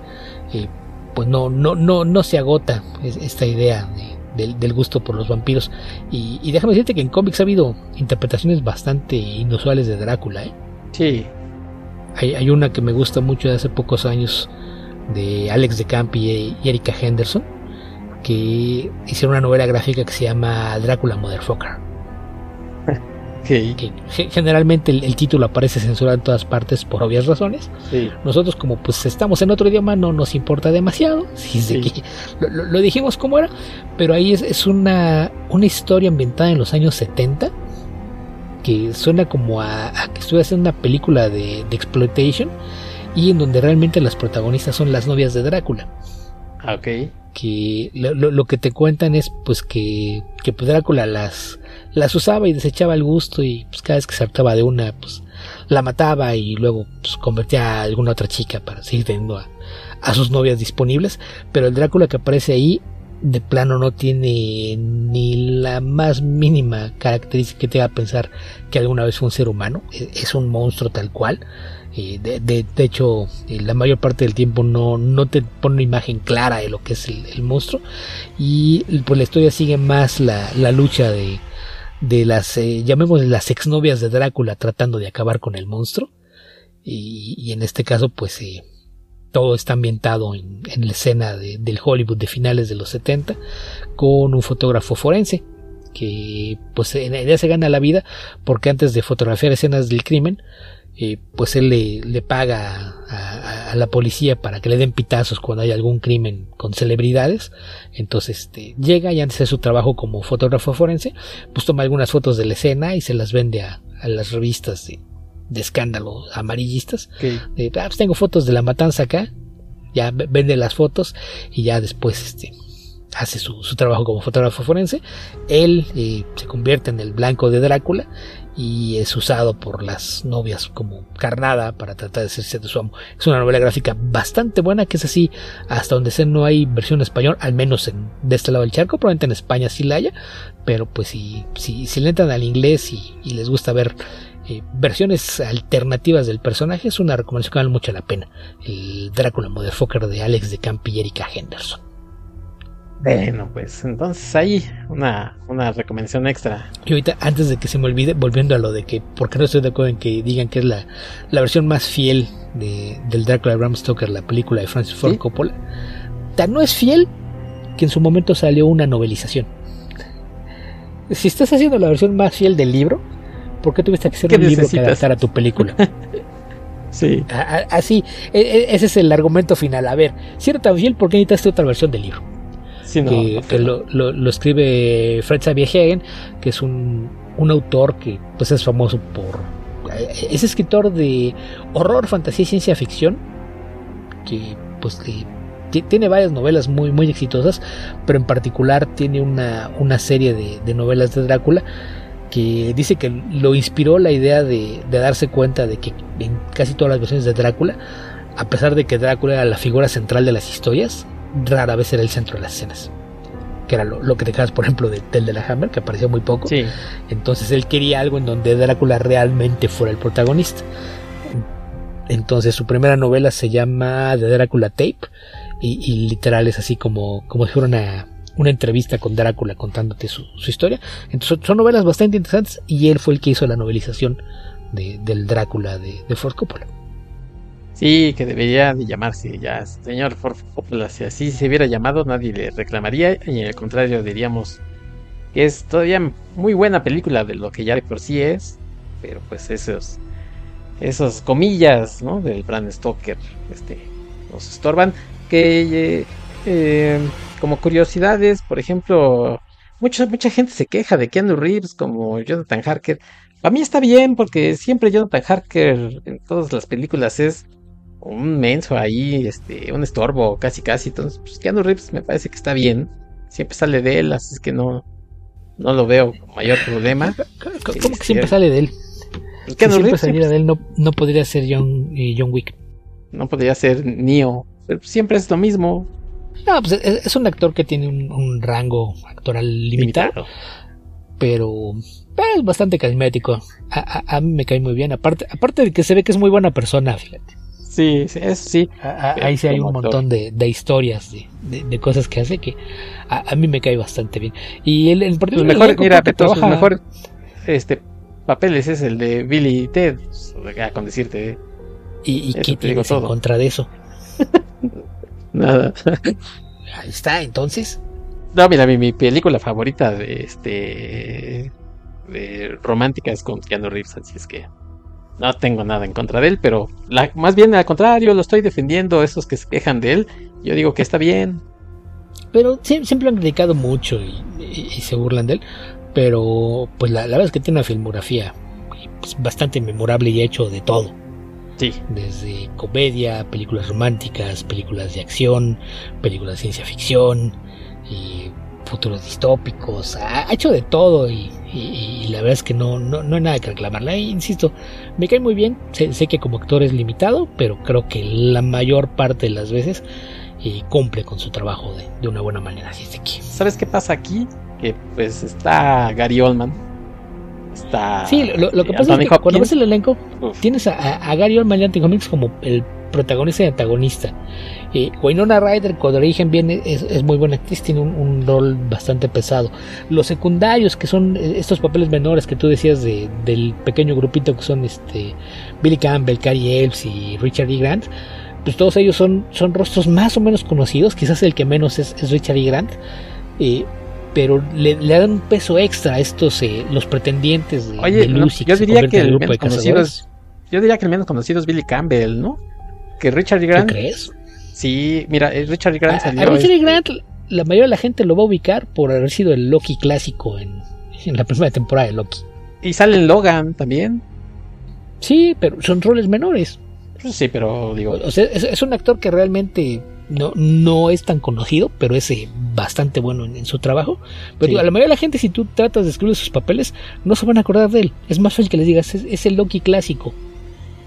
eh, pues no, no, no, no se agota esta idea del, gusto por los vampiros. Y, déjame decirte que en cómics ha habido interpretaciones bastante inusuales de Drácula. ¿eh? Sí. Hay, hay una que me gusta mucho de hace pocos años de Alex de Campi y Erika Henderson, que hicieron una novela gráfica que se llama Drácula Motherfucker. Que generalmente el, título aparece censurado en todas partes por obvias razones. Nosotros como pues estamos en otro idioma no nos importa demasiado. lo, dijimos como era, pero ahí es, una, una historia ambientada en los años 70 que suena como a, que estuve haciendo una película de, de exploitation y en donde realmente las protagonistas son las novias de Drácula. Ah, ok. Que lo, que te cuentan es pues que, que pues, Drácula las, las usaba y desechaba el gusto y pues cada vez que se hartaba de una pues la mataba y luego pues convertía a alguna otra chica para seguir teniendo a, a sus novias disponibles. Pero el Drácula que aparece ahí de plano no tiene ni la más mínima característica que te haga pensar que alguna vez fue un ser humano. E, es un monstruo tal cual de, hecho, eh, la mayor parte del tiempo no, no te pone una imagen clara de lo que es el, monstruo. Y pues la historia sigue más la, la lucha de, de las, eh, llamémosle las exnovias de Drácula tratando de acabar con el monstruo. Y, en este caso, pues eh, todo está ambientado en, en la escena del Hollywood de finales de los 70 con un fotógrafo forense que pues en idea se gana la vida porque antes de fotografiar escenas del crimen eh, pues él le, paga a, la policía para que le den pitazos cuando hay algún crimen con celebridades. Entonces este, llega y antes de su trabajo como fotógrafo forense, pues toma algunas fotos de la escena y se las vende a, las revistas de, escándalo amarillistas. Ah, pues tengo fotos de la matanza acá, ya vende las fotos y ya después este, hace su, trabajo como fotógrafo forense. Él eh, se convierte en el blanco de Drácula y es usado por las novias como carnada para tratar de hacerse de su amo. Es una novela gráfica bastante buena, que es así, hasta donde sé no hay versión en español, al menos en, de este lado del charco, probablemente en España sí la haya, pero pues si, si, si le entran al inglés y, les gusta ver eh, versiones alternativas del personaje, es una recomendación que vale mucho la pena. El Drácula Motherfucker de Alex de Campi y Erika Henderson. Bueno, pues entonces ahí una, una recomendación extra. Y ahorita, antes de que se me olvide, volviendo a lo de que, porque no estoy de acuerdo en que digan que es la, la versión más fiel de, del Dracula de Bram Stoker, la película de Francis Ford Coppola, tan no es fiel que en su momento salió una novelización. Si estás haciendo la versión más fiel del libro, ¿por qué tuviste que hacer un libro que adaptara a tu película? sí. así, e, e, ese es el argumento final. A ver, si era tan fiel, ¿por qué necesitaste otra versión del libro? Que, lo, escribe Fred Xavier que es un, un autor que pues es famoso por es escritor de horror, fantasía y ciencia ficción que pues tiene varias novelas muy, muy exitosas, pero en particular tiene una, una serie de, novelas de Drácula que dice que lo inspiró la idea de, darse cuenta de que en casi todas las versiones de Drácula, a pesar de que Drácula era la figura central de las historias, rara vez era el centro de las escenas. Que era lo, que dejabas, por ejemplo, de Tel de la Hammer, que apareció muy poco. Entonces él quería algo en donde Drácula realmente fuera el protagonista. Entonces su primera novela se llama The Drácula Tape y, literal es así como, como si fuera una, una entrevista con Drácula contándote su, historia. Entonces son novelas bastante interesantes y él fue el que hizo la novelización de, del Drácula de, de Ford Coppola. Sí, que debería de llamarse ya señor Ford Coppola. Si así se hubiera llamado, nadie le reclamaría y en el contrario diríamos que es todavía muy buena película de lo que ya de por sí es, pero pues esos esas comillas, ¿no? Del Bram Stoker, este, nos estorban. Que eh, eh, como curiosidades, por ejemplo, mucha mucha gente se queja de Keanu Reeves como Jonathan Harker. A mí está bien porque siempre Jonathan Harker en todas las películas es un menso ahí, este, un estorbo, casi casi. Entonces, pues Keanu Reeves me parece que está bien. Siempre sale de él, así es que no, no lo veo con mayor problema. ¿Cómo que siempre sale de él? Si siempre saliera de él, no, no podría ser John, eh, John Wick. No podría ser Neo. Pero siempre es lo mismo. No, pues es, un actor que tiene un, rango actoral limitado. Pero, es bastante carismático. A, mí me cae muy bien. Aparte, aparte de que se ve que es muy buena persona, fíjate. Sí, sí, eso sí. ahí sí hay un montón de, historias, de, cosas que hace que a, mí me cae bastante bien. Y el, el partido mejor, mira, Beto, mejor este papeles es el de Billy y Ted, con decirte. ¿Y, y qué tienes en contra de eso? Nada. Ahí está, entonces. No, mira, mi, mi película favorita de este de romántica es con Keanu Reeves, así es que no tengo nada en contra de él, pero la, más bien al contrario, lo estoy defendiendo, esos que se quejan de él, yo digo que está bien. Pero siempre han criticado mucho y, se burlan de él, pero pues la, verdad es que tiene una filmografía pues, bastante memorable y hecho de todo. Sí. Desde comedia, películas románticas, películas de acción, películas de ciencia ficción, y futuros distópicos, ha hecho de todo y, la verdad es que no, no, no hay nada que reclamarle. Insisto, me cae muy bien, sé, que como actor es limitado, pero creo que la mayor parte de las veces eh, cumple con su trabajo de, una buena manera. Así es que... ¿Sabes qué pasa aquí? Que pues está Gary Oldman. Está. Sí, lo, que pasa es que cuando ves el elenco, tienes a, Gary Oldman y Anthony Hopkins como el protagonista y antagonista. Eh, Winona Ryder, cuando origen viene, es, muy buena actriz, tiene un, rol bastante pesado. Los secundarios, que son eh, estos papeles menores que tú decías de, del pequeño grupito que son este Billy Campbell, Carrie Elves y Richard E. Grant, pues todos ellos son, son rostros más o menos conocidos, quizás el que menos es, Richard E. Grant. Eh, pero le, dan un peso extra a estos eh, los pretendientes de, Lucy. yo diría que el menos conocido es, yo diría que el menos conocido es Billy Campbell, ¿no? Que Richard E. Grant. crees? Sí, mira, eh, Richard Grant salió. A, Richard este Grant, la mayoría de la gente lo va a ubicar por haber sido el Loki clásico en, la primera temporada de Loki. Y sale en Logan también. Sí, pero son roles menores. Sí, pero digo. O sea, es, un actor que realmente no, no es tan conocido, pero es eh, bastante bueno en, su trabajo. Pero digo, a la mayoría de la gente, si tú tratas de escribir sus papeles, no se van a acordar de él. Es más fácil que les digas, es, el Loki clásico.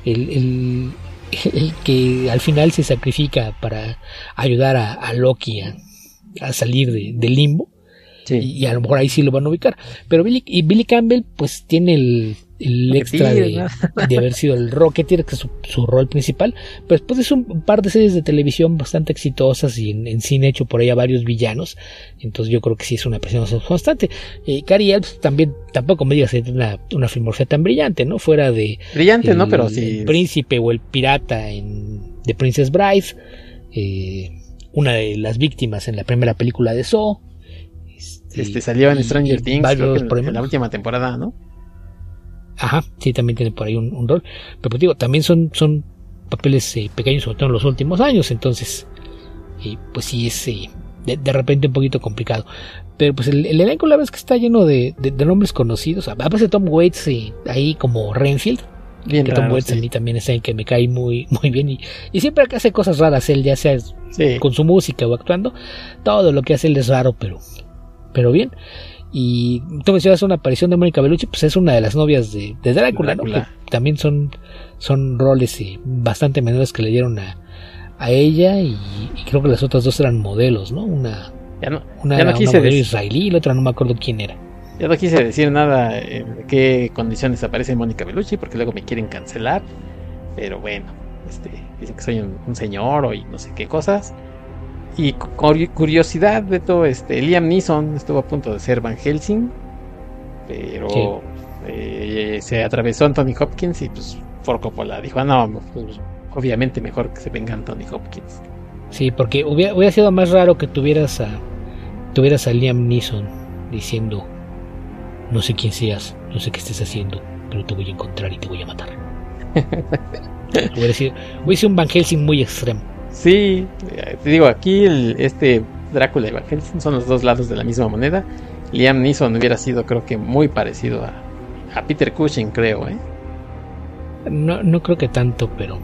el, el que al final se sacrifica para ayudar a, Loki a, salir del limbo. Y, a lo mejor ahí sí lo van a ubicar. Pero Billy, y Billy Campbell, pues tiene el, el extra de, haber sido el Rocketeer, que es su, rol principal. Pero después es un, par de series de televisión bastante exitosas y en, cine hecho por ahí a varios villanos. Entonces yo creo que sí es una presión constante. Eh, Cary también, tampoco me digas una, una filmografía tan brillante, ¿no? Fuera de. Brillante, ¿no? Pero sí. El príncipe o el pirata en The Princess Bride. Eh, una de las víctimas en la primera película de Saw. Este, este salió en Stranger Things, en la última temporada, ¿no? Ajá, sí, también tiene por ahí un, rol. Pero pues digo, también son, son papeles eh, pequeños, sobre todo en los últimos años. Entonces, eh, pues sí, es, eh, de, repente un poquito complicado. Pero pues el, elenco la verdad es que está lleno de, nombres conocidos. Aparece Tom Waits y, ahí como Renfield. Bien que Tom Waits a mí también es alguien que me cae muy, muy bien. Y, y siempre que hace cosas raras, él ya sea con su música o actuando, todo lo que hace él es raro, pero, pero bien. Y tú mencionas una aparición de Mónica Bellucci, pues es una de las novias de, de Drácula, ¿no? también son, son roles eh, bastante menores que le dieron a, a ella y, creo que las otras dos eran modelos, ¿no? Una, ya no, una, ya quise modelo israelí y la otra no me acuerdo quién era. Ya no quise decir nada en qué condiciones aparece Mónica Bellucci porque luego me quieren cancelar. Pero bueno, este, dicen que soy un, señor o y no sé qué cosas. Y curiosidad de todo, este, Liam Neeson estuvo a punto de ser Van Helsing, pero eh, se atravesó Anthony Hopkins y pues por Coppola dijo, ah, no, pues, obviamente mejor que se venga Anthony Hopkins. Sí, porque hubiera, hubiera sido más raro que tuvieras a, tuvieras a Liam Neeson diciendo, no sé quién seas, no sé qué estés haciendo, pero te voy a encontrar y te voy a matar. hubiera, sido, hubiera un Van Helsing muy extremo. Sí, te digo, aquí el, este Drácula y Van Helsing son los dos lados de la misma moneda. Liam Neeson hubiera sido, creo que, muy parecido a, a Peter Cushing, creo, ¿eh? No, no creo que tanto, pero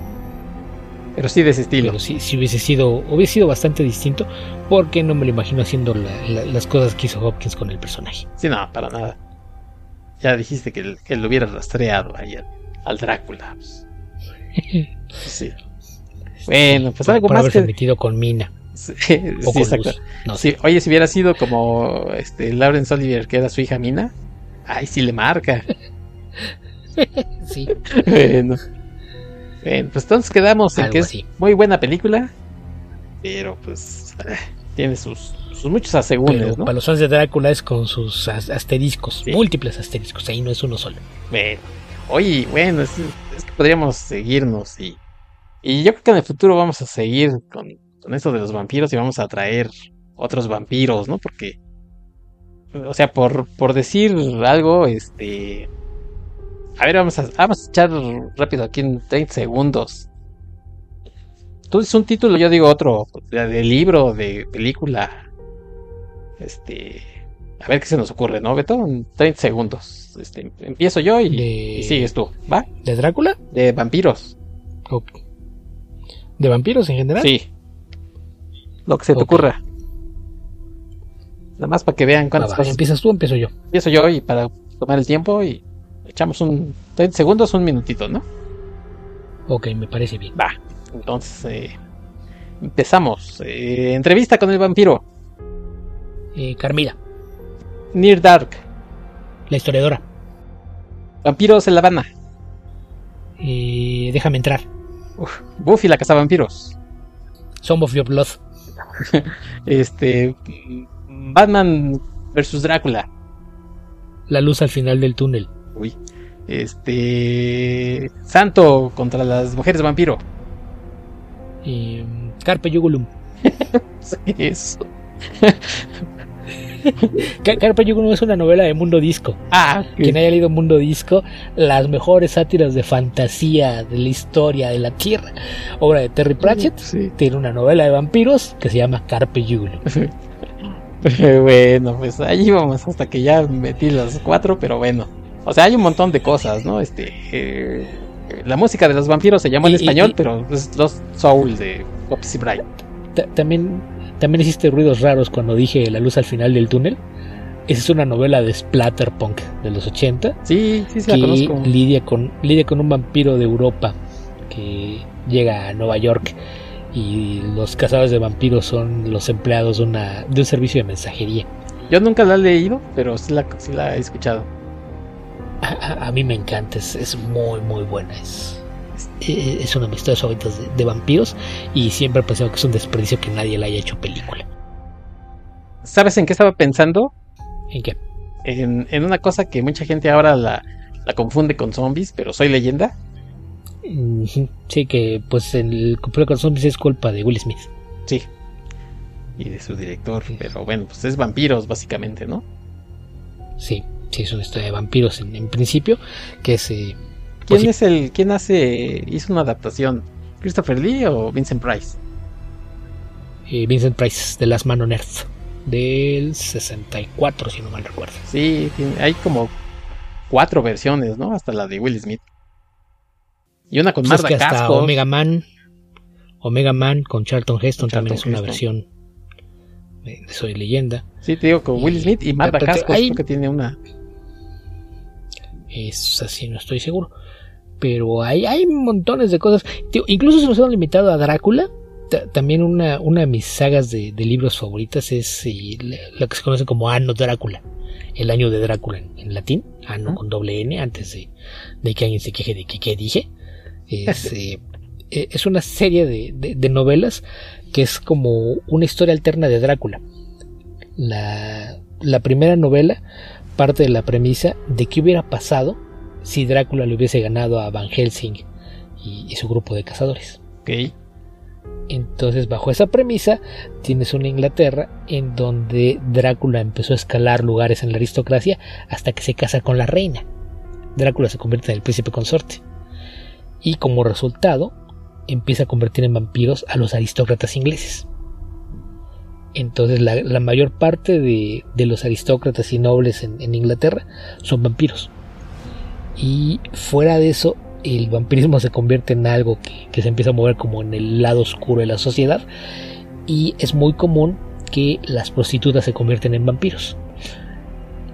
pero sí de ese estilo. Pero sí, si hubiese sido, hubiese sido bastante distinto, porque no me lo imagino haciendo las cosas que hizo Hopkins con el personaje. Sí, no, para nada. Ya dijiste que, que lo hubiera rastreado ahí al, Drácula. Pues. sí. Bueno, pues algo por más. que... metido con Mina. Sí, exacto. Oye, si hubiera sido como este Lawrence Olivier, que era su hija Mina, ay, sí le marca. sí. bueno. Pues entonces quedamos en que es muy buena película, pero pues eh, tiene sus, sus muchos asegúnes, ¿no? Para los fans de Drácula es con sus asteriscos, múltiples asteriscos, ahí no es uno solo. Bueno, oye, bueno, es, que podríamos seguirnos y, y yo creo que en el futuro vamos a seguir con, con esto de los vampiros y vamos a traer otros vampiros, ¿no? Porque, o sea, por, por decir algo, este a ver, vamos a, vamos a echar rápido aquí en 30 segundos. Tú dices un título, yo digo otro, de, libro, de película. Este. A ver qué se nos ocurre, ¿no, Beto? En 30 segundos. Este, empiezo yo y, sigues tú, ¿va? ¿De Drácula? De vampiros. ¿De vampiros en general? Sí. Lo que se te ocurra. Nada más para que vean cuántas cosas. ¿Empiezas tú o empiezo yo? Empiezo yo y para tomar el tiempo y echamos un 30 segundos, un minutito, ¿no? Ok, me parece bien. Va, entonces eh, empezamos. Eh, entrevista con el vampiro. Eh, Carmila. Near Dark. La historiadora. Vampiros en La Habana. Eh, déjame entrar. Buffy la casa vampiros. Some of Your Blood. este. Batman versus Drácula. La luz al final del túnel. Uy. Este. Santo contra las mujeres vampiro. Y, Carpe Yugulum. eso. Carpe Yugulum es una novela de Mundo Disco. Ah, quien haya leído Mundo Disco, las mejores sátiras de fantasía de la historia de la Tierra, obra de Terry Pratchett, tiene una novela de vampiros que se llama Carpe Yugulum. bueno, pues allí vamos hasta que ya metí las cuatro, pero bueno. O sea, hay un montón de cosas, ¿no? Este, eh, la música de los vampiros se llama en español, pero es los Soul de Popsy Bright. También, también hiciste ruidos raros cuando dije La luz al final del túnel. Esa es una novela de Splatterpunk de los 80. Sí, sí, sí, la conozco. Lidia con, lidia con un vampiro de Europa que llega a Nueva York y los cazadores de vampiros son los empleados de, una, de un servicio de mensajería. Yo nunca la he leído, pero sí la, sí la he escuchado a, mí me encanta, es, muy, muy buena. Es, es, una de mis historias favoritas de, vampiros y siempre he pensado que es un desperdicio que nadie le haya hecho película. ¿Sabes en qué estaba pensando? ¿En qué? En, una cosa que mucha gente ahora la, confunde con zombies, pero soy leyenda. Sí, que pues el cumple con zombies es culpa de Will Smith. Sí. Y de su director, pero bueno, pues es vampiros básicamente, ¿no? Sí sí es una historia de vampiros en, principio, que se... Pues ¿Quién es el, quién hace, hizo una adaptación? ¿Christopher Lee o Vincent Price? eh, Vincent Price, de Last Man on Earth, del 64, si no mal recuerdo. Sí, hay como cuatro versiones, ¿no? Hasta la de Will Smith. Y una con pues Marta Omega Man, Omega Man con Charlton Heston también es una versión de Soy Leyenda. Sí, te digo, con Will Smith y Marta Cascos, creo que tiene una. Es así, no estoy seguro. Pero hay, hay montones de cosas. incluso si nos hemos limitado a Drácula, también una, una de mis sagas de, libros favoritas es eh, lo que se conoce como Anno Drácula. El año de Drácula en, latín. Anno con doble N, antes de, de, que alguien se queje de que qué dije. Es, eh, eh, es una serie de, novelas que es como una historia alterna de Drácula. La, primera novela parte de la premisa de qué hubiera pasado si Drácula le hubiese ganado a Van Helsing y, su grupo de cazadores. Entonces, bajo esa premisa, tienes una Inglaterra en donde Drácula empezó a escalar lugares en la aristocracia hasta que se casa con la reina. Drácula se convierte en el príncipe consorte. Y como resultado, empieza a convertir en vampiros a los aristócratas ingleses. Entonces la, mayor parte de, los aristócratas y nobles en, Inglaterra son vampiros. Y fuera de eso, el vampirismo se convierte en algo que, se empieza a mover como en el lado oscuro de la sociedad. Y es muy común que las prostitutas se convierten en vampiros.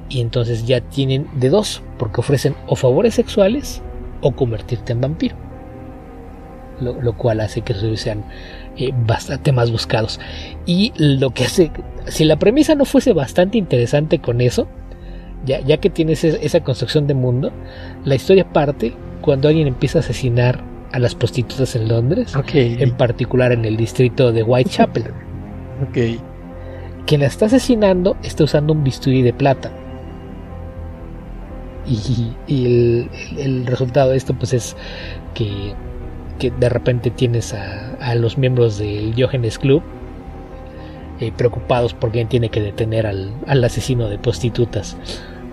Y entonces ya tienen de dos, porque ofrecen o favores sexuales o convertirte en vampiro lo, cual hace que sean eh, bastante más buscados. Y lo que hace, si la premisa no fuese bastante interesante con eso, ya, ya que tienes esa construcción de mundo, la historia parte cuando alguien empieza a asesinar a las prostitutas en Londres, en particular en el distrito de Whitechapel. Quien la está asesinando está usando un bisturí de plata. Y, el, el, resultado de esto pues es que que de repente tienes a, los miembros del Diógenes Club eh, preocupados porque tiene que detener al, asesino de prostitutas.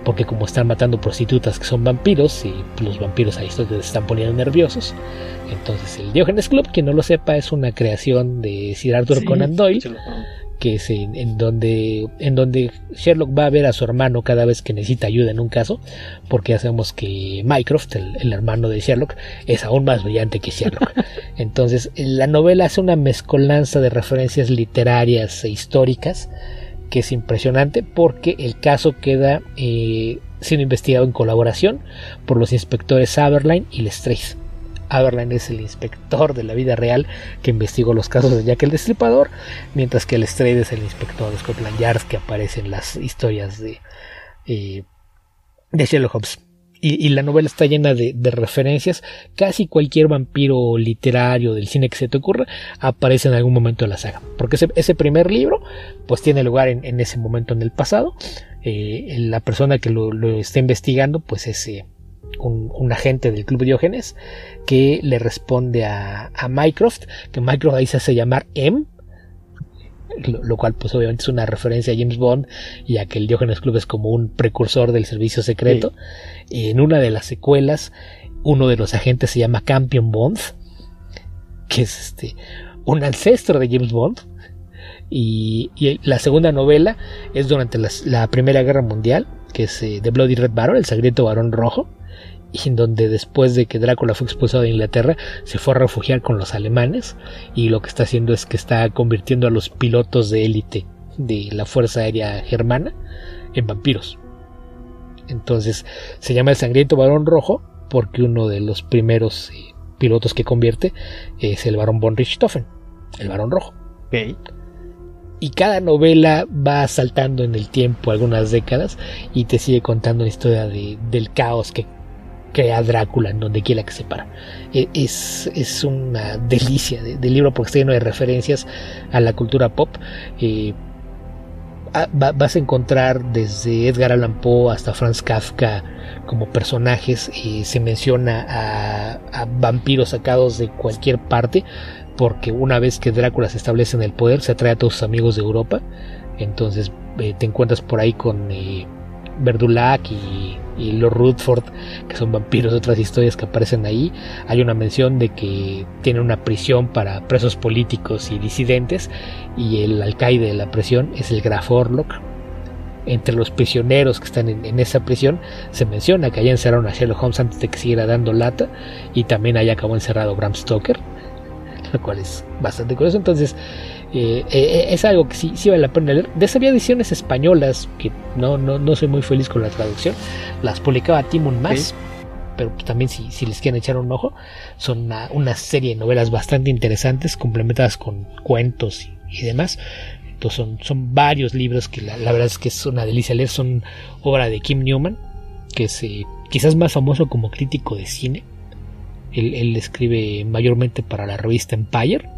Porque como están matando prostitutas que son vampiros y los vampiros ahí se están poniendo nerviosos. Entonces el Diógenes Club, quien no lo sepa, es una creación de Sir Arthur Conan Doyle que es en, donde, en donde Sherlock va a ver a su hermano cada vez que necesita ayuda en un caso, porque ya sabemos que Mycroft, el, hermano de Sherlock, es aún más brillante que Sherlock. Entonces, la novela hace una mezcolanza de referencias literarias e históricas que es impresionante porque el caso queda eh, siendo investigado en colaboración por los inspectores Aberline y Lestrade. Aberline es el inspector de la vida real que investigó los casos de Jack el Destripador, mientras que el Strade es el inspector de Scotland Yard que aparece en las historias de, eh, de Sherlock Holmes. Y, la novela está llena de, referencias. Casi cualquier vampiro literario del cine que se te ocurra aparece en algún momento de la saga. Porque ese, primer libro, pues tiene lugar en, ese momento en el pasado. Eh, la persona que lo, está investigando, pues es eh, un, agente del Club Diógenes que le responde a, Mycroft, que Mycroft ahí se hace llamar M, lo, cual pues obviamente es una referencia a James Bond y a que el Diógenes Club es como un precursor del servicio secreto. En una de las secuelas, uno de los agentes se llama Campion Bond, que es este un ancestro de James Bond. Y, la segunda novela es durante la, Primera Guerra Mundial, que es eh, The Bloody Red Baron, el sangriento varón rojo, y en donde después de que Drácula fue expulsado de Inglaterra se fue a refugiar con los alemanes y lo que está haciendo es que está convirtiendo a los pilotos de élite de la Fuerza Aérea Germana en vampiros. Entonces se llama el sangriento varón rojo porque uno de los primeros eh, pilotos que convierte es el varón von Richthofen, el varón rojo. Y cada novela va saltando en el tiempo algunas décadas y te sigue contando la historia del caos que crea Drácula en donde quiera que se para. E, es, es una delicia de, libro porque está lleno de referencias a la cultura pop. Eh, vas a encontrar desde Edgar Allan Poe hasta Franz Kafka como personajes. y se menciona a, vampiros sacados de cualquier parte porque una vez que Drácula se establece en el poder se atrae a todos sus amigos de Europa. Entonces eh, te encuentras por ahí con eh, Verdulac y y los Rutford, que son vampiros, otras historias que aparecen ahí. Hay una mención de que tiene una prisión para presos políticos y disidentes, y el alcaide de la prisión es el Graf Orlok. Entre los prisioneros que están en, esa prisión se menciona que allá encerraron a Sherlock Holmes antes de que siguiera dando lata, y también allá acabó encerrado Bram Stoker, lo cual es bastante curioso. Entonces, eh, eh, es algo que sí, sí vale la pena leer. De esas ediciones españolas, que no, no, no soy muy feliz con la traducción, las publicaba Timon Más. Pero pues también si, si, les quieren echar un ojo, son una, serie de novelas bastante interesantes, complementadas con cuentos y, demás. Entonces son, son varios libros que la, verdad es que es una delicia leer. Son obra de Kim Newman, que es eh, quizás más famoso como crítico de cine. Él, él escribe mayormente para la revista Empire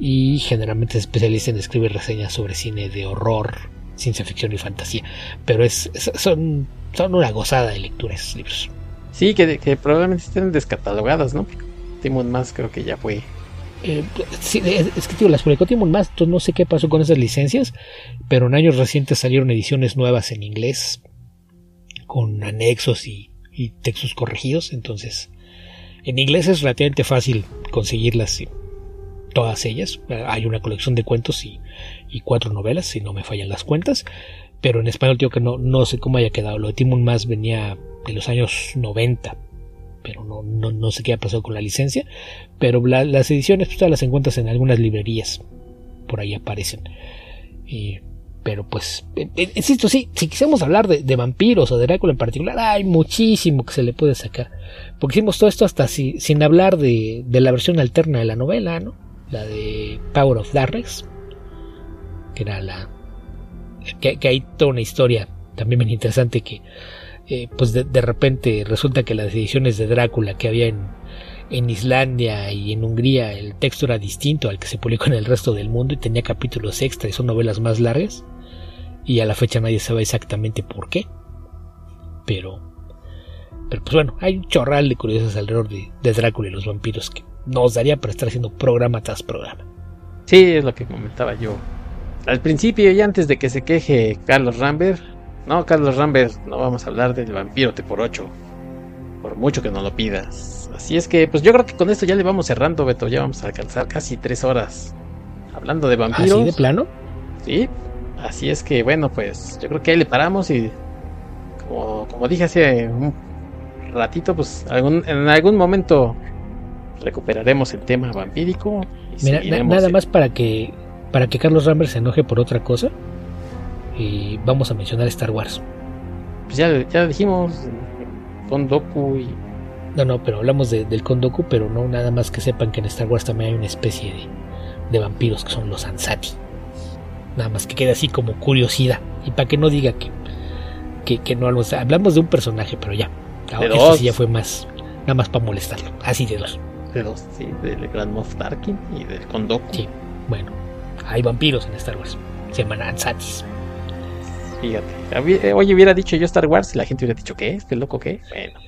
y generalmente se especializa en escribir reseñas sobre cine de horror, ciencia ficción y fantasía. Pero es, son, son una gozada de lectura esos libros. Sí, que, que probablemente estén descatalogadas, ¿no? Timon Más creo que ya fue. Eh, sí, es que tío, las publicó Timon Más, entonces no sé qué pasó con esas licencias, pero en años recientes salieron ediciones nuevas en inglés con anexos y, y textos corregidos, entonces en inglés es relativamente fácil conseguirlas todas ellas. Hay una colección de cuentos y, cuatro novelas, si no me fallan las cuentas. Pero en español digo que no, no sé cómo haya quedado. Lo de Timon Más venía de los años 90. Pero no, no, sé qué ha pasado con la licencia. Pero las ediciones pues, las encuentras en algunas librerías. Por ahí aparecen. pero pues, eh, eh, insisto, sí, si quisiéramos hablar de, vampiros o de Drácula en particular, hay muchísimo que se le puede sacar. Porque hicimos todo esto hasta sin hablar de, de la versión alterna de la novela, ¿no? La de Power of Darkness, que era la... que, hay toda una historia también bien interesante que eh, pues de, repente resulta que las ediciones de Drácula que había en, en Islandia y en Hungría el texto era distinto al que se publicó en el resto del mundo y tenía capítulos extra y son novelas más largas y a la fecha nadie sabe exactamente por qué pero pero pues bueno hay un chorral de curiosas alrededor de, de Drácula y los vampiros que nos daría para estar haciendo programa tras programa. Sí, es lo que comentaba yo. Al principio y antes de que se queje Carlos Rambert, no, Carlos Rambert, no vamos a hablar del vampiro T por 8. Por mucho que no lo pidas. Así es que, pues yo creo que con esto ya le vamos cerrando, Beto. Ya vamos a alcanzar casi tres horas hablando de vampiros. ¿Así de plano? Sí. Así es que, bueno, pues yo creo que ahí le paramos y, como, como dije hace un ratito, pues algún, en algún momento recuperaremos el tema vampírico. Mira, nada más para que para que Carlos Rambert se enoje por otra cosa. Y vamos a mencionar Star Wars. Pues ya, ya dijimos Kondoku y. No, no, pero hablamos del Kondoku, pero no nada más que sepan que en Star Wars también hay una especie de, de vampiros que son los Ansati. Nada más que quede así como curiosidad. Y para que no diga que, que, que no hablamos, hablamos de un personaje, pero ya. Ahora, sí ya fue más, nada más para molestarlo. Así de dos sí, del Grand Moff Tarkin y del Kondoku. Sí, bueno, hay vampiros en Star Wars, se llaman Ansatis. Fíjate, oye, hubiera dicho yo Star Wars y la gente hubiera dicho, ¿qué? ¿Este loco qué? Bueno,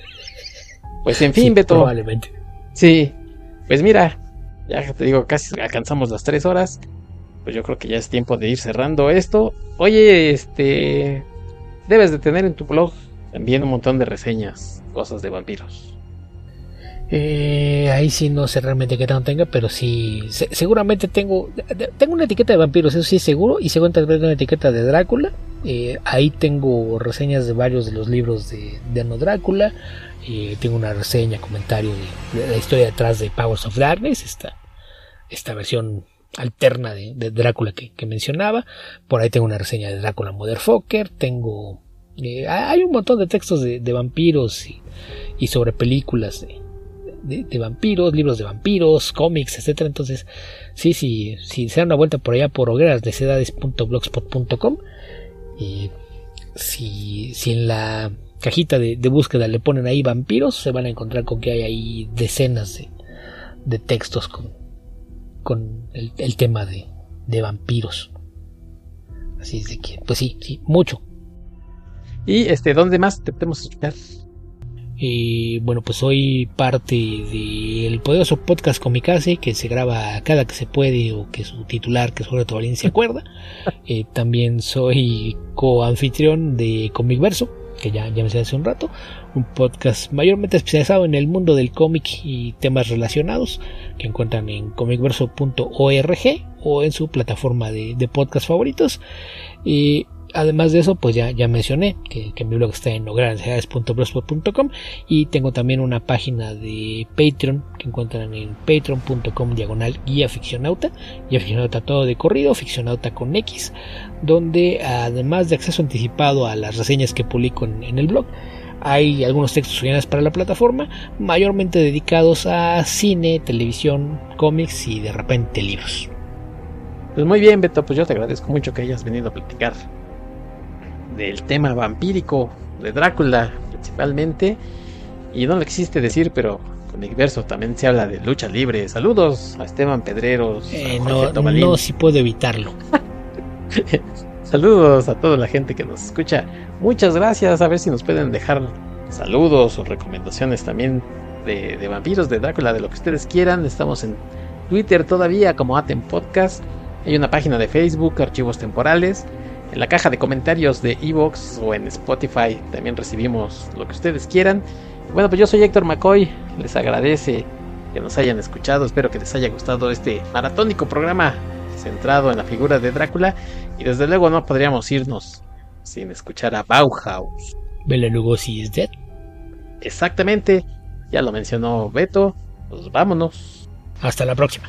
pues en fin, sí, Beto. Probablemente. Sí, pues mira, ya te digo, casi alcanzamos las tres horas. Pues yo creo que ya es tiempo de ir cerrando esto. Oye, este. Debes de tener en tu blog también un montón de reseñas, cosas de vampiros. Eh, ahí sí no sé realmente qué tanto tenga, pero sí, seguramente tengo, tengo una etiqueta de vampiros, eso sí es seguro, y seguramente una etiqueta de Drácula. Eh, ahí tengo reseñas de varios de los libros de, de Ano Drácula. Eh, tengo una reseña, comentario de, la historia detrás de Powers of Darkness, esta, esta versión alterna de, Drácula que, mencionaba. Por ahí tengo una reseña de Drácula Motherfucker. Tengo. hay un montón de textos de, vampiros y, sobre películas de, vampiros, libros de vampiros, cómics, etcétera. Entonces, sí, sí, si se dan una vuelta por allá por hoguerasnecedades.blogspot.com y si, si en la cajita de, búsqueda le ponen ahí vampiros, se van a encontrar con que hay ahí decenas de, de textos con, con el, tema de, de vampiros. Así es de que, pues sí, sí, mucho. ¿Y este, dónde más te podemos escuchar? Y bueno, pues soy parte del poderoso podcast Comicase que se graba cada que se puede o que su titular, que es Jorge Tobalín, se acuerda. Eh, también soy coanfitrión de Comicverso, que ya, ya mencioné hace un rato, un podcast mayormente especializado en el mundo del cómic y temas relacionados, que encuentran en comicverso.org o en su plataforma de, de podcast favoritos. Y Además de eso, pues ya, ya mencioné que, mi blog está en lograncesidades.blogspot.com y tengo también una página de Patreon que encuentran en patreon.com diagonal guía ficcionauta, guía ficcionauta todo de corrido, ficcionauta con X, donde además de acceso anticipado a las reseñas que publico en, el blog, hay algunos textos originales para la plataforma, mayormente dedicados a cine, televisión, cómics y de repente libros. Pues muy bien, Beto, pues yo te agradezco mucho que hayas venido a platicar del tema vampírico de Drácula principalmente. Y no lo existe decir, pero con el verso también se habla de lucha libre. Saludos a Esteban Pedreros. Eh, no, no, si puedo evitarlo. Saludos a toda la gente que nos escucha. Muchas gracias. A ver si nos pueden dejar saludos o recomendaciones también de, de vampiros, de Drácula, de lo que ustedes quieran. Estamos en Twitter todavía como Aten Podcast. Hay una página de Facebook, Archivos Temporales. En la caja de comentarios de Evox o en Spotify también recibimos lo que ustedes quieran. Bueno, pues yo soy Héctor McCoy. Les agradece que nos hayan escuchado. Espero que les haya gustado este maratónico programa centrado en la figura de Drácula. Y desde luego no podríamos irnos sin escuchar a Bauhaus. Bela Lugosi is dead. Exactamente. Ya lo mencionó Beto. Pues vámonos. Hasta la próxima.